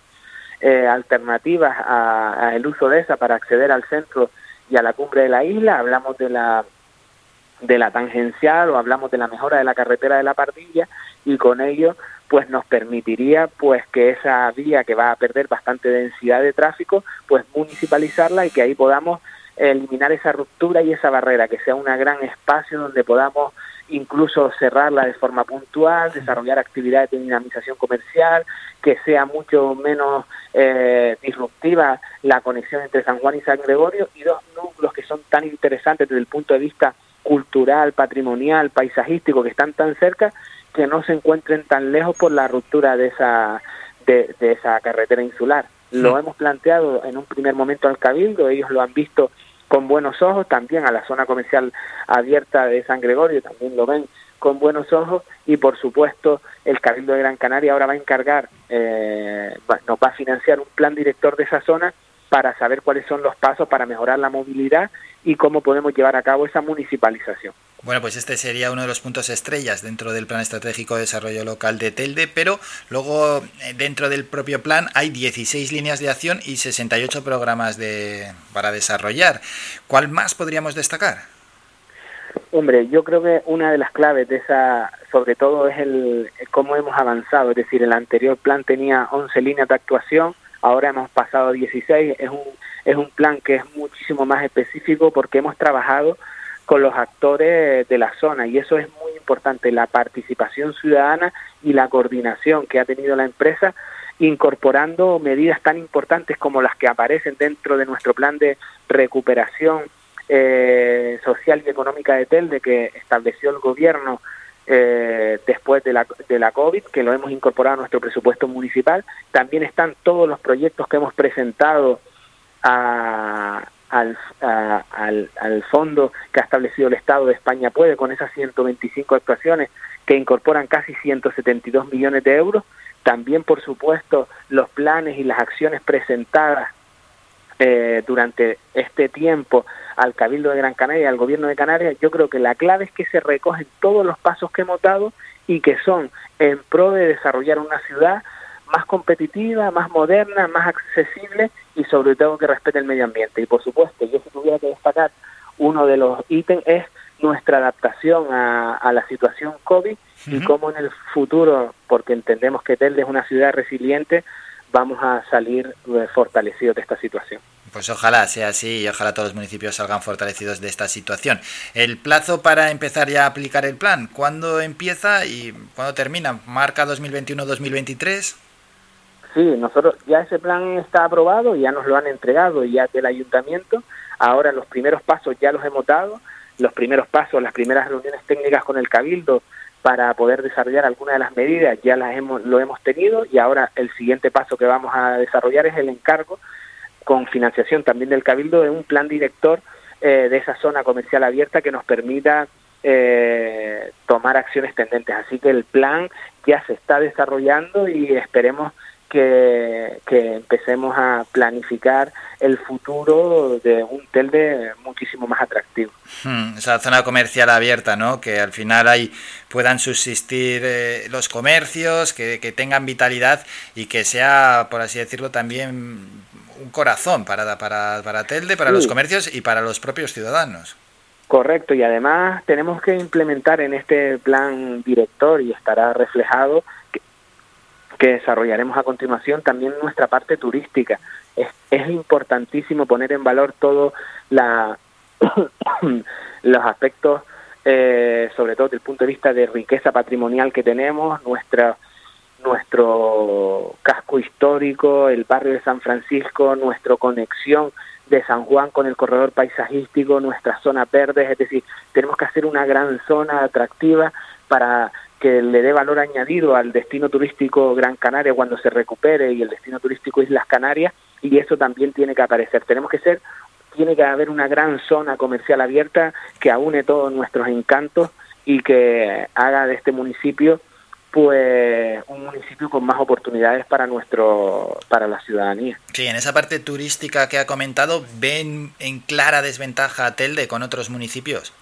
eh, alternativas a- al uso de esa para acceder al centro y a la cumbre de la isla. Hablamos de la de la tangencial o hablamos de la mejora de la carretera de la Pardilla y con ello pues nos permitiría pues que esa vía que va a perder bastante densidad de tráfico pues municipalizarla y que ahí podamos eliminar esa ruptura y esa barrera que sea un gran espacio donde podamos incluso cerrarla de forma puntual, desarrollar actividades de dinamización comercial, que sea mucho menos eh, disruptiva la conexión entre San Juan y San Gregorio y dos núcleos que son tan interesantes desde el punto de vista cultural, patrimonial, paisajístico, que están tan cerca, que no se encuentren tan lejos por la ruptura de esa, de, de esa carretera insular. Lo hemos planteado en un primer momento al Cabildo, ellos lo han visto con buenos ojos, también a la zona comercial abierta de San Gregorio, también lo ven con buenos ojos y por supuesto el Cabildo de Gran Canaria ahora va a encargar, eh, nos va a financiar un plan director de esa zona para saber cuáles son los pasos para mejorar la movilidad y cómo podemos llevar a cabo esa municipalización. Bueno, pues este sería uno de los puntos estrellas dentro del Plan Estratégico de Desarrollo Local de Telde, pero luego eh, dentro del propio plan hay 16 líneas de acción y 68 programas de, para desarrollar. ¿Cuál más podríamos destacar? Hombre, yo creo que una de las claves de esa, sobre todo, es el cómo hemos avanzado. Es decir, el anterior plan tenía 11 líneas de actuación, ahora hemos pasado a 16. Es un, es un plan que es muchísimo más específico porque hemos trabajado con los actores de la zona y eso es muy importante, la participación ciudadana y la coordinación que ha tenido la empresa incorporando medidas tan importantes como las que aparecen dentro de nuestro plan de recuperación eh, social y económica de Telde que estableció el gobierno eh, después de la, de la COVID, que lo hemos incorporado a nuestro presupuesto municipal. También están todos los proyectos que hemos presentado a- al, al, al fondo que ha establecido el Estado de España Puede, con esas 125 actuaciones que incorporan casi 172 millones de euros. También, por supuesto, los planes y las acciones presentadas eh, durante este tiempo al Cabildo de Gran Canaria y al Gobierno de Canarias, yo creo que la clave es que se recogen todos los pasos que hemos dado y que son en pro de desarrollar una ciudad más competitiva, más moderna, más accesible y sobre todo que respete el medio ambiente. Y por supuesto, yo si tuviera que destacar uno de los ítems es nuestra adaptación a, a la situación COVID y cómo en el futuro, porque entendemos que Telde es una ciudad resiliente, vamos a salir eh, fortalecidos de esta situación. Pues ojalá sea así y ojalá todos los municipios salgan fortalecidos de esta situación. El plazo para empezar ya a aplicar el plan, ¿cuándo empieza y cuándo termina? ¿Marca 2021-2023? Sí, nosotros ya ese plan está aprobado, ya nos lo han entregado ya del ayuntamiento. Ahora los primeros pasos ya los hemos dado, los primeros pasos, las primeras reuniones técnicas con el cabildo para poder desarrollar algunas de las medidas ya las hemos lo hemos tenido y ahora el siguiente paso que vamos a desarrollar es el encargo con financiación también del cabildo de un plan director eh, de esa zona comercial abierta que nos permita eh, tomar acciones tendentes. Así que el plan ya se está desarrollando y esperemos que, que empecemos a planificar el futuro de un Telde muchísimo más atractivo. Hmm, esa zona comercial abierta, ¿no? Que al final ahí puedan subsistir eh, los comercios, que, que tengan vitalidad y que sea, por así decirlo, también un corazón para, para, para Telde, para Sí. los comercios y para los propios ciudadanos. Correcto, y además tenemos que implementar en este plan director y estará reflejado que, desarrollaremos a continuación también nuestra parte turística. Es, es importantísimo poner en valor todo la, los aspectos, eh, sobre todo desde el punto de vista de riqueza patrimonial que tenemos, nuestra nuestro casco histórico, el barrio de San Francisco, nuestra conexión de San Juan con el corredor paisajístico, nuestras zonas verdes, es decir, tenemos que hacer una gran zona atractiva para que le dé valor añadido al destino turístico Gran Canaria cuando se recupere y el destino turístico Islas Canarias y eso también tiene que aparecer. Tenemos que ser, tiene que haber una gran zona comercial abierta que aúne todos nuestros encantos y que haga de este municipio pues un municipio con más oportunidades para nuestro para la ciudadanía. Sí, en esa parte turística que ha comentado, ¿ven en clara desventaja a Telde con otros municipios?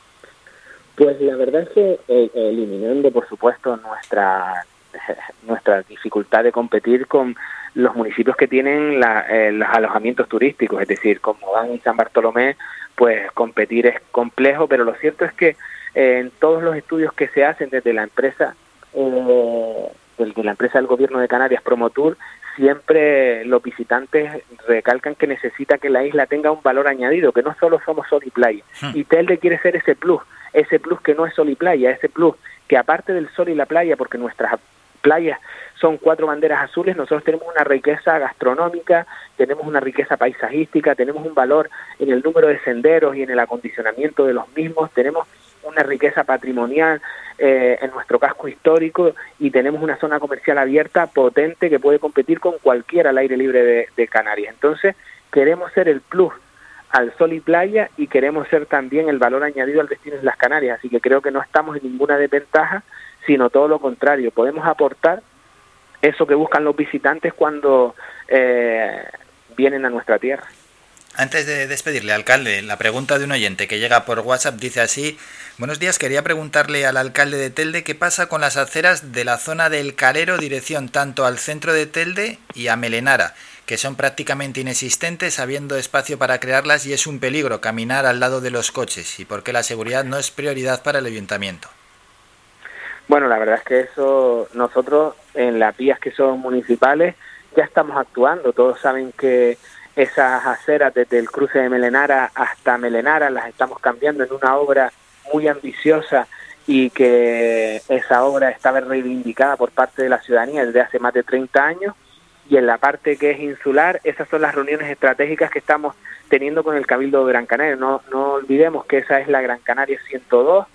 Pues la verdad es que eh, eliminando, por supuesto, nuestra nuestra dificultad de competir con los municipios que tienen la- eh, los alojamientos turísticos, es decir, como Van y San Bartolomé, pues competir es complejo, pero lo cierto es que eh, en todos los estudios que se hacen desde la empresa, eh, desde la empresa del gobierno de Canarias, Promotur, siempre los visitantes recalcan que necesita que la isla tenga un valor añadido, que no solo somos sol y playa. Hmm. Y Telde quiere ser ese plus, ese plus que no es sol y playa, ese plus que aparte del sol y la playa, porque nuestras playas son cuatro banderas azules, nosotros tenemos una riqueza gastronómica, tenemos una riqueza paisajística, tenemos un valor en el número de senderos y en el acondicionamiento de los mismos, tenemos una riqueza patrimonial eh, en nuestro casco histórico y tenemos una zona comercial abierta potente que puede competir con cualquiera al aire libre de, de Canarias. Entonces, queremos ser el plus al sol y playa y queremos ser también el valor añadido al destino de las Canarias. Así que creo que no estamos en ninguna desventaja, sino todo lo contrario. Podemos aportar eso que buscan los visitantes cuando eh, vienen a nuestra tierra. Antes de despedirle, alcalde, la pregunta de un oyente que llega por WhatsApp dice así, buenos días, quería preguntarle al alcalde de Telde qué pasa con las aceras de la zona del Calero, dirección tanto al centro de Telde y a Melenara, que son prácticamente inexistentes habiendo espacio para crearlas y es un peligro caminar al lado de los coches y por qué la seguridad no es prioridad para el ayuntamiento. Bueno, la verdad es que eso nosotros en las vías que son municipales ya estamos actuando. Todos saben que esas aceras desde el cruce de Melenara hasta Melenara las estamos cambiando en una obra muy ambiciosa y que esa obra estaba reivindicada por parte de la ciudadanía desde hace más de 30 años y en la parte que es insular, esas son las reuniones estratégicas que estamos teniendo con el Cabildo de Gran Canaria. No, no olvidemos que esa es la Gran Canaria 102,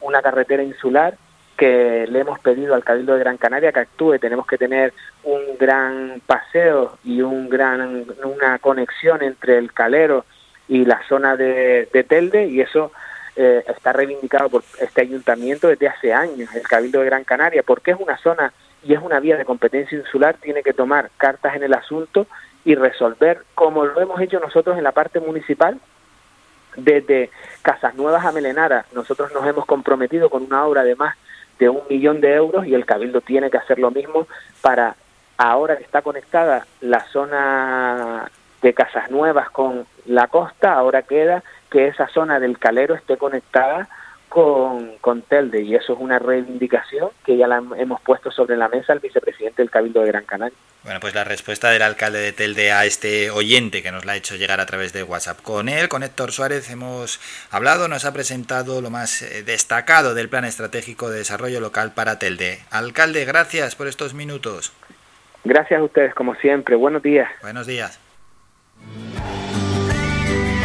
una carretera insular que le hemos pedido al Cabildo de Gran Canaria que actúe. Tenemos que tener un gran paseo y un gran, una conexión entre el Calero y la zona de, de Telde y eso eh, está reivindicado por este ayuntamiento desde hace años, el Cabildo de Gran Canaria, porque es una zona y es una vía de competencia insular, tiene que tomar cartas en el asunto y resolver, como lo hemos hecho nosotros en la parte municipal, desde Casas Nuevas a Melenara. Nosotros nos hemos comprometido con una obra de más de un millón de euros y el Cabildo tiene que hacer lo mismo para, ahora que está conectada la zona de Casas Nuevas con la costa, ahora queda que esa zona del Calero esté conectada con, con Telde y eso es una reivindicación que ya la hemos puesto sobre la mesa al vicepresidente del Cabildo de Gran Canaria. Bueno, pues la respuesta del alcalde de Telde a este oyente que nos la ha hecho llegar a través de WhatsApp. Con él, con Héctor Suárez, hemos hablado, nos ha presentado lo más eh, destacado del Plan Estratégico de Desarrollo Local para Telde. Alcalde, gracias por estos minutos. Gracias a ustedes, como siempre. Buenos días. Buenos días.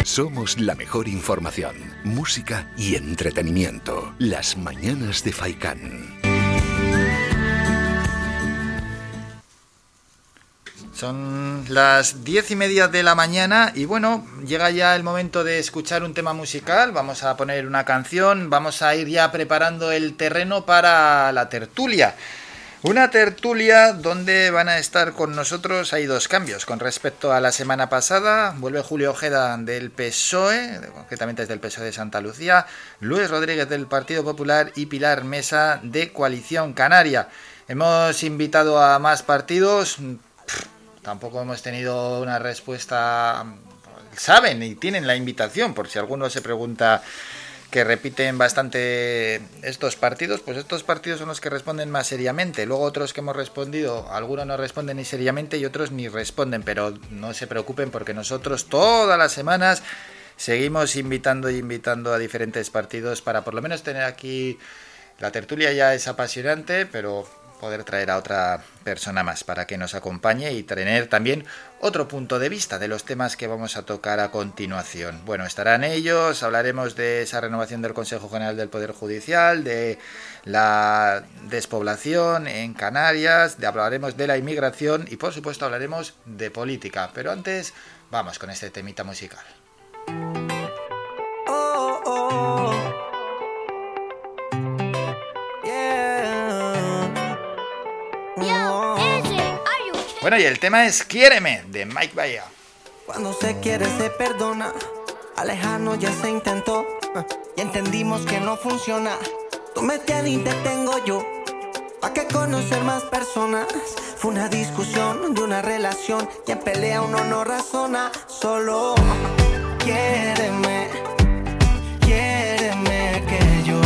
Somos la mejor información, música y entretenimiento. Las mañanas de Faikán. Son las diez y media de la mañana y bueno, llega ya el momento de escuchar un tema musical. Vamos a poner una canción, vamos a ir ya preparando el terreno para la tertulia. Una tertulia donde van a estar con nosotros, hay dos cambios con respecto a la semana pasada. Vuelve Julio Ojeda del PSOE, concretamente desde el PSOE de Santa Lucía, Luis Rodríguez del Partido Popular y Pilar Mesa de Coalición Canaria. Hemos invitado a más partidos, tampoco hemos tenido una respuesta. Saben y tienen la invitación, por si alguno se pregunta que repiten bastante estos partidos, pues estos partidos son los que responden más seriamente. Luego otros que hemos respondido, algunos no responden ni seriamente y otros ni responden, pero no se preocupen porque nosotros todas las semanas seguimos invitando y invitando a diferentes partidos para por lo menos tener aquí la tertulia ya es apasionante, pero poder traer a otra persona más para que nos acompañe y tener también otro punto de vista de los temas que vamos a tocar a continuación. Bueno, estarán ellos, hablaremos de esa renovación del Consejo General del Poder Judicial, de la despoblación en Canarias, de, hablaremos de la inmigración y por supuesto hablaremos de política. Pero antes vamos con este temita musical. Y el tema es Quiéreme, de Mike Bahía. Cuando se quiere se perdona. Alejarnos ya se intentó. Y entendimos que no funciona. Tú me tienes te tengo yo. ¿Pa' qué conocer más personas? Fue una discusión de una relación. Y en pelea uno no razona. Solo quiéreme. Quiéreme que yo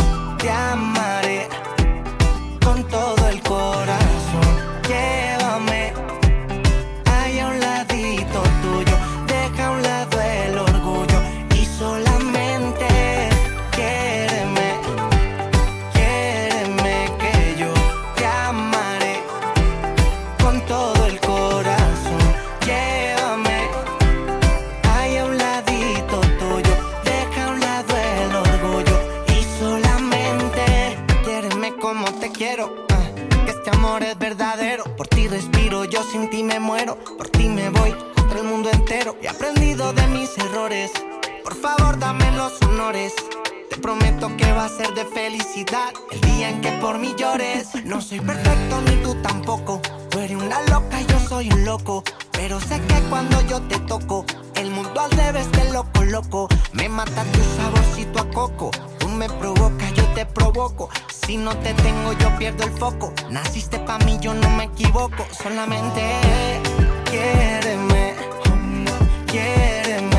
me muero, por ti me voy contra el mundo entero. He aprendido de mis errores, por favor dame los honores. Te prometo que va a ser de felicidad el día en que por mí llores. No soy perfecto ni tú tampoco. Tú una loca yo soy un loco. Pero sé que cuando yo te toco, el mundo al revés de loco, loco. Me mata tu saborcito a coco. Tú me provocas, te provoco. Si no te tengo, yo pierdo el foco. Naciste pa' mí, yo no me equivoco. Solamente quiéreme, quiéreme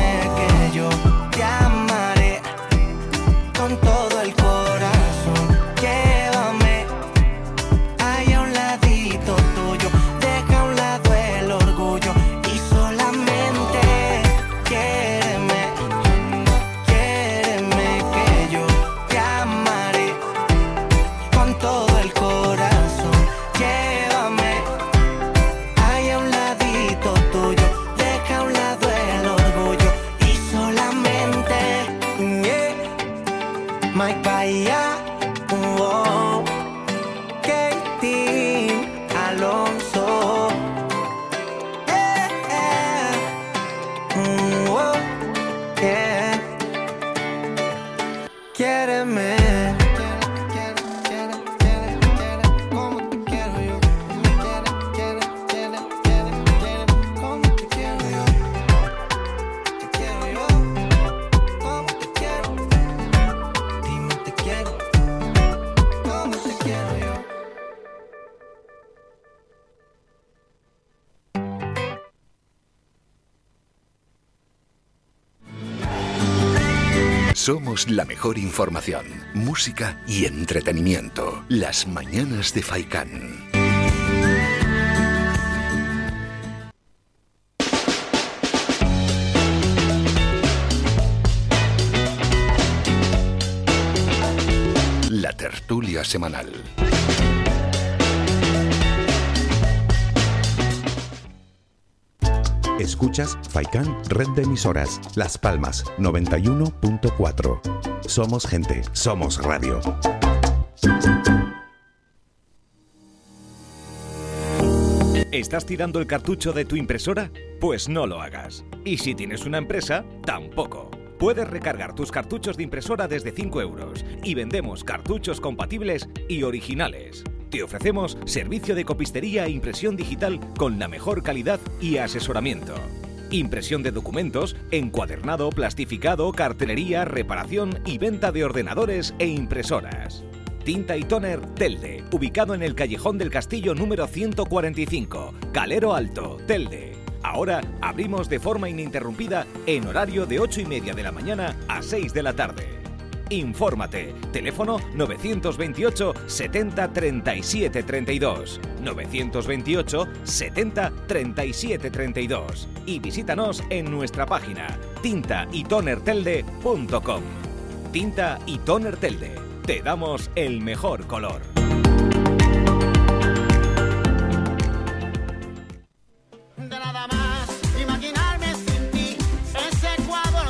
Somos la mejor información, música y entretenimiento. Las mañanas de Faikán. La tertulia semanal. Escuchas Faikan Red de Emisoras, Las Palmas 91.4. Somos gente, somos radio. ¿Estás tirando el cartucho de tu impresora? Pues no lo hagas. Y si tienes una empresa, tampoco. Puedes recargar tus cartuchos de impresora desde 5 euros y vendemos cartuchos compatibles y originales. Te ofrecemos servicio de copistería e impresión digital con la mejor calidad y asesoramiento. Impresión de documentos, encuadernado, plastificado, cartelería, reparación y venta de ordenadores e impresoras. Tinta y Toner Telde, ubicado en el Callejón del Castillo número 145, Calero Alto, Telde. Ahora abrimos de forma ininterrumpida en horario de 8 y media de la mañana a 6 de la tarde. Infórmate. Teléfono 928 70 37 32. 928 70 37 32. Y visítanos en nuestra página tintaytonertelde.com. Tinta y Toner Telde. Te damos el mejor color. Imaginarme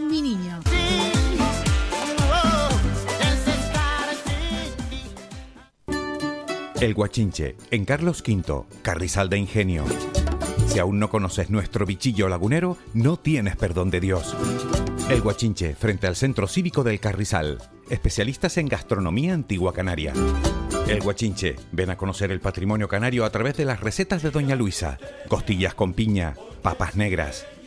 Mi Niño. El Guachinche, en Carlos V, Carrizal de Ingenio. Si aún no conoces nuestro bichillo lagunero, no tienes perdón de Dios. El Guachinche, frente al Centro Cívico del Carrizal. Especialistas en gastronomía antigua canaria. El Guachinche, ven a conocer el patrimonio canario a través de las recetas de Doña Luisa. Costillas con piña, papas negras,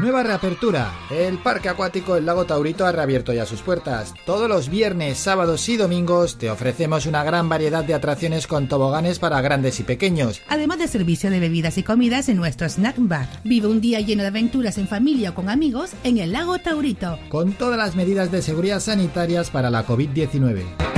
Nueva reapertura. El Parque Acuático El Lago Taurito ha reabierto ya sus puertas. Todos los viernes, sábados y domingos te ofrecemos una gran variedad de atracciones con toboganes para grandes y pequeños. Además de servicio de bebidas y comidas en nuestro snack bar. Vive un día lleno de aventuras en familia o con amigos en el Lago Taurito. Con todas las medidas de seguridad sanitarias para la COVID-19.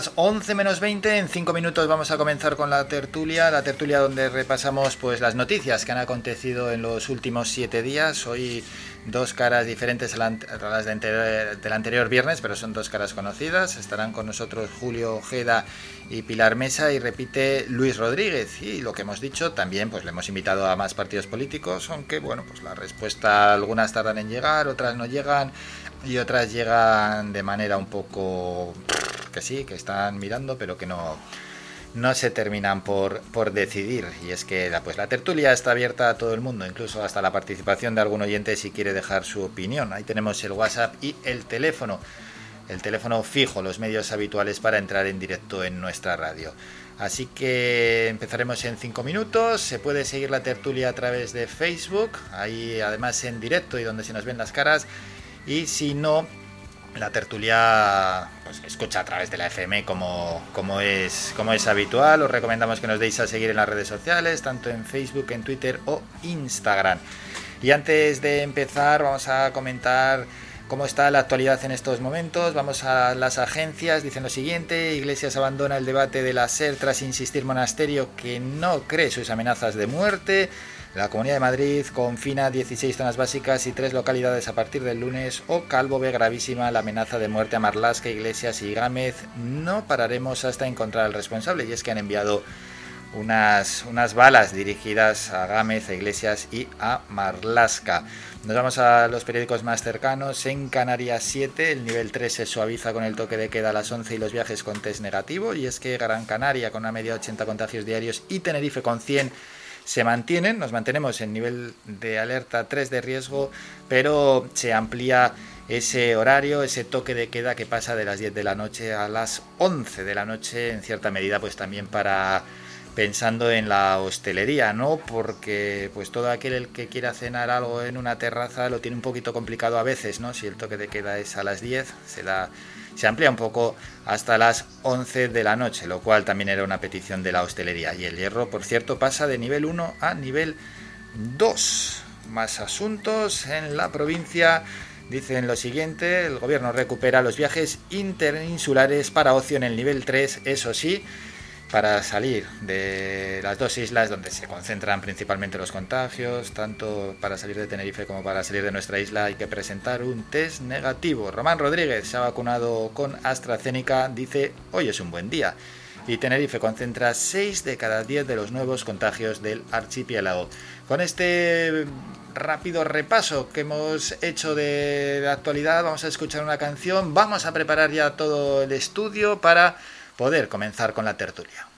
Las 11 menos 20, en 5 minutos vamos a comenzar con la tertulia, la tertulia donde repasamos pues las noticias que han acontecido en los últimos 7 días. Hoy dos caras diferentes a las de ante- del anterior viernes, pero son dos caras conocidas. Estarán con nosotros Julio Ojeda y Pilar Mesa y repite Luis Rodríguez. Y lo que hemos dicho, también pues le hemos invitado a más partidos políticos, aunque bueno, pues la respuesta algunas tardan en llegar, otras no llegan y otras llegan de manera un poco que sí, que están mirando, pero que no, no se terminan por, por decidir. Y es que pues, la tertulia está abierta a todo el mundo, incluso hasta la participación de algún oyente si quiere dejar su opinión. Ahí tenemos el WhatsApp y el teléfono. El teléfono fijo, los medios habituales para entrar en directo en nuestra radio. Así que empezaremos en cinco minutos. Se puede seguir la tertulia a través de Facebook, ahí además en directo y donde se nos ven las caras. Y si no, la tertulia pues, escucha a través de la FM como, como, es, como es habitual. Os recomendamos que nos deis a seguir en las redes sociales, tanto en Facebook, en Twitter o Instagram. Y antes de empezar, vamos a comentar cómo está la actualidad en estos momentos. Vamos a las agencias. Dicen lo siguiente: Iglesias abandona el debate de la SER tras insistir monasterio que no cree sus amenazas de muerte. La Comunidad de Madrid confina 16 zonas básicas y tres localidades a partir del lunes. O Calvo ve gravísima la amenaza de muerte a Marlasca, Iglesias y Gámez. No pararemos hasta encontrar al responsable. Y es que han enviado unas, unas balas dirigidas a Gámez, a Iglesias y a Marlasca. Nos vamos a los periódicos más cercanos. En Canarias 7, el nivel 3 se suaviza con el toque de queda a las 11 y los viajes con test negativo. Y es que Gran Canaria, con una media de 80 contagios diarios, y Tenerife con 100 se mantienen, nos mantenemos en nivel de alerta 3 de riesgo, pero se amplía ese horario, ese toque de queda que pasa de las 10 de la noche a las 11 de la noche, en cierta medida pues también para pensando en la hostelería, ¿no? Porque pues todo aquel que quiera cenar algo en una terraza lo tiene un poquito complicado a veces, ¿no? Si el toque de queda es a las 10, se da se amplía un poco hasta las 11 de la noche, lo cual también era una petición de la hostelería. Y el hierro, por cierto, pasa de nivel 1 a nivel 2. Más asuntos en la provincia. Dicen lo siguiente, el gobierno recupera los viajes interinsulares para ocio en el nivel 3, eso sí, para salir de las dos islas donde se concentran principalmente los contagios, tanto para salir de Tenerife como para salir de nuestra isla hay que presentar un test negativo. Román Rodríguez se ha vacunado con AstraZeneca, dice hoy es un buen día. Y Tenerife concentra 6 de cada 10 de los nuevos contagios del archipiélago. Con este rápido repaso que hemos hecho de la actualidad, vamos a escuchar una canción, vamos a preparar ya todo el estudio para poder comenzar con la tertulia.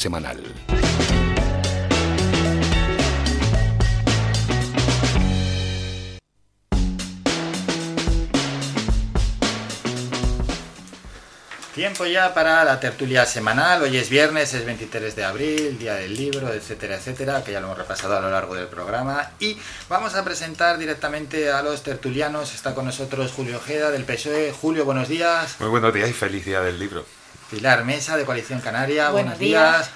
Semanal. Tiempo ya para la tertulia semanal. Hoy es viernes, es 23 de abril, día del libro, etcétera, etcétera, que ya lo hemos repasado a lo largo del programa. Y vamos a presentar directamente a los tertulianos. Está con nosotros Julio Ojeda del PSOE. Julio, buenos días. Muy buenos días y feliz día del libro. Pilar Mesa de Coalición Canaria, Buenos buenos, días.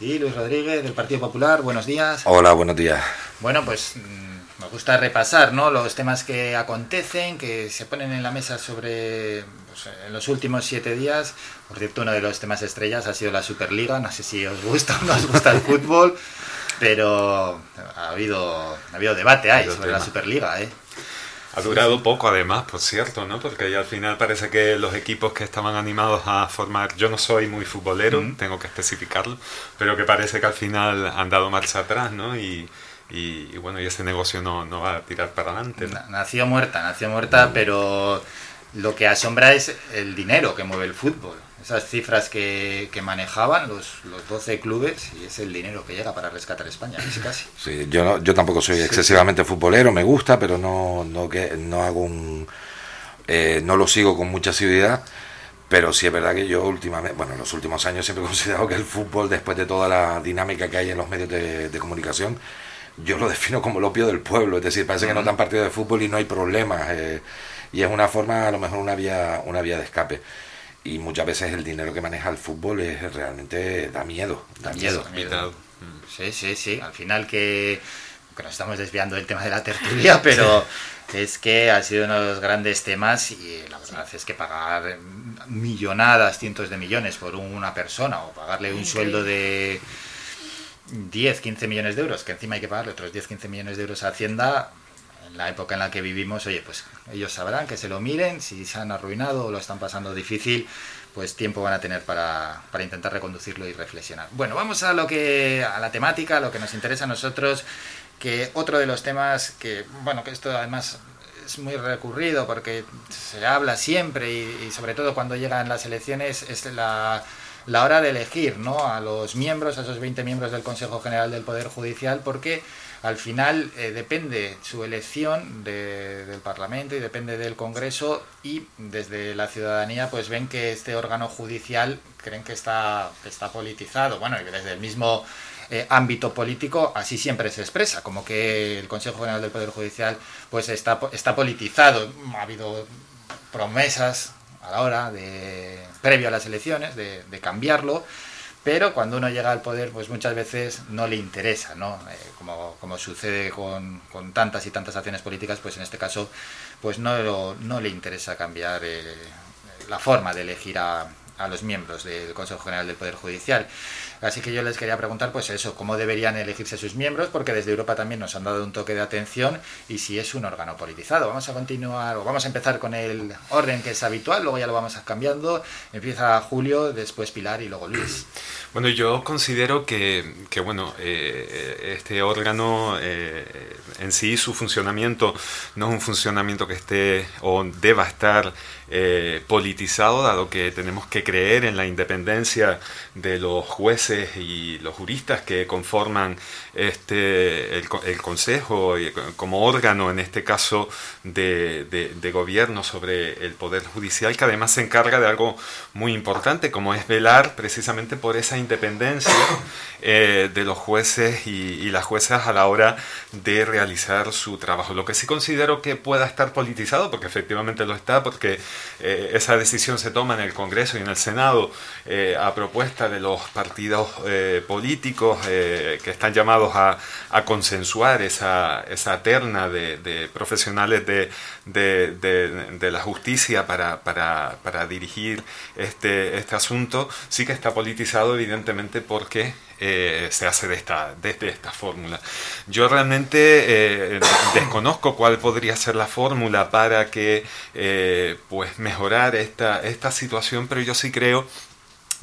Y Luis Rodríguez del Partido Popular, buenos días. Hola, buenos días. Bueno, pues mm, me gusta repasar ¿no? los temas que acontecen, que se ponen en la mesa sobre pues, en los últimos siete días. Por cierto, uno de los temas estrellas ha sido la Superliga. No sé si os gusta o no os gusta el fútbol, pero ha habido, ha habido debate ahí sobre la. Superliga. ¿eh? Ha durado poco además, por cierto, ¿no? Porque ya al final parece que los equipos que estaban animados a formar, yo no soy muy futbolero, tengo que especificarlo, pero que parece que al final han dado marcha atrás, ¿no? Y, y- y bueno, y ese negocio no, no va a tirar para adelante. ¿no? Na- Nació muerta, nació muerta, pero lo que asombra es el dinero que mueve el fútbol. Esas cifras que, que manejaban los, los 12 clubes y es el dinero que llega para rescatar España, casi casi. Sí, yo, no- yo tampoco soy excesivamente futbolero, me gusta, pero no, no, que, no hago un... eh, no lo sigo con mucha asiduidad, pero sí es verdad que yo últimamente, bueno, en los últimos años siempre he considerado que el fútbol, después de toda la dinámica que hay en los medios de, de comunicación, yo lo defino como el opio del pueblo, es decir, parece que no dan partido de fútbol y no hay problemas, eh, y es una forma, a lo mejor una vía, una vía de escape. Y muchas veces el dinero que maneja el fútbol es realmente da miedo, da miedo. miedo. Sí, sí, sí. Al final que, que nos estamos desviando del tema de la tertulia, pero es que ha sido uno de los grandes temas y la verdad es que pagar millonadas, cientos de millones por una persona o pagarle un sueldo de 10, 15 millones de euros, que encima hay que pagarle otros 10, 15 millones de euros a Hacienda, en la época en la que vivimos, oye, pues ellos sabrán que se lo miren, si se han arruinado o lo están pasando difícil, pues tiempo van a tener para, para intentar reconducirlo y reflexionar. Bueno, vamos a lo que a la temática, a lo que nos interesa a nosotros, que otro de los temas que, bueno, que esto además es muy recurrido porque se habla siempre y, y sobre todo cuando llegan las elecciones es la, la hora de elegir ¿no? a los miembros, a esos 20 miembros del Consejo General del Poder Judicial, porque al final eh, depende su elección de- del Parlamento y depende del Congreso y desde la ciudadanía pues ven que este órgano judicial creen que está, está politizado. Bueno, y desde el mismo eh, ámbito político así siempre se expresa, como que el Consejo General del Poder Judicial pues está, está politizado. Ha habido promesas a la hora de previo a las elecciones de cambiarlo pero cuando uno llega al poder pues muchas veces no le interesa no Eh, como, como sucede con, con tantas y tantas acciones políticas pues en este caso pues no, no le interesa cambiar eh, la forma de elegir a, a los miembros del Consejo General del Poder Judicial. Así que yo les quería preguntar, pues eso, cómo deberían elegirse sus miembros, porque desde Europa también nos han dado un toque de atención y si es un órgano politizado. Vamos a continuar, o vamos a empezar con el orden que es habitual, luego ya lo vamos cambiando. Empieza Julio, después Pilar y luego Luis. Bueno, yo considero que, que bueno, eh, este órgano eh, en sí, su funcionamiento no es un funcionamiento que esté o deba estar eh, politizado, dado que tenemos que creer en la independencia de los jueces y los juristas que conforman este, el, el Consejo como órgano, en este caso, de, de, gobierno sobre el Poder Judicial, que además se encarga de algo muy importante, como es velar precisamente por esa independencia eh, de los jueces y, y, las juezas a la hora de realizar su trabajo. Lo que sí considero que pueda estar politizado, porque efectivamente lo está, porque eh, esa decisión se toma en el Congreso y en el Senado eh, a propuesta de los partidos eh, políticos que están llamados a, a consensuar esa, esa terna de, profesionales de, de, la justicia para, para, para dirigir este, este asunto, sí que está politizado evidentemente porque eh, se hace de esta, desde esta fórmula. Yo realmente eh, desconozco cuál podría ser la fórmula para que eh, pues mejorar esta, esta situación, pero yo sí creo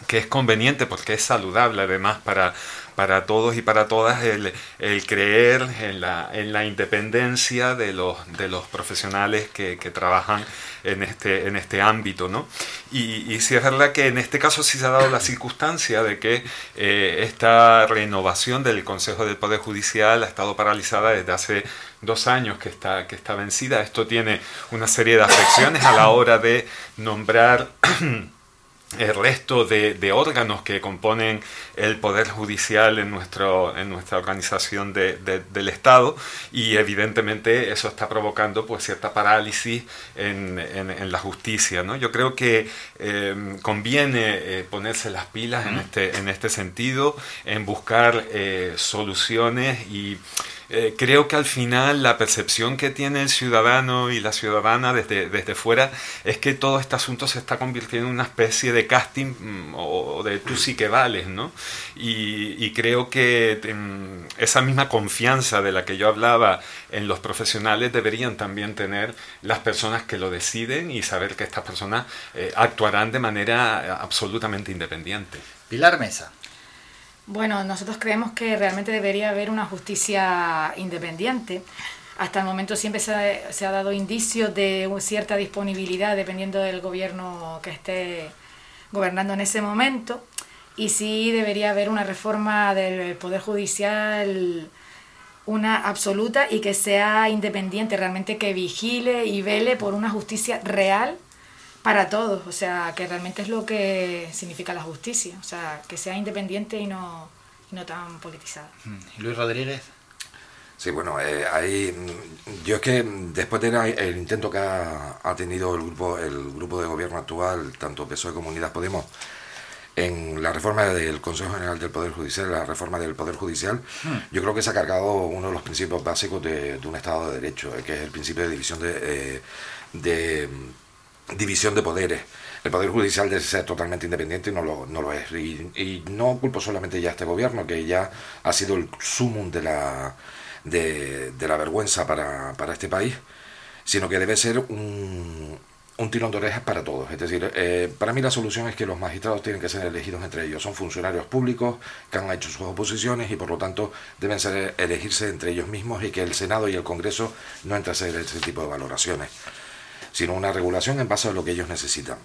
que es conveniente porque es saludable además para, para todos y para todas el, el creer en la, en la independencia de los, de los profesionales que, que trabajan en este, en este ámbito. ¿no? Y, y sí es verdad que en este caso sí se ha dado la circunstancia de que eh, esta renovación del Consejo del Poder Judicial ha estado paralizada desde hace dos años que está, que está vencida. Esto tiene una serie de afecciones a la hora de nombrar el resto de, de, órganos que componen el poder judicial en, nuestro, en nuestra organización de, de, del Estado y evidentemente eso está provocando pues cierta parálisis en, en, en la justicia. ¿no? Yo creo que eh, conviene eh, ponerse las pilas en este, en este sentido, en buscar eh, soluciones y eh, creo que al final la percepción que tiene el ciudadano y la ciudadana desde, desde fuera es que todo este asunto se está convirtiendo en una especie de casting mm, o de tú sí que vales, ¿no? Y, creo que um, esa misma confianza de la que yo hablaba en los profesionales deberían también tener las personas que lo deciden y saber que estas personas eh, actuarán de manera absolutamente independiente. Pilar Mesa. Bueno, nosotros creemos que realmente debería haber una justicia independiente. Hasta el momento siempre se ha, dado indicios de cierta disponibilidad dependiendo del gobierno que esté gobernando en ese momento. Y sí debería haber una reforma del Poder Judicial, una absoluta y que sea independiente, realmente que vigile y vele por una justicia real para todos, o sea, que realmente es lo que significa la justicia, o sea, que sea independiente y no, y no tan politizada. Luis Rodríguez. Sí, bueno, eh, ahí yo es que después del el intento que ha, ha, tenido el grupo el grupo de gobierno actual, tanto PSOE como Unidas Podemos, en la reforma del Consejo General del Poder Judicial, la reforma del Poder Judicial, hmm. yo creo que se ha cargado uno de los principios básicos de, de un Estado de Derecho, que es el principio de división de, eh, de división de poderes. El Poder Judicial debe ser totalmente independiente y no lo, no lo es. Y, no culpo solamente ya a este gobierno, que ya ha sido el sumum de la, de, de la vergüenza para, para, este país, sino que debe ser un, un tirón de orejas para todos. Es decir, eh, para mí la solución es que los magistrados tienen que ser elegidos entre ellos. Son funcionarios públicos que han hecho sus oposiciones y por lo tanto deben ser elegirse entre ellos mismos y que el Senado y el Congreso no entren a hacer ese tipo de valoraciones sino una regulación en base a lo que ellos necesitan.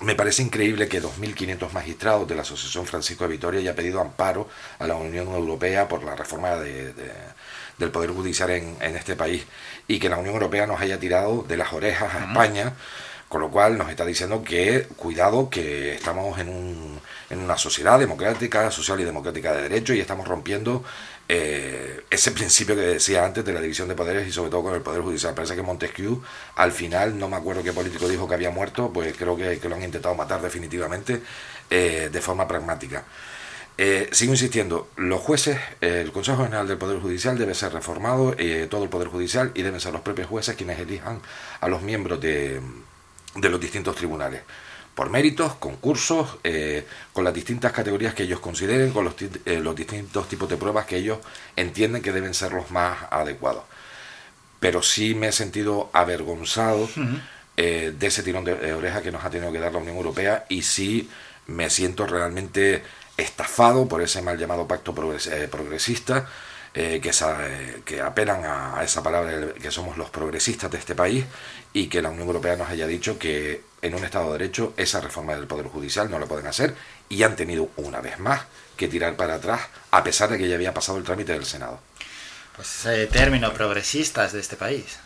Me parece increíble que 2.500 magistrados de la Asociación Francisco de Vitoria haya pedido amparo a la Unión Europea por la reforma de, de, del Poder Judicial en, en, este país y que la Unión Europea nos haya tirado de las orejas a España, con lo cual nos está diciendo que cuidado, que estamos en, un, en una sociedad democrática, social y democrática de derecho y estamos rompiendo eh, ese principio que decía antes de la división de poderes y sobre todo con el Poder Judicial. Parece que Montesquieu, al final, no me acuerdo qué político dijo que había muerto, pues creo que, que lo han intentado matar definitivamente eh, de forma pragmática. Eh, sigo insistiendo, los jueces, eh, el Consejo General del Poder Judicial debe ser reformado, todo el Poder Judicial, y deben ser los propios jueces quienes elijan a los miembros de los distintos tribunales por méritos, concursos, eh, con las distintas categorías que ellos consideren, con los, eh, los distintos tipos de pruebas que ellos entienden que deben ser los más adecuados. Pero sí me he sentido avergonzado eh, de ese tirón de oreja que nos ha tenido que dar la Unión Europea y sí me siento realmente estafado por ese mal llamado pacto progresista que, que apelan a, a, esa palabra que somos los progresistas de este país y que la Unión Europea nos haya dicho que en un Estado de Derecho esa reforma del Poder Judicial no la pueden hacer y han tenido una vez más que tirar para atrás a pesar de que ya había pasado el trámite del Senado. Pues ese término progresistas de este país.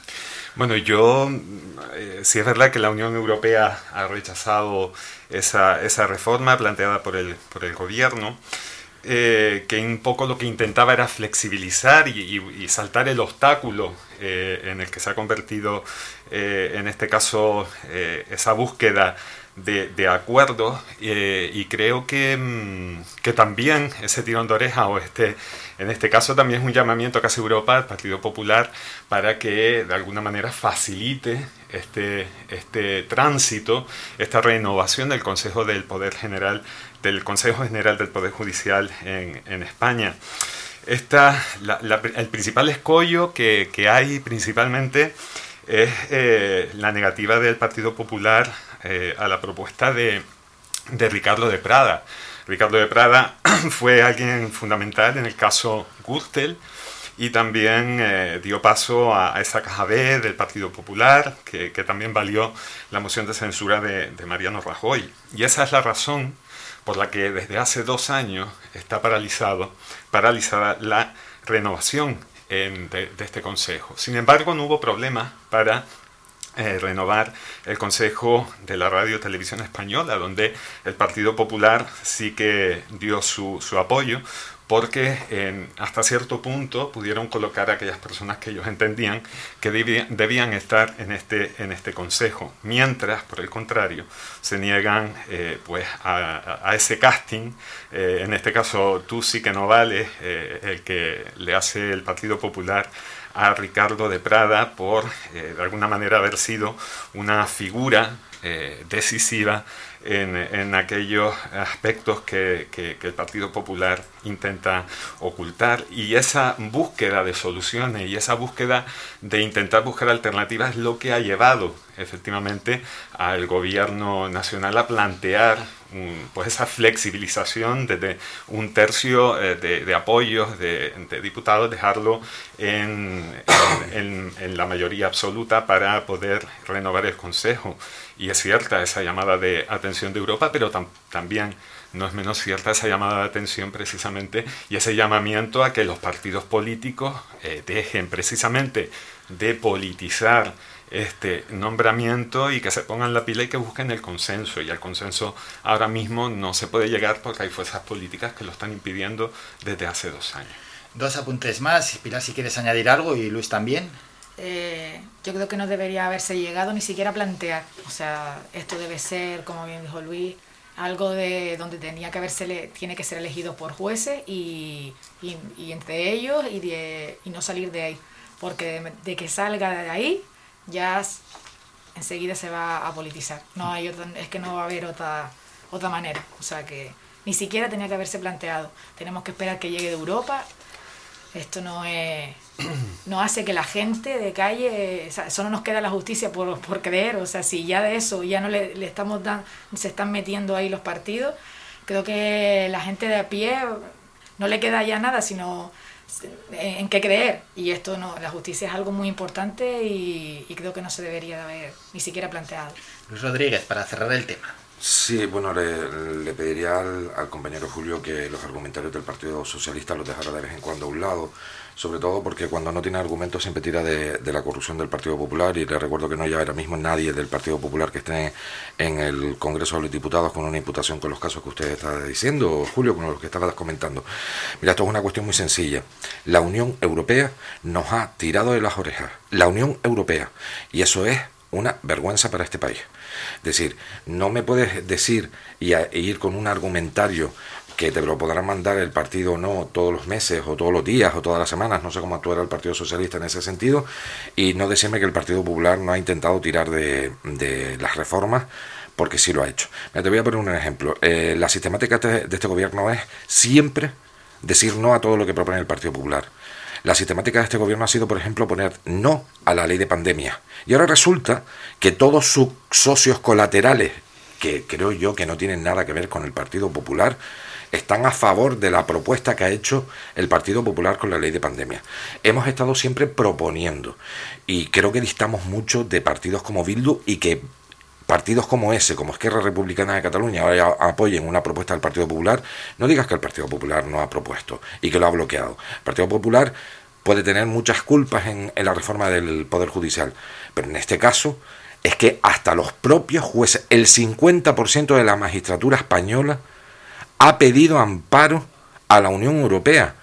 Bueno, yo, eh, sí es verdad que la Unión Europea ha rechazado esa, esa reforma planteada por el, por el gobierno, eh, que un poco lo que intentaba era flexibilizar y, saltar el obstáculo eh, en el que se ha convertido, eh, en este caso, esa búsqueda de, de acuerdos y creo que, mm, que, también ese tirón de oreja o este, en este caso también es un llamamiento que Europa al Partido Popular para que de alguna manera facilite este, este tránsito, esta renovación del Consejo del Poder General del Consejo General del Poder Judicial en, España. Esta, el principal escollo que, hay principalmente es eh, la negativa del Partido Popular eh, a la propuesta de, Ricardo de Prada. Ricardo de Prada fue alguien fundamental en el caso Gürtel y también eh, dio paso a, esa caja B del Partido Popular, que, también valió la moción de censura de, de Mariano Rajoy. Y esa es la razón por la que desde hace dos años está paralizado, paralizada la renovación de, este Consejo. Sin embargo, no hubo problema para eh, renovar el Consejo de la Radio Televisión Española, donde el Partido Popular sí que dio su, su apoyo, porque hasta cierto punto pudieron colocar a aquellas personas que ellos entendían que debían, estar en este, en este consejo, mientras, por el contrario, se niegan eh, pues a, ese casting, eh, en este caso tú sí que no vales, eh, el que le hace el Partido Popular a Ricardo de Prada por de alguna manera haber sido una figura decisiva en, aquellos aspectos que, el Partido Popular intenta ocultar. Y esa búsqueda de soluciones y esa búsqueda de intentar buscar alternativas es lo que ha llevado efectivamente al gobierno nacional a plantear pues esa flexibilización desde un tercio eh, de, apoyos de, diputados, dejarlo en, la mayoría absoluta para poder renovar el Consejo. Y es cierta esa llamada de atención de Europa, pero también no es menos cierta esa llamada de atención precisamente y ese llamamiento a que los partidos políticos eh, dejen precisamente de politizar este nombramiento y que se pongan la pila y que busquen el consenso. Y al consenso ahora mismo no se puede llegar porque hay fuerzas políticas que lo están impidiendo desde hace dos años. Dos apuntes más. Pilar, si quieres añadir algo y Luis también. Eh, yo creo que no debería haberse llegado ni siquiera a plantear. O sea, esto debe ser, como bien dijo Luis, algo de donde tenía que haberse tiene que ser elegido por jueces y, entre ellos y, de, y no salir de ahí. Porque de que salga de ahí ya enseguida se va a politizar. No hay es que no va a haber otra, otra manera. O sea que ni siquiera tenía que haberse planteado. Tenemos que esperar que llegue de Europa. Esto no es no hace que la gente de calle, o eso no nos queda la justicia por, por creer, o sea, si ya de eso ya no le, estamos dando, se están metiendo ahí los partidos, creo que la gente de a pie no le queda ya nada, sino en qué creer. Y esto no, la justicia es algo muy importante y, creo que no se debería de haber ni siquiera planteado. Luis Rodríguez, para cerrar el tema. Sí, bueno, le, pediría al, al, compañero Julio que los argumentarios del Partido Socialista los dejara de vez en cuando a un lado sobre todo porque cuando no tiene argumentos siempre tira de, la corrupción del Partido Popular y le recuerdo que no hay ahora mismo nadie del Partido Popular que esté en el Congreso de los Diputados con una imputación con los casos que usted está diciendo, Julio, con los que estabas comentando. Mira, esto es una cuestión muy sencilla. La Unión Europea nos ha tirado de las orejas. La Unión Europea. Y eso es una vergüenza para este país. Decir, no me puedes decir y e ir con un argumentario que te lo podrán mandar el partido no todos los meses o todos los días o todas las semanas, no sé cómo actuará el Partido Socialista en ese sentido, y no decirme que el Partido Popular no ha intentado tirar de, las reformas porque sí lo ha hecho. Mira, te voy a poner un ejemplo. Eh, la sistemática de de este gobierno es siempre decir no a todo lo que propone el Partido Popular. La sistemática de este gobierno ha sido, por ejemplo, poner no a la ley de pandemia. Y ahora resulta que todos sus socios colaterales, que creo yo que no tienen nada que ver con el Partido Popular, están a favor de la propuesta que ha hecho el Partido Popular con la ley de pandemia. Hemos estado siempre proponiendo y creo que distamos mucho de partidos como Bildu y que partidos como ese, como Esquerra Republicana de Cataluña, ahora apoyen una propuesta del Partido Popular, no digas que el Partido Popular no ha propuesto y que lo ha bloqueado. El Partido Popular puede tener muchas culpas en, en la reforma del Poder Judicial, pero en este caso es que hasta los propios jueces, el 50% de la magistratura española ha pedido amparo a la Unión Europea.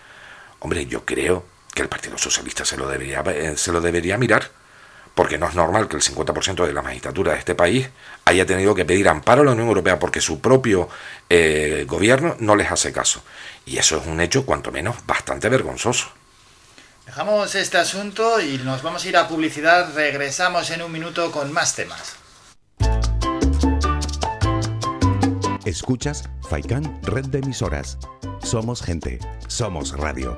Hombre, yo creo que el Partido Socialista se lo debería, eh, se lo debería mirar porque no es normal que el 50% de la magistratura de este país haya tenido que pedir amparo a la Unión Europea porque su propio eh, gobierno no les hace caso. Y eso es un hecho, cuanto menos, bastante vergonzoso. Dejamos este asunto y nos vamos a ir a publicidad. Regresamos en un minuto con más temas. Escuchas Faikan Red de Emisoras. Somos gente, somos radio.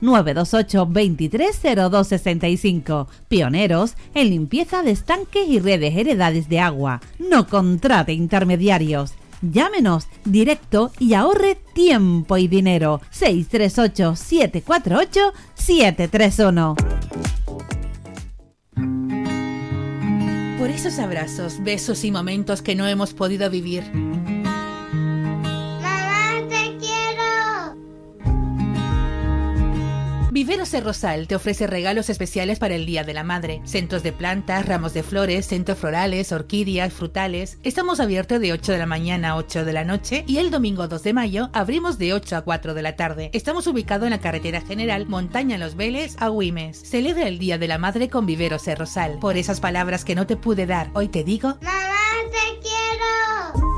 928 230265. Pioneros en limpieza de estanques y redes heredades de agua. No contrate intermediarios. Llámenos directo y ahorre tiempo y dinero. 638 748 731. Por esos abrazos, besos y momentos que no hemos podido vivir. Viveros de Rosal te ofrece regalos especiales para el Día de la Madre. Centros de plantas, ramos de flores, centros florales, orquídeas, frutales. Estamos abiertos de 8 de la mañana a 8 de la noche y el domingo 2 de mayo abrimos de 8 a 4 de la tarde. Estamos ubicados en la carretera general Montaña Los Vélez a Güimes. Celebra el Día de la Madre con Viveros de Rosal. Por esas palabras que no te pude dar, hoy te digo... ¡Mamá, te quiero!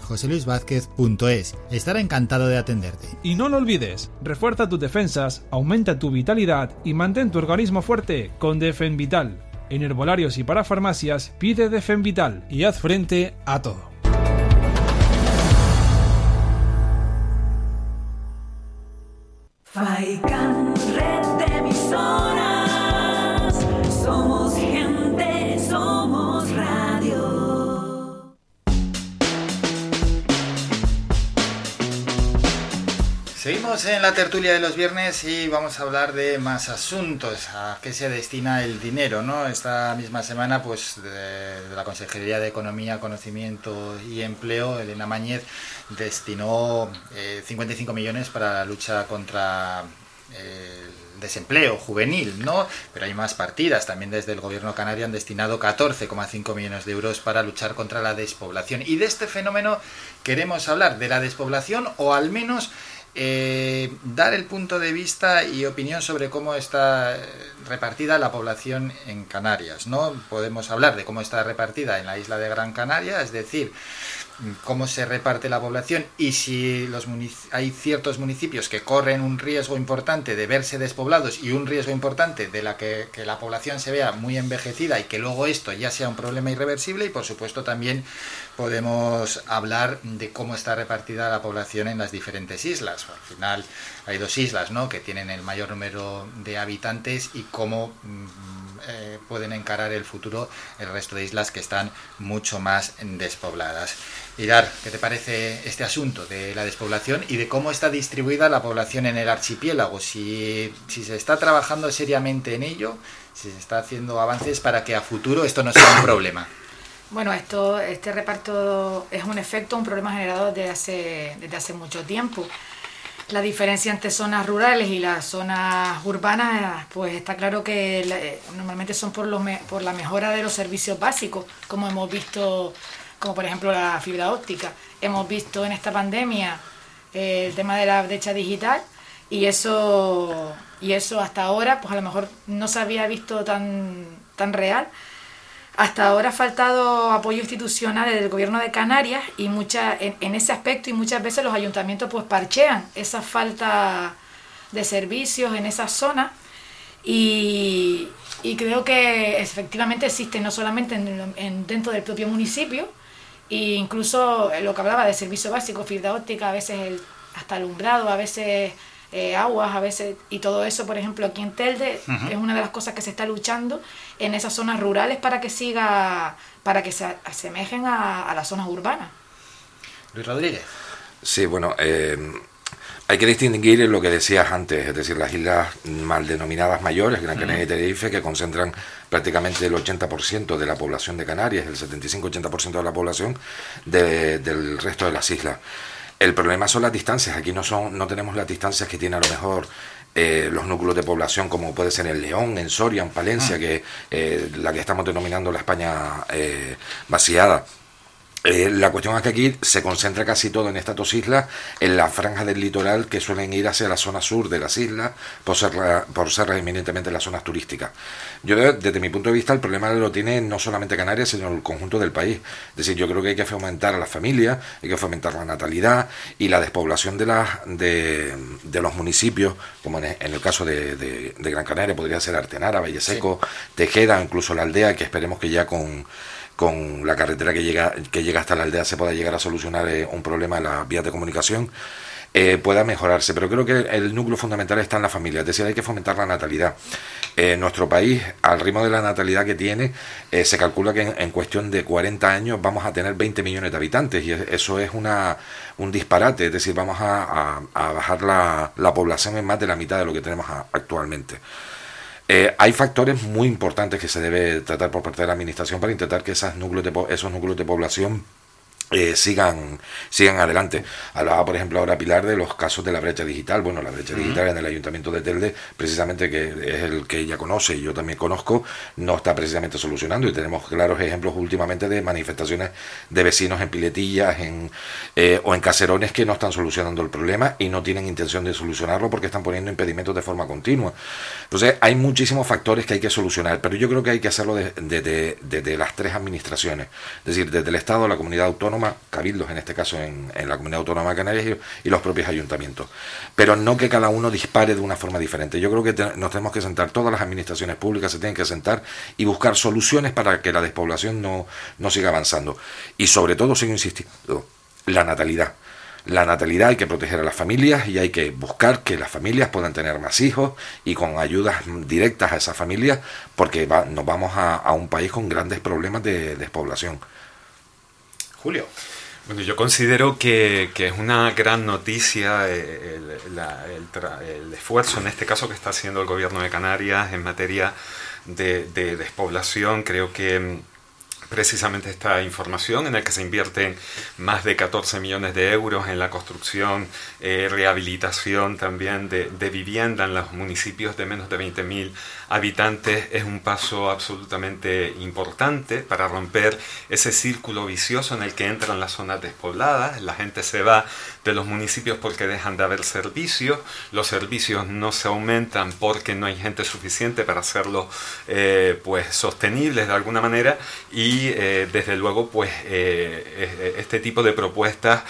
joseluisvázquez.es. Estará encantado de atenderte. Y no lo olvides, refuerza tus defensas, aumenta tu vitalidad y mantén tu organismo fuerte con Defen Vital. En herbolarios y para farmacias pide Defen Vital y haz frente a todo. Faikan, Seguimos en la tertulia de los viernes y vamos a hablar de más asuntos, a qué se destina el dinero, ¿no? Esta misma semana, pues, de, la Consejería de Economía, Conocimiento y Empleo, Elena Mañez, destinó eh, 55 millones para la lucha contra eh, el desempleo juvenil, ¿no? Pero hay más partidas. También desde el gobierno canario han destinado 14,5 millones de euros para luchar contra la despoblación. Y de este fenómeno queremos hablar, de la despoblación o al menos eh, dar el punto de vista y opinión sobre cómo está eh, repartida la población en Canarias. ¿no? Podemos hablar de cómo está repartida en la isla de Gran Canaria, es decir, cómo se reparte la población y si los hay ciertos municipios que corren un riesgo importante de verse despoblados y un riesgo importante de la que, la población se vea muy envejecida y que luego esto ya sea un problema irreversible y por supuesto también podemos hablar de cómo está repartida la población en las diferentes islas. Al final hay dos islas ¿no? que tienen el mayor número de habitantes y cómo mm, eh, pueden encarar el futuro el resto de islas que están mucho más despobladas. Irar, ¿qué te parece este asunto de la despoblación y de cómo está distribuida la población en el archipiélago? Si, se está trabajando seriamente en ello, si se está haciendo avances para que a futuro esto no sea un problema. Bueno, esto, este reparto es un efecto, un problema generado desde hace, mucho tiempo. La diferencia entre zonas rurales y las zonas urbanas, pues está claro que eh, normalmente son por la mejora de los servicios básicos, como hemos visto, como por ejemplo la fibra óptica. Hemos visto en esta pandemia eh, el tema de la brecha digital y eso, y eso hasta ahora, pues a lo mejor no se había visto tan, tan real hasta ahora ha faltado apoyo institucional del gobierno de Canarias y mucha, en, ese aspecto y muchas veces los ayuntamientos pues parchean esa falta de servicios en esa zona y, creo que efectivamente existe no solamente en, dentro del propio municipio e incluso lo que hablaba de servicio básico, fibra óptica, a veces el, hasta alumbrado, a veces eh, aguas a veces, y todo eso, por ejemplo, aquí en Telde, es una de las cosas que se está luchando en esas zonas rurales para que siga, para que se asemejen a, las zonas urbanas. Luis Rodríguez. Sí, bueno, eh, hay que distinguir lo que decías antes, es decir, las islas mal denominadas mayores, Gran Canaria y Tenerife, que concentran prácticamente el 80% de la población de Canarias, el 75-80% de la población del resto de las islas. El problema son las distancias. Aquí no son, no tenemos las distancias que tiene a lo mejor eh, los núcleos de población, como puede ser en León, en Soria, en Palencia, ah. que eh, la que estamos denominando la España eh, vaciada. Eh, la cuestión es que aquí se concentra casi todo en estas dos islas, en la franja del litoral que suelen ir hacia la zona sur de las islas, por ser, por ser eminentemente las zonas turísticas. Yo, desde mi punto de vista, el problema lo tiene no solamente Canarias, sino el conjunto del país. Es decir, yo creo que hay que fomentar a las familias, hay que fomentar la natalidad y la despoblación de, las de, de los municipios, como en, el caso de, Gran Canaria, podría ser Artenara, Valle Seco, Tejeda, incluso la aldea, que esperemos que ya con con la carretera que llega, que llega hasta la aldea se pueda llegar a solucionar eh, un problema en las vías de comunicación, eh, pueda mejorarse. Pero creo que el núcleo fundamental está en la familia, es decir, hay que fomentar la natalidad. Eh, nuestro país, al ritmo de la natalidad que tiene, se calcula que en, cuestión de 40 años vamos a tener 20 millones de habitantes y eso es una, un disparate, es decir, vamos a, bajar la, la, población en más de la mitad de lo que tenemos actualmente. Eh, hay factores muy importantes que se debe tratar por parte de la administración para intentar que esas núcleos de, esos núcleos de población eh, sigan, sigan adelante. Hablaba, por ejemplo, ahora Pilar de los casos de la brecha digital. Bueno, la brecha digital en el Ayuntamiento de Telde, precisamente que es el que ella conoce y yo también conozco, no está precisamente solucionando y tenemos claros ejemplos últimamente de manifestaciones de vecinos en piletillas en, eh, o en caserones que no están solucionando el problema y no tienen intención de solucionarlo porque están poniendo impedimentos de forma continua. Entonces, hay muchísimos factores que hay que solucionar, pero yo creo que hay que hacerlo desde de, las tres administraciones, es decir, desde el Estado, la comunidad autónoma, cabildos en este caso en, la comunidad autónoma de Canarias y, los propios ayuntamientos. Pero no que cada uno dispare de una forma diferente. Yo creo que nos tenemos que sentar, todas las administraciones públicas se tienen que sentar y buscar soluciones para que la despoblación no, no siga avanzando. Y sobre todo, sigo insistiendo, la natalidad. La natalidad hay que proteger a las familias y hay que buscar que las familias puedan tener más hijos y con ayudas directas a esas familias porque nos vamos a, un país con grandes problemas de despoblación. Julio. Bueno, yo considero que, es una gran noticia eh, el, esfuerzo, en este caso, que está haciendo el gobierno de Canarias en materia de, despoblación. Creo que precisamente esta información en el que se invierten más de 14 millones de euros en la construcción, eh, rehabilitación también de, de, vivienda en los municipios de menos de 20.000 habitantes es un paso absolutamente importante para romper ese círculo vicioso en el que entran las zonas despobladas, la gente se va de los municipios porque dejan de haber servicios, los servicios no se aumentan porque no hay gente suficiente para hacerlos eh, pues sostenibles de alguna manera. Y eh, desde luego pues eh, este tipo de propuestas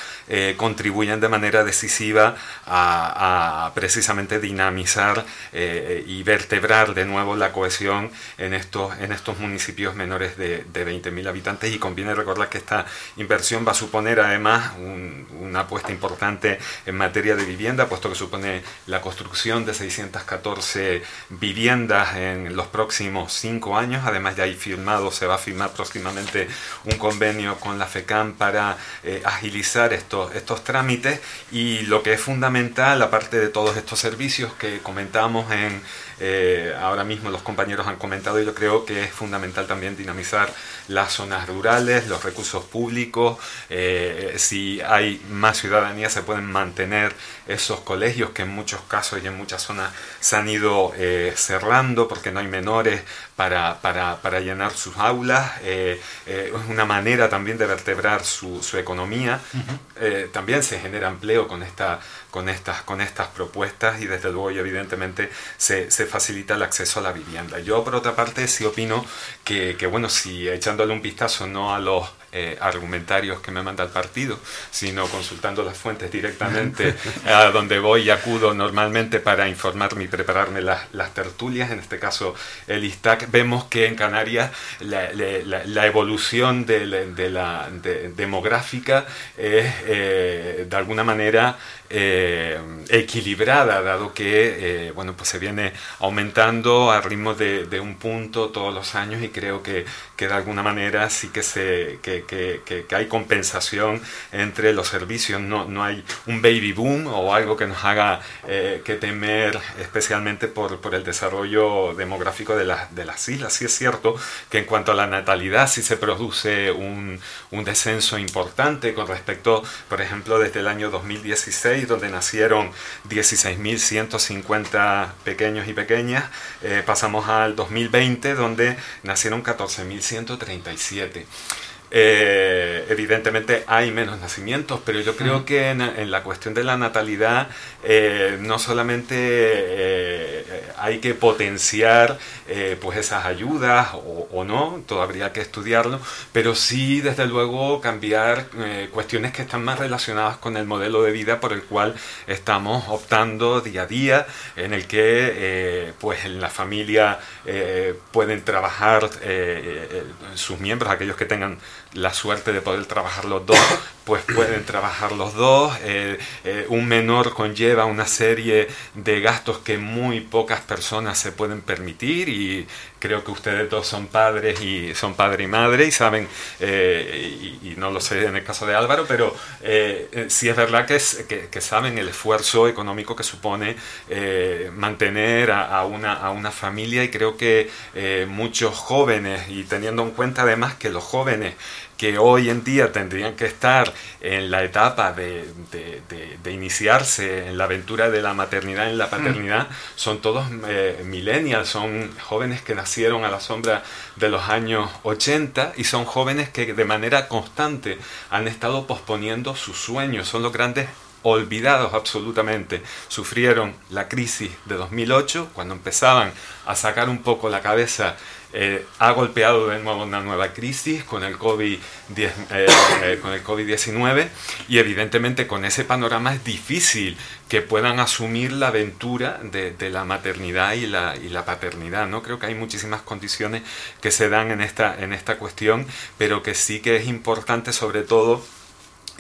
contribuyen de manera decisiva a, a precisamente dinamizar y vertebrar de nuevo la cohesión en estos, en estos municipios menores de, de 20.000 habitantes y conviene recordar que esta inversión va a suponer además una apuesta importante en materia de vivienda, puesto que supone la construcción de 614 viviendas en los próximos cinco años. Además, ya hay firmado, se va a firmar próximamente un convenio con la FECAM para eh, agilizar estos, estos trámites. Y lo que es fundamental, aparte de todos estos servicios que comentamos en eh, ahora mismo los compañeros han comentado y yo creo que es fundamental también dinamizar las zonas rurales, los recursos públicos, eh, si hay más ciudadanía se pueden mantener esos colegios que en muchos casos y en muchas zonas se han ido eh, cerrando porque no hay menores para, para, para llenar sus aulas, es una manera también de vertebrar su, su economía, también se genera empleo con esta con estas, con estas propuestas y desde luego y evidentemente se, se, facilita el acceso a la vivienda. Yo por otra parte sí opino que, que bueno, si echándole un vistazo no a los eh, argumentarios que me manda el partido, sino consultando las fuentes directamente a donde voy y acudo normalmente para informarme y prepararme las, las tertulias, en este caso el ISTAC, vemos que en Canarias la, la, la evolución de, de la de, demográfica es eh, de alguna manera eh, equilibrada, dado que eh, bueno, pues se viene aumentando a ritmo de, de, un punto todos los años y creo que, que de alguna manera sí que, se, que, que, que, hay compensación entre los servicios, no, no hay un baby boom o algo que nos haga eh, que temer especialmente por, por el desarrollo demográfico de, la, de las islas. Sí es cierto que en cuanto a la natalidad sí se produce un, un descenso importante con respecto, por ejemplo, desde el año 2016 donde nacieron 16.150 pequeños y pequeñas, eh, pasamos al 2020, donde nacieron 14.137. Eh, evidentemente hay menos nacimientos, pero yo creo que en, en la cuestión de la natalidad eh, no solamente eh, hay que potenciar pues esas ayudas o, o, no, todavía hay que estudiarlo, pero sí desde luego cambiar cuestiones que están más relacionadas con el modelo de vida por el cual estamos optando día a día, en el que pues en la familia pueden trabajar sus miembros, aquellos que tengan la suerte de poder trabajar los dos, pues pueden trabajar los dos. Eh, eh, un menor conlleva una serie de gastos que muy pocas personas se pueden permitir y creo que ustedes dos son padres y son padre y madre y saben, eh, y, no lo sé en el caso de Álvaro, pero sí es verdad que, es, que, saben el esfuerzo económico que supone mantener a, a, una, a una familia y creo que muchos jóvenes, y teniendo en cuenta además que los jóvenes que hoy en día tendrían que estar en la etapa de, de, de, de iniciarse en la aventura de la maternidad, en la paternidad, mm. son todos eh, millennials, son jóvenes que nacieron a la sombra de los años 80 y son jóvenes que de manera constante han estado posponiendo sus sueños, son los grandes olvidados absolutamente. Sufrieron la crisis de 2008, cuando empezaban a sacar un poco la cabeza eh, ha golpeado de nuevo una nueva crisis con el COVID-19 eh, eh, COVID y evidentemente con ese panorama es difícil que puedan asumir la aventura de, de la maternidad y la, y la, paternidad. ¿no? Creo que hay muchísimas condiciones que se dan en esta, en esta cuestión, pero que sí que es importante sobre todo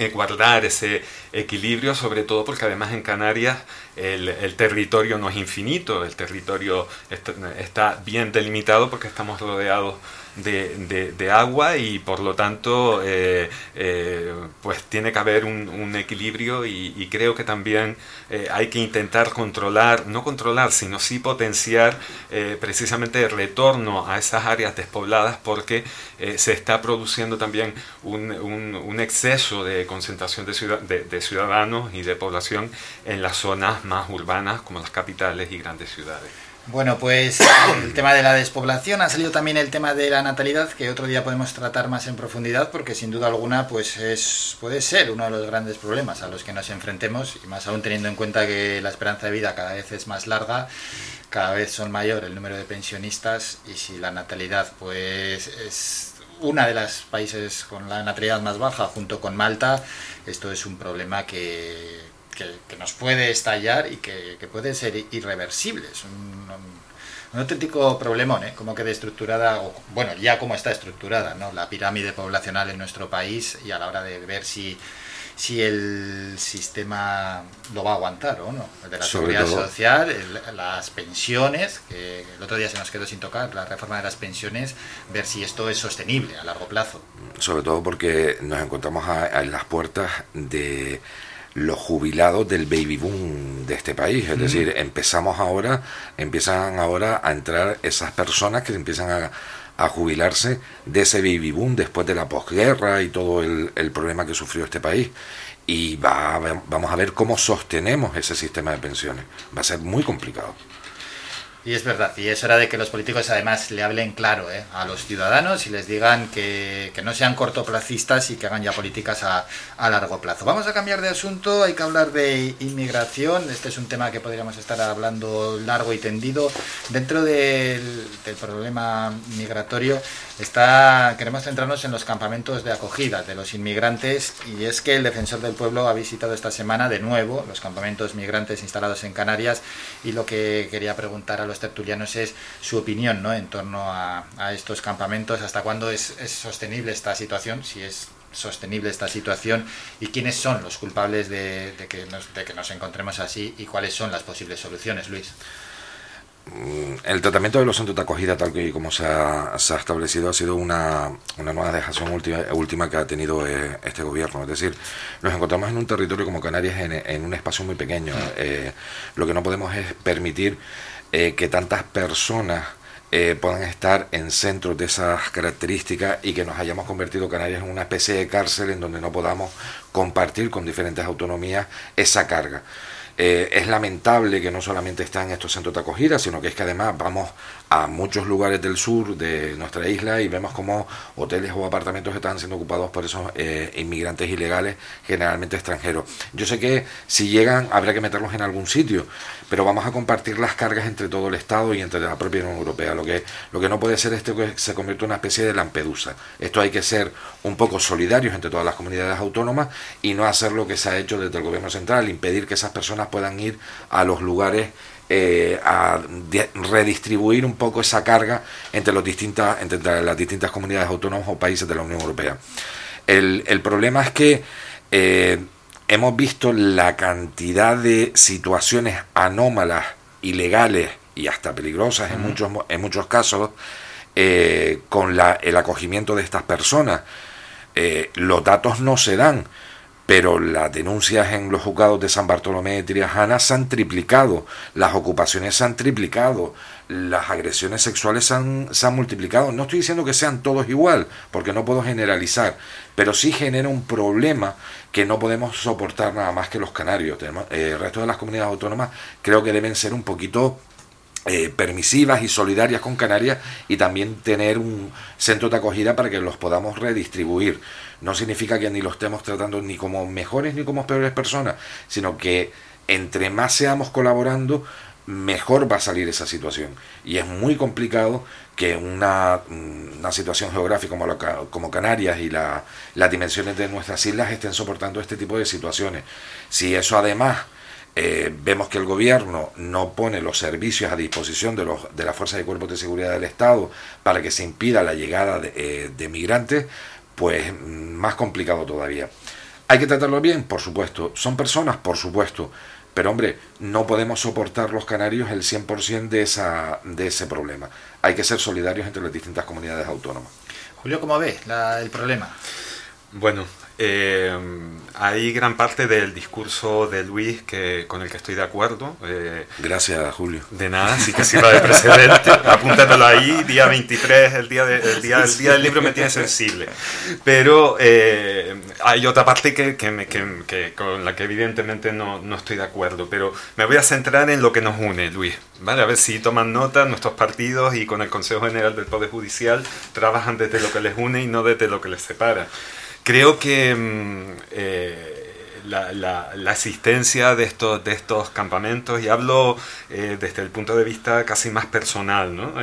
guardar ese equilibrio, sobre todo porque además en Canarias el, territorio no es infinito, el territorio está, bien delimitado porque estamos rodeados de, de, agua y por lo tanto eh, eh, pues tiene que haber un, equilibrio y, creo que también eh, hay que intentar controlar, no controlar, sino sí potenciar precisamente el retorno a esas áreas despobladas porque se está produciendo también un, un, exceso de concentración de, ciudad, de ciudadanos y de población en las zonas más urbanas como las capitales y grandes ciudades. Bueno, pues el tema de la despoblación ha salido también el tema de la natalidad que otro día podemos tratar más en profundidad porque sin duda alguna pues es puede ser uno de los grandes problemas a los que nos enfrentemos y más aún teniendo en cuenta que la esperanza de vida cada vez es más larga, cada vez son mayor el número de pensionistas y si la natalidad pues es una de los países con la natalidad más baja junto con Malta, esto es un problema que que, que, nos puede estallar y que, que, puede ser irreversible. Es un, un, un auténtico problemón, ¿eh? como quede estructurada, o, bueno, ya como está estructurada, ¿no? la pirámide poblacional en nuestro país y a la hora de ver si, si el sistema lo va a aguantar o no. De la Sobre seguridad todo. social, el, las pensiones, que el otro día se nos quedó sin tocar, la reforma de las pensiones, ver si esto es sostenible a largo plazo. Sobre todo porque nos encontramos a, a en las puertas de los jubilados del baby boom de este país. Es Mm. decir, empezamos ahora, empiezan ahora a entrar esas personas que empiezan a, a jubilarse de ese baby boom después de la posguerra y todo el, el problema que sufrió este país. Y va, vamos a ver cómo sostenemos ese sistema de pensiones. Va a ser muy complicado. Y es verdad, y es hora de que los políticos además le hablen claro ¿eh? a los ciudadanos y les digan que, que, no sean cortoplacistas y que hagan ya políticas a, a, largo plazo. Vamos a cambiar de asunto, hay que hablar de inmigración, este es un tema que podríamos estar hablando largo y tendido. Dentro del, del problema migratorio está, queremos centrarnos en los campamentos de acogida de los inmigrantes y es que el defensor del pueblo ha visitado esta semana de nuevo los campamentos migrantes instalados en Canarias y lo que quería preguntar a los tertulianos es su opinión ¿no? en torno a, a estos campamentos, hasta cuándo es, es, sostenible esta situación, si es sostenible esta situación y quiénes son los culpables de, de, que nos, de que nos encontremos así y cuáles son las posibles soluciones, Luis. El tratamiento de los centros de acogida, tal que como se ha, se ha establecido, ha sido una, una nueva dejación última, última que ha tenido eh, este gobierno. Es decir, nos encontramos en un territorio como Canarias en, en un espacio muy pequeño. Eh, lo que no podemos es permitir eh, que tantas personas eh, puedan estar en centros de esas características y que nos hayamos convertido Canarias en una especie de cárcel en donde no podamos compartir con diferentes autonomías esa carga. Eh, es lamentable que no solamente están estos centros de acogida, sino que es que además vamos a muchos lugares del sur de nuestra isla y vemos como hoteles o apartamentos están siendo ocupados por esos inmigrantes ilegales, generalmente extranjeros. Yo sé que si llegan habrá que meterlos en algún sitio, pero vamos a compartir las cargas entre todo el Estado y entre la propia Unión Europea. Lo que, lo que no puede ser es que se convierta en una especie de Lampedusa. Esto hay que ser un poco solidarios entre todas las comunidades autónomas y no hacer lo que se ha hecho desde el Gobierno Central, impedir que esas personas puedan ir a los lugares eh, a redistribuir un poco esa carga entre, los distintas, entre las distintas comunidades autónomas o países de la Unión Europea. El, el problema es que eh, hemos visto la cantidad de situaciones anómalas, ilegales y hasta peligrosas uh -huh. en, muchos, en muchos casos eh, con la, el acogimiento de estas personas. Eh, los datos no se dan, pero las denuncias en los juzgados de San Bartolomé de Triajana se han triplicado, las ocupaciones se han triplicado, las agresiones sexuales se han, se han, multiplicado. No estoy diciendo que sean todos igual, porque no puedo generalizar, pero sí genera un problema que no podemos soportar nada más que los canarios. Eh, el resto de las comunidades autónomas creo que deben ser un poquito eh, permisivas y solidarias con Canarias y también tener un centro de acogida para que los podamos redistribuir. No significa que ni los estemos tratando ni como mejores ni como peores personas, sino que entre más seamos colaborando, mejor va a salir esa situación. Y es muy complicado que una, una situación geográfica como, como Canarias y la, las dimensiones de nuestras islas estén soportando este tipo de situaciones. Si eso además eh, vemos que el gobierno no pone los servicios a disposición de, los, de las fuerzas y cuerpos de seguridad del Estado para que se impida la llegada de, eh, de migrantes, pues más complicado todavía. ¿Hay que tratarlo bien? Por supuesto. ¿Son personas? Por supuesto. Pero hombre, no podemos soportar los canarios el 100% de, esa, de ese problema. Hay que ser solidarios entre las distintas comunidades autónomas. Julio, ¿cómo ve la, el problema? Bueno, eh, hay gran parte del discurso de Luis que, con el que estoy de acuerdo. eh, Gracias, Julio. de nada, sí que sirva de precedente. Apúntatelo ahí, día 23, el día, de- el día, el día del libro me tiene sensible. Pero eh, hay otra parte que, que me- que- con la que evidentemente no, no estoy de acuerdo. Pero me voy a centrar en lo que nos une, Luis. ¿vale? A ver si toman nota nuestros partidos y con el Consejo General del Poder Judicial trabajan desde lo que les une y no desde lo que les separa. Creo que mm, eh, la, la- la existencia de estos, de estos campamentos, y hablo eh, desde el punto de vista casi más personal, ¿no?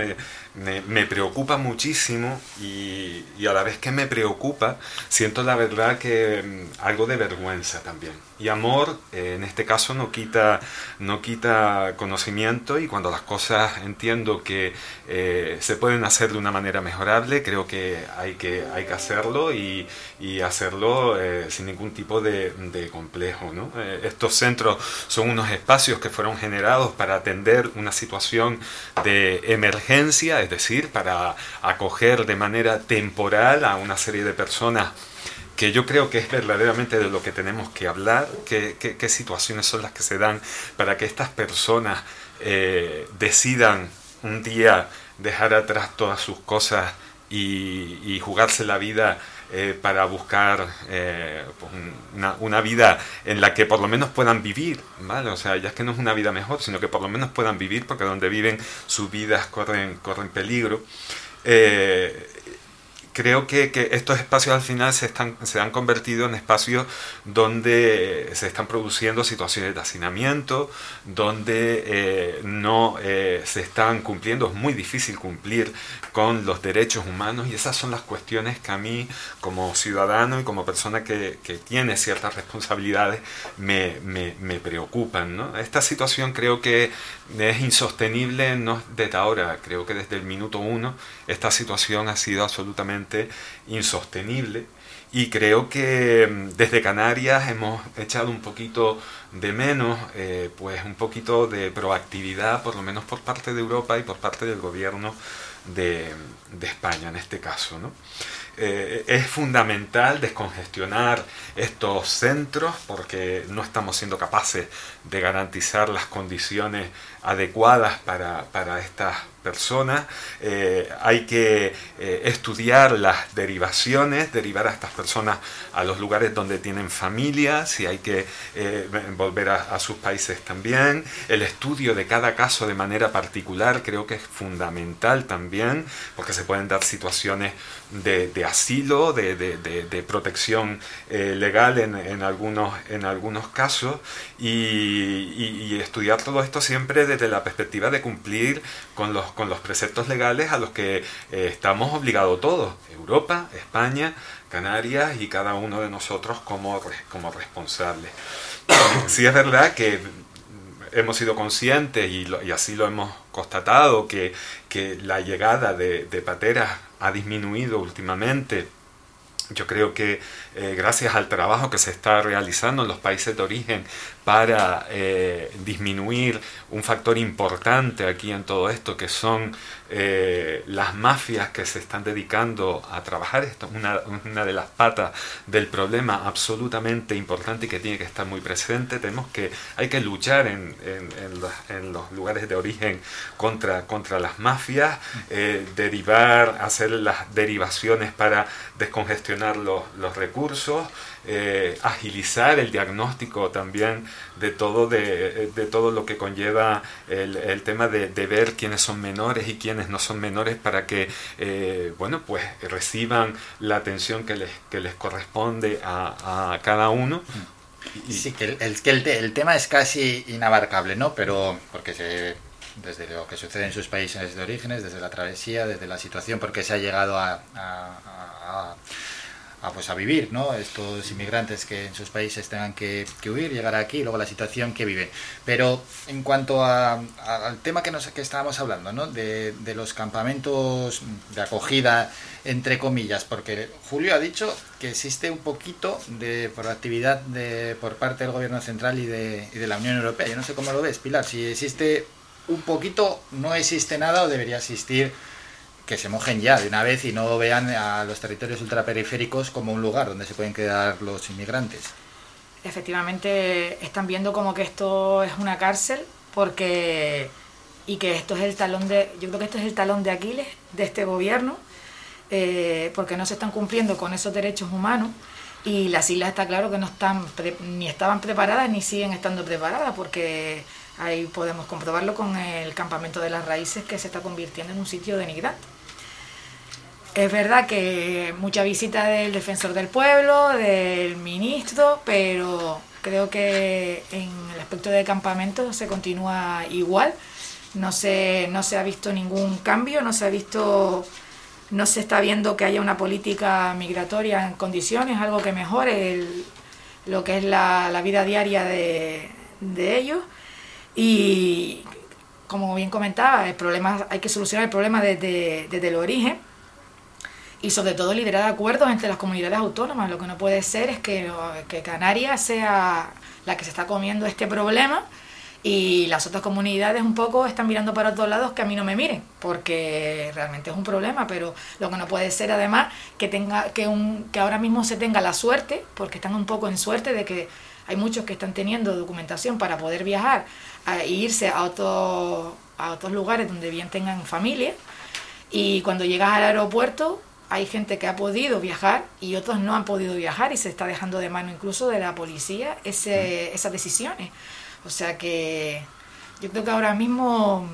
Me, preocupa muchísimo y, a la vez que me preocupa, siento la verdad que mm, algo de vergüenza también. Y amor, eh, en este caso, no quita, no quita conocimiento y cuando las cosas entiendo que eh, se pueden hacer de una manera mejorable, creo que hay que, hay que hacerlo y, hacerlo eh, sin ningún tipo de, complejo. estos centros son unos espacios que fueron generados para atender una situación de emergencia, es decir, para acoger de manera temporal a una serie de personas que yo creo que es verdaderamente de lo que tenemos que hablar, qué, situaciones son las que se dan para que estas personas eh, decidan un día dejar atrás todas sus cosas y jugarse la vida eh, para buscar eh, pues, un- una, una vida en la que por lo menos puedan vivir, ¿vale? O sea, ya es que no es una vida mejor, sino que por lo menos puedan vivir porque donde viven sus vidas corren, corren peligro. Eh, creo que, que estos espacios al final se, están, se han convertido en espacios donde se están produciendo situaciones de hacinamiento, donde eh, no eh, se están cumpliendo, es muy difícil cumplir con los derechos humanos y esas son las cuestiones que a mí como ciudadano y como persona que, que tiene ciertas responsabilidades me, me, preocupan. Esta situación creo que es insostenible no desde ahora, creo que desde el minuto uno esta situación ha sido absolutamente insostenible y creo que mm, desde Canarias hemos echado un poquito de menos, eh, pues un poquito de proactividad, por lo menos por parte de Europa y por parte del gobierno de, España en este caso. Eh, es fundamental descongestionar estos centros porque no estamos siendo capaces de garantizar las condiciones adecuadas para, para estas personas. Eh, hay que eh, estudiar las derivaciones, derivar a estas personas a los lugares donde tienen familia, si hay que eh, volver a sus países también. El estudio de cada caso de manera particular creo que es fundamental también, porque se pueden dar situaciones de, de asilo, de, de- protección eh, legal en, en algunos, en algunos casos, y, y- y estudiar todo esto siempre desde la perspectiva de cumplir con los, con los preceptos legales a los que eh, estamos obligados todos, Europa, España, Canarias y cada uno de nosotros como, como responsables. Sí es verdad que hemos sido conscientes y, lo- y así lo hemos constatado que, que la llegada de, de pateras ha disminuido últimamente. Yo creo que eh, gracias al trabajo que se está realizando en los países de origen para eh, disminuir un factor importante aquí en todo esto, que son eh, las mafias que se están dedicando a trabajar. Esto es una, una de las patas del problema absolutamente importante y que tiene que estar muy presente. Tenemos que, hay que luchar en, en- los lugares de origen contra, contra las mafias, eh, derivar, hacer las derivaciones para descongestionar los, los recursos, eh, agilizar el diagnóstico también de todo, de, de todo lo que conlleva el, el tema de, de ver quiénes son menores y quiénes no son menores para que eh, bueno pues reciban la atención que les, que les corresponde a, a cada uno. Sí, que el, que el, te- el tema es casi inabarcable, ¿no? Pero porque se, desde lo que sucede en sus países de orígenes, desde la travesía, desde la situación, porque se ha llegado a, a- a- a, pues a vivir, ¿no? Estos inmigrantes que en sus países tengan que, que huir, llegar aquí, y luego la situación que viven. Pero en cuanto a- al tema que, nos, que estábamos hablando, ¿no? De, de los campamentos de acogida, entre comillas, porque Julio ha dicho que existe un poquito de proactividad de, por parte del gobierno central y de, y de la Unión Europea. Yo no sé cómo lo ves, Pilar, si existe un poquito, no existe nada o debería existir que se mojen ya de una vez y no vean a los territorios ultraperiféricos como un lugar donde se pueden quedar los inmigrantes. Efectivamente, están viendo como que esto es una cárcel porque y que esto es el talón de yo creo que esto es el talón de Aquiles de este gobierno eh, porque no se están cumpliendo con esos derechos humanos y las islas está claro que no están pre- ni estaban preparadas ni siguen estando preparadas porque ahí podemos comprobarlo con el campamento de las raíces que se está convirtiendo en un sitio denigrante. Es verdad que mucha visita del defensor del pueblo, del ministro, pero creo que en el aspecto de campamento se continúa igual. No se, no se ha visto ningún cambio, no se ha visto, no se está viendo que haya una política migratoria en condiciones, algo que mejore lo que es la, la vida diaria de, de ellos. Y como bien comentaba, el problema, hay que solucionar el problema desde, desde el origen y sobre todo liderar acuerdos entre las comunidades autónomas. Lo que no puede ser es que, Canarias sea la que se está comiendo este problema y las otras comunidades un poco están mirando para otros lados que a mí no me miren, porque realmente es un problema, pero lo que no puede ser además que tenga que un que ahora mismo se tenga la suerte, porque están un poco en suerte de que hay muchos que están teniendo documentación para poder viajar a- e irse a otros a otros lugares donde bien tengan familia y cuando llegas al aeropuerto hay gente que ha podido viajar y otros no han podido viajar y se está dejando de mano incluso de la policía ese, esas decisiones. O sea que yo creo que ahora mismo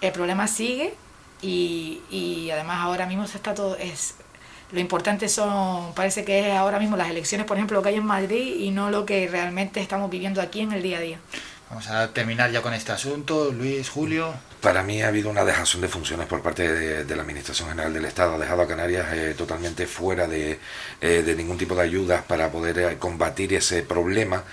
el problema sigue y, y además ahora mismo se está todo es lo importante son parece que es ahora mismo las elecciones por ejemplo lo que hay en Madrid y no lo que realmente estamos viviendo aquí en el día a día Vamos a terminar ya con este asunto. Luis, Julio. Para mí ha habido una dejación de funciones por parte de, la Administración General del Estado. Ha dejado a Canarias eh, totalmente fuera de, eh, ningún tipo de ayudas para poder eh, combatir ese problema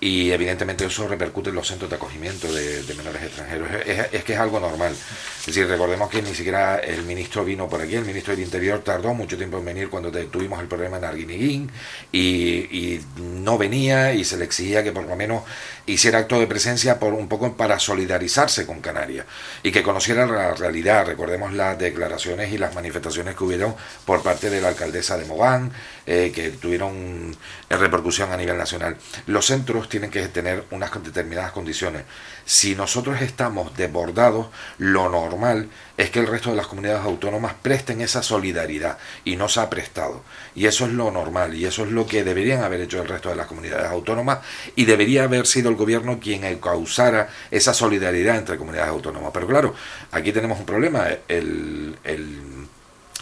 y evidentemente eso repercute en los centros de acogimiento de, menores extranjeros. Es, que es algo normal. Es decir, recordemos que ni siquiera el ministro vino por aquí, el ministro del Interior tardó mucho tiempo en venir cuando tuvimos el problema en Arguineguín y, y no venía y se le exigía que por lo menos hiciera acto de presencia por un poco para solidarizarse con Canarias y que conociera la realidad. Recordemos las declaraciones y las manifestaciones que hubieron por parte de la alcaldesa de Mogán, eh, que tuvieron eh, repercusión a nivel nacional. Los centros tienen que tener unas determinadas condiciones. Si nosotros estamos desbordados, lo normal es que el resto de las comunidades autónomas presten esa solidaridad y no se ha prestado. Y eso es lo normal y eso es lo que deberían haber hecho el resto de las comunidades autónomas y debería haber sido el gobierno quien causara esa solidaridad entre comunidades autónomas. Pero claro, aquí tenemos un problema. El, el,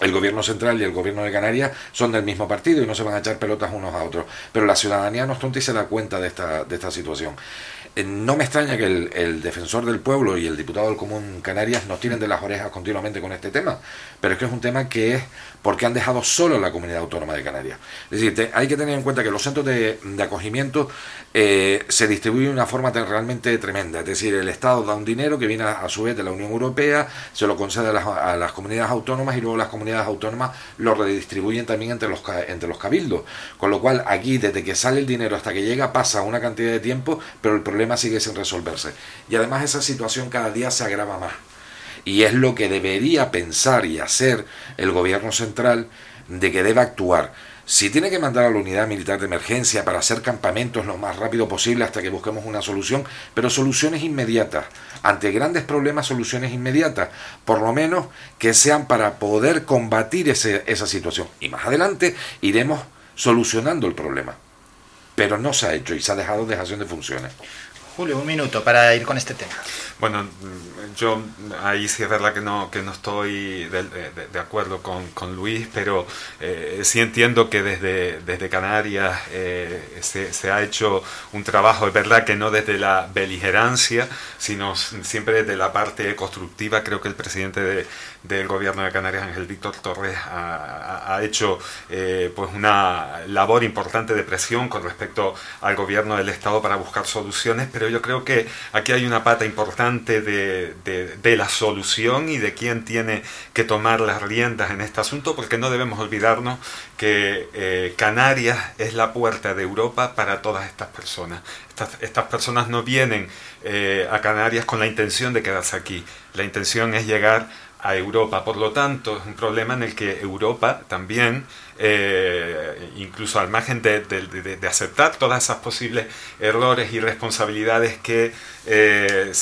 el gobierno central y el gobierno de Canarias son del mismo partido y no se van a echar pelotas unos a otros. Pero la ciudadanía no es tonta y se da cuenta de esta, de esta situación. Eh, No me extraña que el, el defensor del pueblo y el diputado del Común Canarias nos tiren de las orejas continuamente con este tema, pero es que es un tema que es porque han dejado solo la comunidad autónoma de Canarias. Es decir, hay que tener en cuenta que los centros de, acogimiento eh, se distribuyen de una forma realmente tremenda. Es decir, el Estado da un dinero que viene a, su vez de la Unión Europea, se lo concede a las, a las comunidades autónomas y luego las comunidades autónomas lo redistribuyen también entre los, entre los cabildos. Con lo cual, aquí, desde que sale el dinero hasta que llega, pasa una cantidad de tiempo, pero el problema sigue sin resolverse. Y además esa situación cada día se agrava más. Y es lo que debería pensar y hacer el gobierno central de que debe actuar. Si tiene que mandar a la unidad militar de emergencia para hacer campamentos lo más rápido posible hasta que busquemos una solución, pero soluciones inmediatas. Ante grandes problemas, soluciones inmediatas. Por lo menos que sean para poder combatir ese- esa situación. Y más adelante iremos solucionando el problema. Pero no se ha hecho y se ha dejado dejación de funciones. Julio, un minuto para ir con este tema. Bueno, yo ahí sí es verdad que no, que no estoy de, acuerdo con, Luis, pero eh, sí entiendo que desde, desde Canarias eh, se, ha hecho un trabajo, es verdad que no desde la beligerancia, sino siempre desde la parte constructiva. Creo que el presidente de- del gobierno de Canarias, Ángel Víctor Torres, ha hecho eh, pues una labor importante de presión con respecto al gobierno del Estado para buscar soluciones, pero yo creo que aquí hay una pata importante de, la solución y de quién tiene que tomar las riendas en este asunto, porque no debemos olvidarnos que eh, Canarias es la puerta de Europa para todas estas personas. Estas, estas personas no vienen eh, a Canarias con la intención de quedarse aquí. La intención es llegar a Europa. Por lo tanto, es un problema en el que Europa también, eh, incluso al margen de, aceptar todas esas posibles errores y responsabilidades que, eh,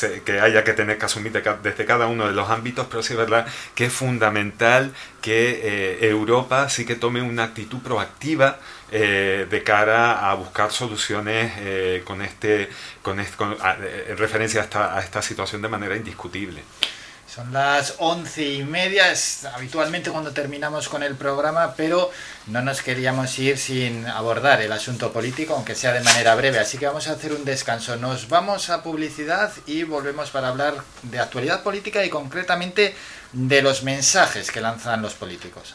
haya que tener que asumir desde cada uno de los ámbitos, pero sí es verdad que es fundamental que eh, Europa sí que tome una actitud proactiva de cara a buscar soluciones con este, con, en referencia a a esta situación de manera indiscutible. Son las once y media, es habitualmente cuando terminamos con el programa, pero no nos queríamos ir sin abordar el asunto político, aunque sea de manera breve, así que vamos a hacer un descanso. Nos vamos a publicidad y volvemos para hablar de actualidad política y concretamente de los mensajes que lanzan los políticos.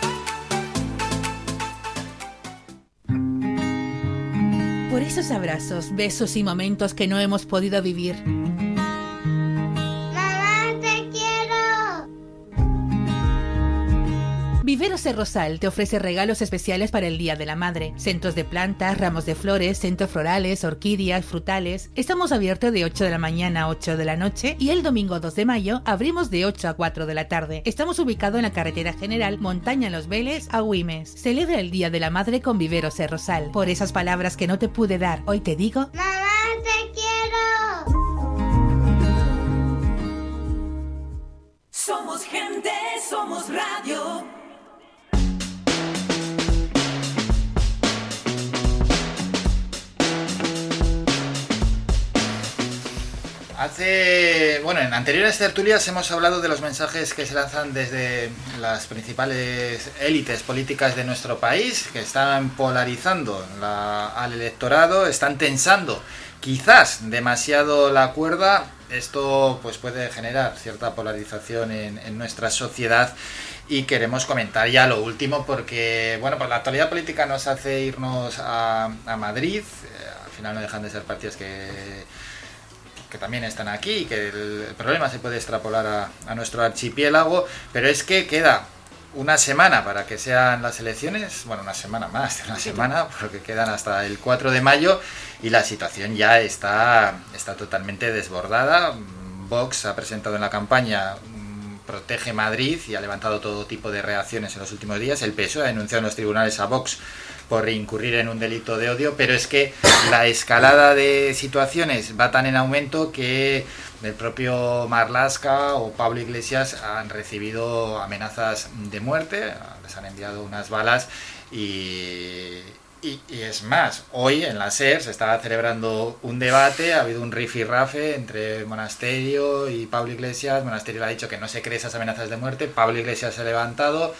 Por esos abrazos, besos y momentos que no hemos podido vivir. Viveros Rosal te ofrece regalos especiales para el Día de la Madre. Centros de plantas, ramos de flores, centros florales, orquídeas, frutales. Estamos abiertos de 8 de la mañana a 8 de la noche y el domingo 2 de mayo abrimos de 8 a 4 de la tarde. Estamos ubicados en la carretera general Montaña Los Vélez a Huimes. Celebra el Día de la Madre con Viveros Rosal. Por esas palabras que no te pude dar, hoy te digo... ¡Mamá, te quiero! Somos gente, somos radio. Hace, bueno, en anteriores tertulias hemos hablado de los mensajes que se lanzan desde las principales élites políticas de nuestro país, que están polarizando al electorado, están tensando quizás demasiado la cuerda. Esto pues puede generar cierta polarización en, nuestra sociedad y queremos comentar ya lo último porque, bueno, pues la actualidad política nos hace irnos a, Madrid. Eh, al final no dejan de ser partidos que que también están aquí y que el, problema se puede extrapolar a, nuestro archipiélago, pero es que queda una semana para que sean las elecciones, bueno, una semana más de una semana, porque quedan hasta el 4 de mayo y la situación ya está, está totalmente desbordada. Vox ha presentado en la campaña mm, Protege Madrid y ha levantado todo tipo de reacciones en los últimos días. El PSOE ha denunciado en los tribunales a Vox por incurrir en un delito de odio, pero es que la escalada de situaciones va tan en aumento que el propio Marlaska o Pablo Iglesias han recibido amenazas de muerte, les han enviado unas balas y, y, es más, hoy en la SER se estaba celebrando un debate, ha habido un rifirrafe entre Monasterio y Pablo Iglesias. Monasterio le ha dicho que no se cree esas amenazas de muerte. Pablo Iglesias se ha levantado,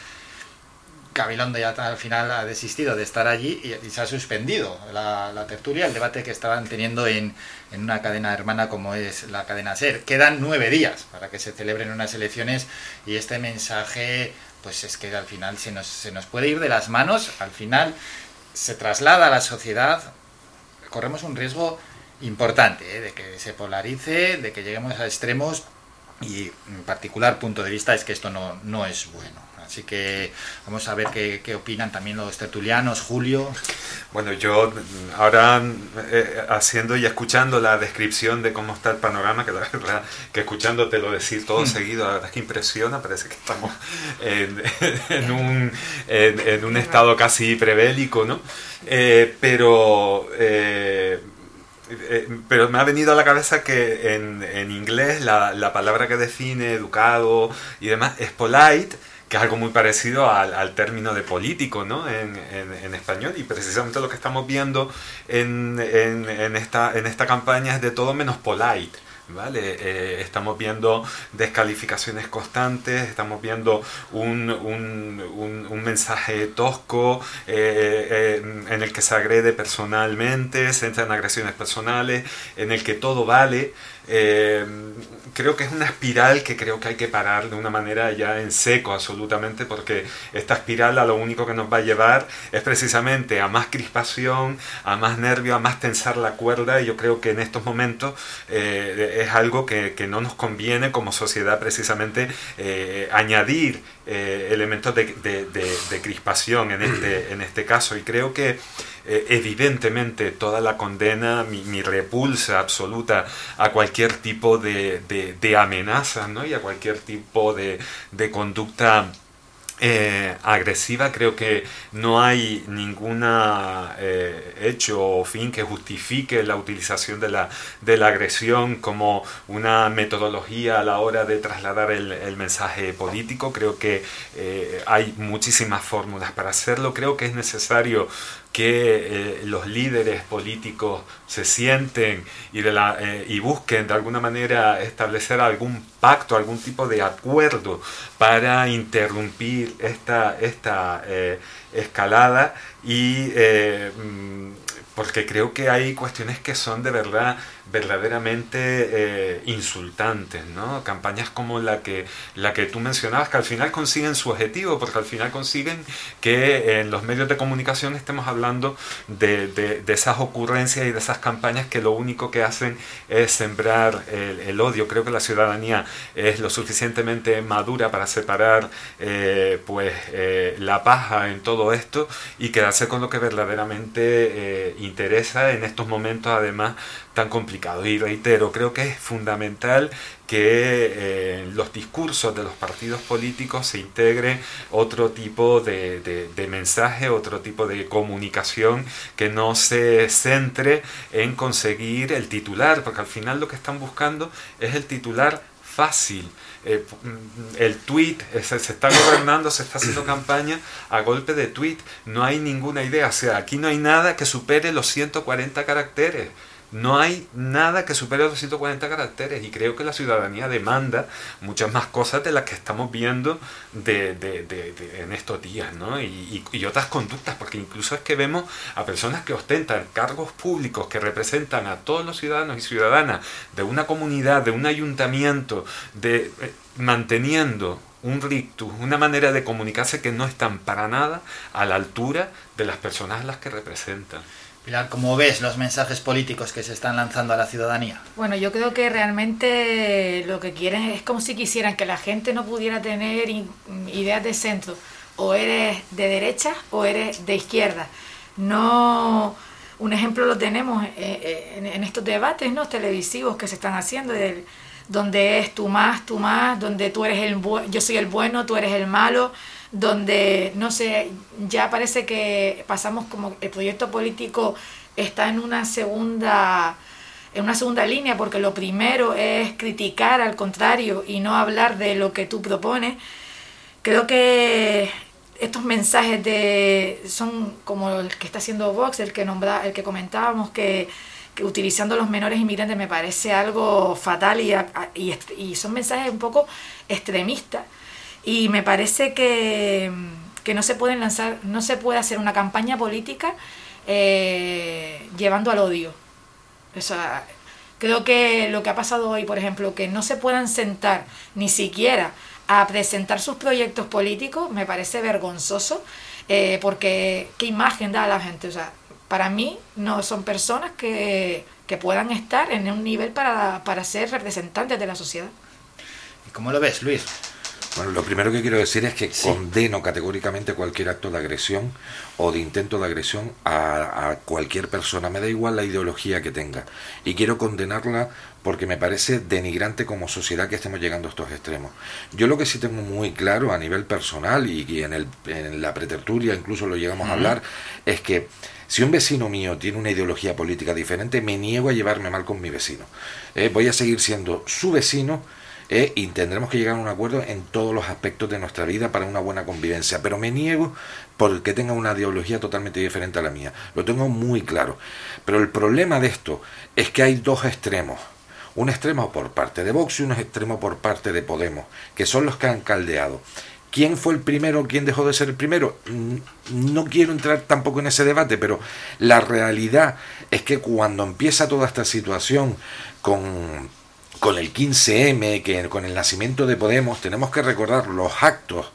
Gabilondo ya al final ha desistido de estar allí y, se ha suspendido la, tertulia, el debate que estaban teniendo en, una cadena hermana como es la cadena SER. Quedan nueve días para que se celebren unas elecciones y este mensaje, pues es que al final se nos, se nos puede ir de las manos, al final se traslada a la sociedad, corremos un riesgo importante ¿eh? de que se polarice, de que lleguemos a extremos y en particular punto de vista es que esto no, no es bueno. Así que vamos a ver qué, opinan también los tertulianos, Julio. Bueno, yo ahora eh, haciendo y escuchando la descripción de cómo está el panorama, que la verdad que escuchándote lo decir todo mm. seguido, la verdad es que impresiona, parece que estamos en, un, en, un, estado casi prebélico, ¿no? Eh, pero... Eh, pero me ha venido a la cabeza que en, en inglés la, la, palabra que define educado y demás es polite, que es algo muy parecido al, al término de político ¿no? en, en, español y precisamente lo que estamos viendo en, en, esta, en esta campaña es de todo menos polite. ¿Vale? Eh, estamos viendo descalificaciones constantes, estamos viendo un, un, un, mensaje tosco eh, eh, en el que se agrede personalmente, se entran agresiones personales, en el que todo vale. Eh, creo que es una espiral que creo que hay que parar de una manera ya en seco absolutamente porque esta espiral a lo único que nos va a llevar es precisamente a más crispación, a más nervio, a más tensar la cuerda y yo creo que en estos momentos eh, es algo que, que, no nos conviene como sociedad precisamente eh, añadir elementos de, de, de, crispación en este, en este caso. Y creo que eh, evidentemente toda la condena, mi, repulsa absoluta a cualquier tipo de, de, amenaza ¿no? y a cualquier tipo de, de conducta eh, agresiva, creo que no hay ningún eh, hecho o fin que justifique la utilización de la, de la agresión como una metodología a la hora de trasladar el mensaje político. Creo que hay muchísimas fórmulas para hacerlo. Creo que es necesario que eh, los líderes políticos se sienten eh, y busquen de alguna manera establecer algún pacto, algún tipo de acuerdo para interrumpir esta, esta eh, escalada. Y mm, porque creo que hay cuestiones que son de verdad verdaderamente eh, insultantes, ¿no? Campañas como la que, la que tú mencionabas, que al final consiguen su objetivo, porque al final consiguen que en los medios de comunicación estemos hablando de, de, esas ocurrencias y de esas campañas que lo único que hacen es sembrar el, odio. Creo que la ciudadanía es lo suficientemente madura para separar eh, pues, eh, la paja en todo esto y quedarse con lo que verdaderamente interesa en estos momentos, además, tan complicados. Y reitero, creo que es fundamental que eh, en los discursos de los partidos políticos se integre otro tipo de, de, mensaje, otro tipo de comunicación que no se centre en conseguir el titular, porque al final lo que están buscando es el titular fácil. Eh, el tweet se, se, está gobernando, se está haciendo campaña a golpe de tweet. No hay ninguna idea. O sea, aquí no hay nada que supere los 140 caracteres. No hay nada que supere los 140 caracteres y creo que la ciudadanía demanda muchas más cosas de las que estamos viendo de, de, de, en estos días, ¿no? Y, y, otras conductas, porque incluso es que vemos a personas que ostentan cargos públicos que representan a todos los ciudadanos y ciudadanas de una comunidad, de un ayuntamiento, de eh, manteniendo un rictus, una manera de comunicarse que no están para nada a la altura de las personas a las que representan. Pilar, ¿cómo ves los mensajes políticos que se están lanzando a la ciudadanía? Bueno, yo creo que realmente lo que quieren es como si quisieran que la gente no pudiera tener ideas de centro. O eres de derecha o eres de izquierda. No, un ejemplo lo tenemos eh, eh, en estos debates ¿no? televisivos que se están haciendo, donde es tú más, tú más, donde tú eres el yo soy el bueno, tú eres el malo donde, no sé, ya parece que pasamos como el proyecto político está en una segunda en una segunda línea porque lo primero es criticar al contrario y no hablar de lo que tú propones. Creo que estos mensajes de son como el que está haciendo Vox, el que nombra, el que comentábamos que, que utilizando los menores inmigrantes me parece algo fatal y, y, y son mensajes un poco extremistas y me parece que, no se pueden lanzar, no se puede hacer una campaña política eh, llevando al odio. creo que lo que ha pasado hoy, por ejemplo, que no se puedan sentar ni siquiera a presentar sus proyectos políticos, me parece vergonzoso, eh, porque qué imagen da a la gente. O sea, para mí no son personas que, que puedan estar en un nivel para, para ser representantes de la sociedad. ¿Y cómo lo ves, Luis? Bueno, lo primero que quiero decir es que condeno categóricamente cualquier acto de agresión o de intento de agresión a, cualquier persona, me da igual la ideología que tenga. Y quiero condenarla porque me parece denigrante como sociedad que estemos llegando a estos extremos. Yo lo que sí tengo muy claro a nivel personal y, en, el, en la pretertulia incluso lo llegamos a hablar, es que si un vecino mío tiene una ideología política diferente, me niego a llevarme mal con mi vecino. Eh, voy a seguir siendo su vecino ¿eh? que llegar a un acuerdo en todos los aspectos de nuestra vida para una buena convivencia. Pero me niego porque tenga una ideología totalmente diferente a la mía. Lo tengo muy claro. Pero el problema de esto es que hay dos extremos. Un extremo por parte de Vox y un extremo por parte de Podemos, que son los que han caldeado. ¿Quién fue el primero? ¿Quién dejó de ser el primero? Mm, no quiero entrar tampoco en ese debate, pero la realidad es que cuando empieza toda esta situación con, con el 15M, que con el nacimiento de Podemos, tenemos que recordar los actos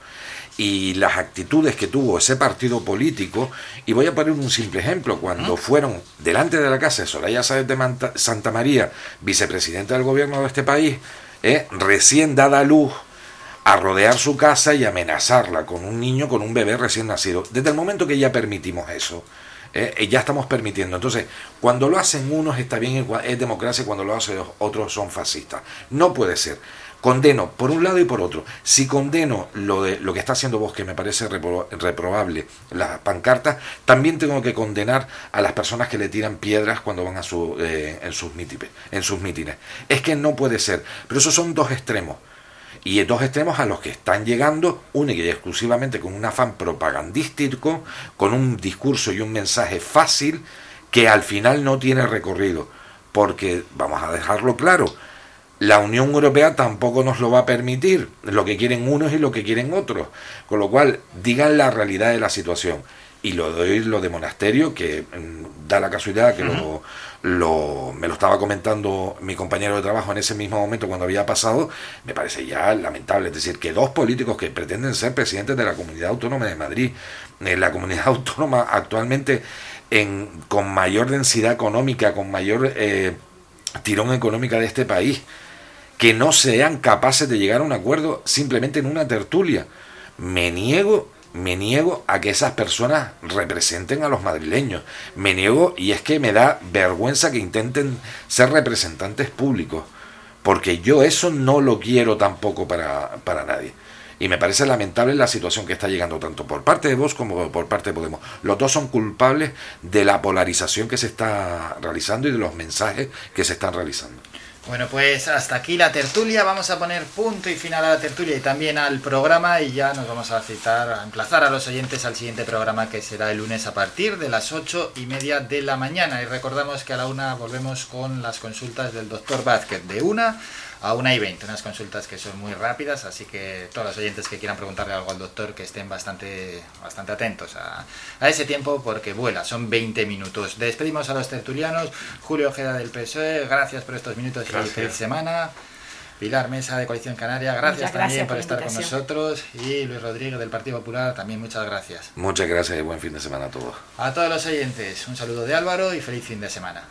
y las actitudes que tuvo ese partido político, y voy a poner un simple ejemplo, cuando fueron delante de la casa de Soraya Sáez de Santa María, vicepresidenta del gobierno de este país, eh, recién dada a luz, a rodear su casa y amenazarla con un niño, con un bebé recién nacido. Desde el momento que ya permitimos eso, eh, ya estamos permitiendo. Entonces, cuando lo hacen unos está bien, es democracia, cuando lo hacen otros son fascistas. No puede ser. Condeno por un lado y por otro. Si condeno lo de lo que está haciendo vos, que me parece reprobable, las pancartas, también tengo que condenar a las personas que le tiran piedras cuando van a su, eh, en, sus en sus mítines. Es que no puede ser. Pero esos son dos extremos y dos extremos a los que están llegando única y exclusivamente con un afán propagandístico, con un discurso y un mensaje fácil que al final no tiene recorrido. Porque, vamos a dejarlo claro, la Unión Europea tampoco nos lo va a permitir, lo que quieren unos y lo que quieren otros. Con lo cual, digan la realidad de la situación. Y lo doy lo de monasterio, que mm, da la casualidad que lo, lo, me lo estaba comentando mi compañero de trabajo en ese mismo momento cuando había pasado, me parece ya lamentable. Es decir, que dos políticos que pretenden ser presidentes de la Comunidad Autónoma de Madrid, en la comunidad autónoma actualmente en, con mayor densidad económica, con mayor eh, tirón económica de este país, que no sean capaces de llegar a un acuerdo simplemente en una tertulia. Me niego me niego a que esas personas representen a los madrileños. Me niego y es que me da vergüenza que intenten ser representantes públicos, porque yo eso no lo quiero tampoco para, para nadie. Y me parece lamentable la situación que está llegando tanto por parte de vos como por parte de Podemos. Los dos son culpables de la polarización que se está realizando y de los mensajes que se están realizando. Bueno, pues hasta aquí la tertulia. Vamos a poner punto y final a la tertulia y también al programa y ya nos vamos a citar, a emplazar a los oyentes al siguiente programa que será el lunes a partir de las ocho y media de la mañana. Y recordamos que a la una volvemos con las consultas del doctor Vázquez de una a una y 20, unas consultas que son muy rápidas, así que todos los oyentes que quieran preguntarle algo al doctor que estén bastante, bastante atentos a, a ese tiempo porque vuela, son 20 minutos. Despedimos a los tertulianos, Julio Ojeda del PSOE, gracias por estos minutos y feliz semana. Pilar Mesa de Coalición Canaria, gracias, también por, estar con nosotros. Y Luis Rodríguez del Partido Popular, también muchas gracias. Muchas gracias y buen fin de semana a todos. A todos los oyentes, un saludo de Álvaro y feliz fin de semana.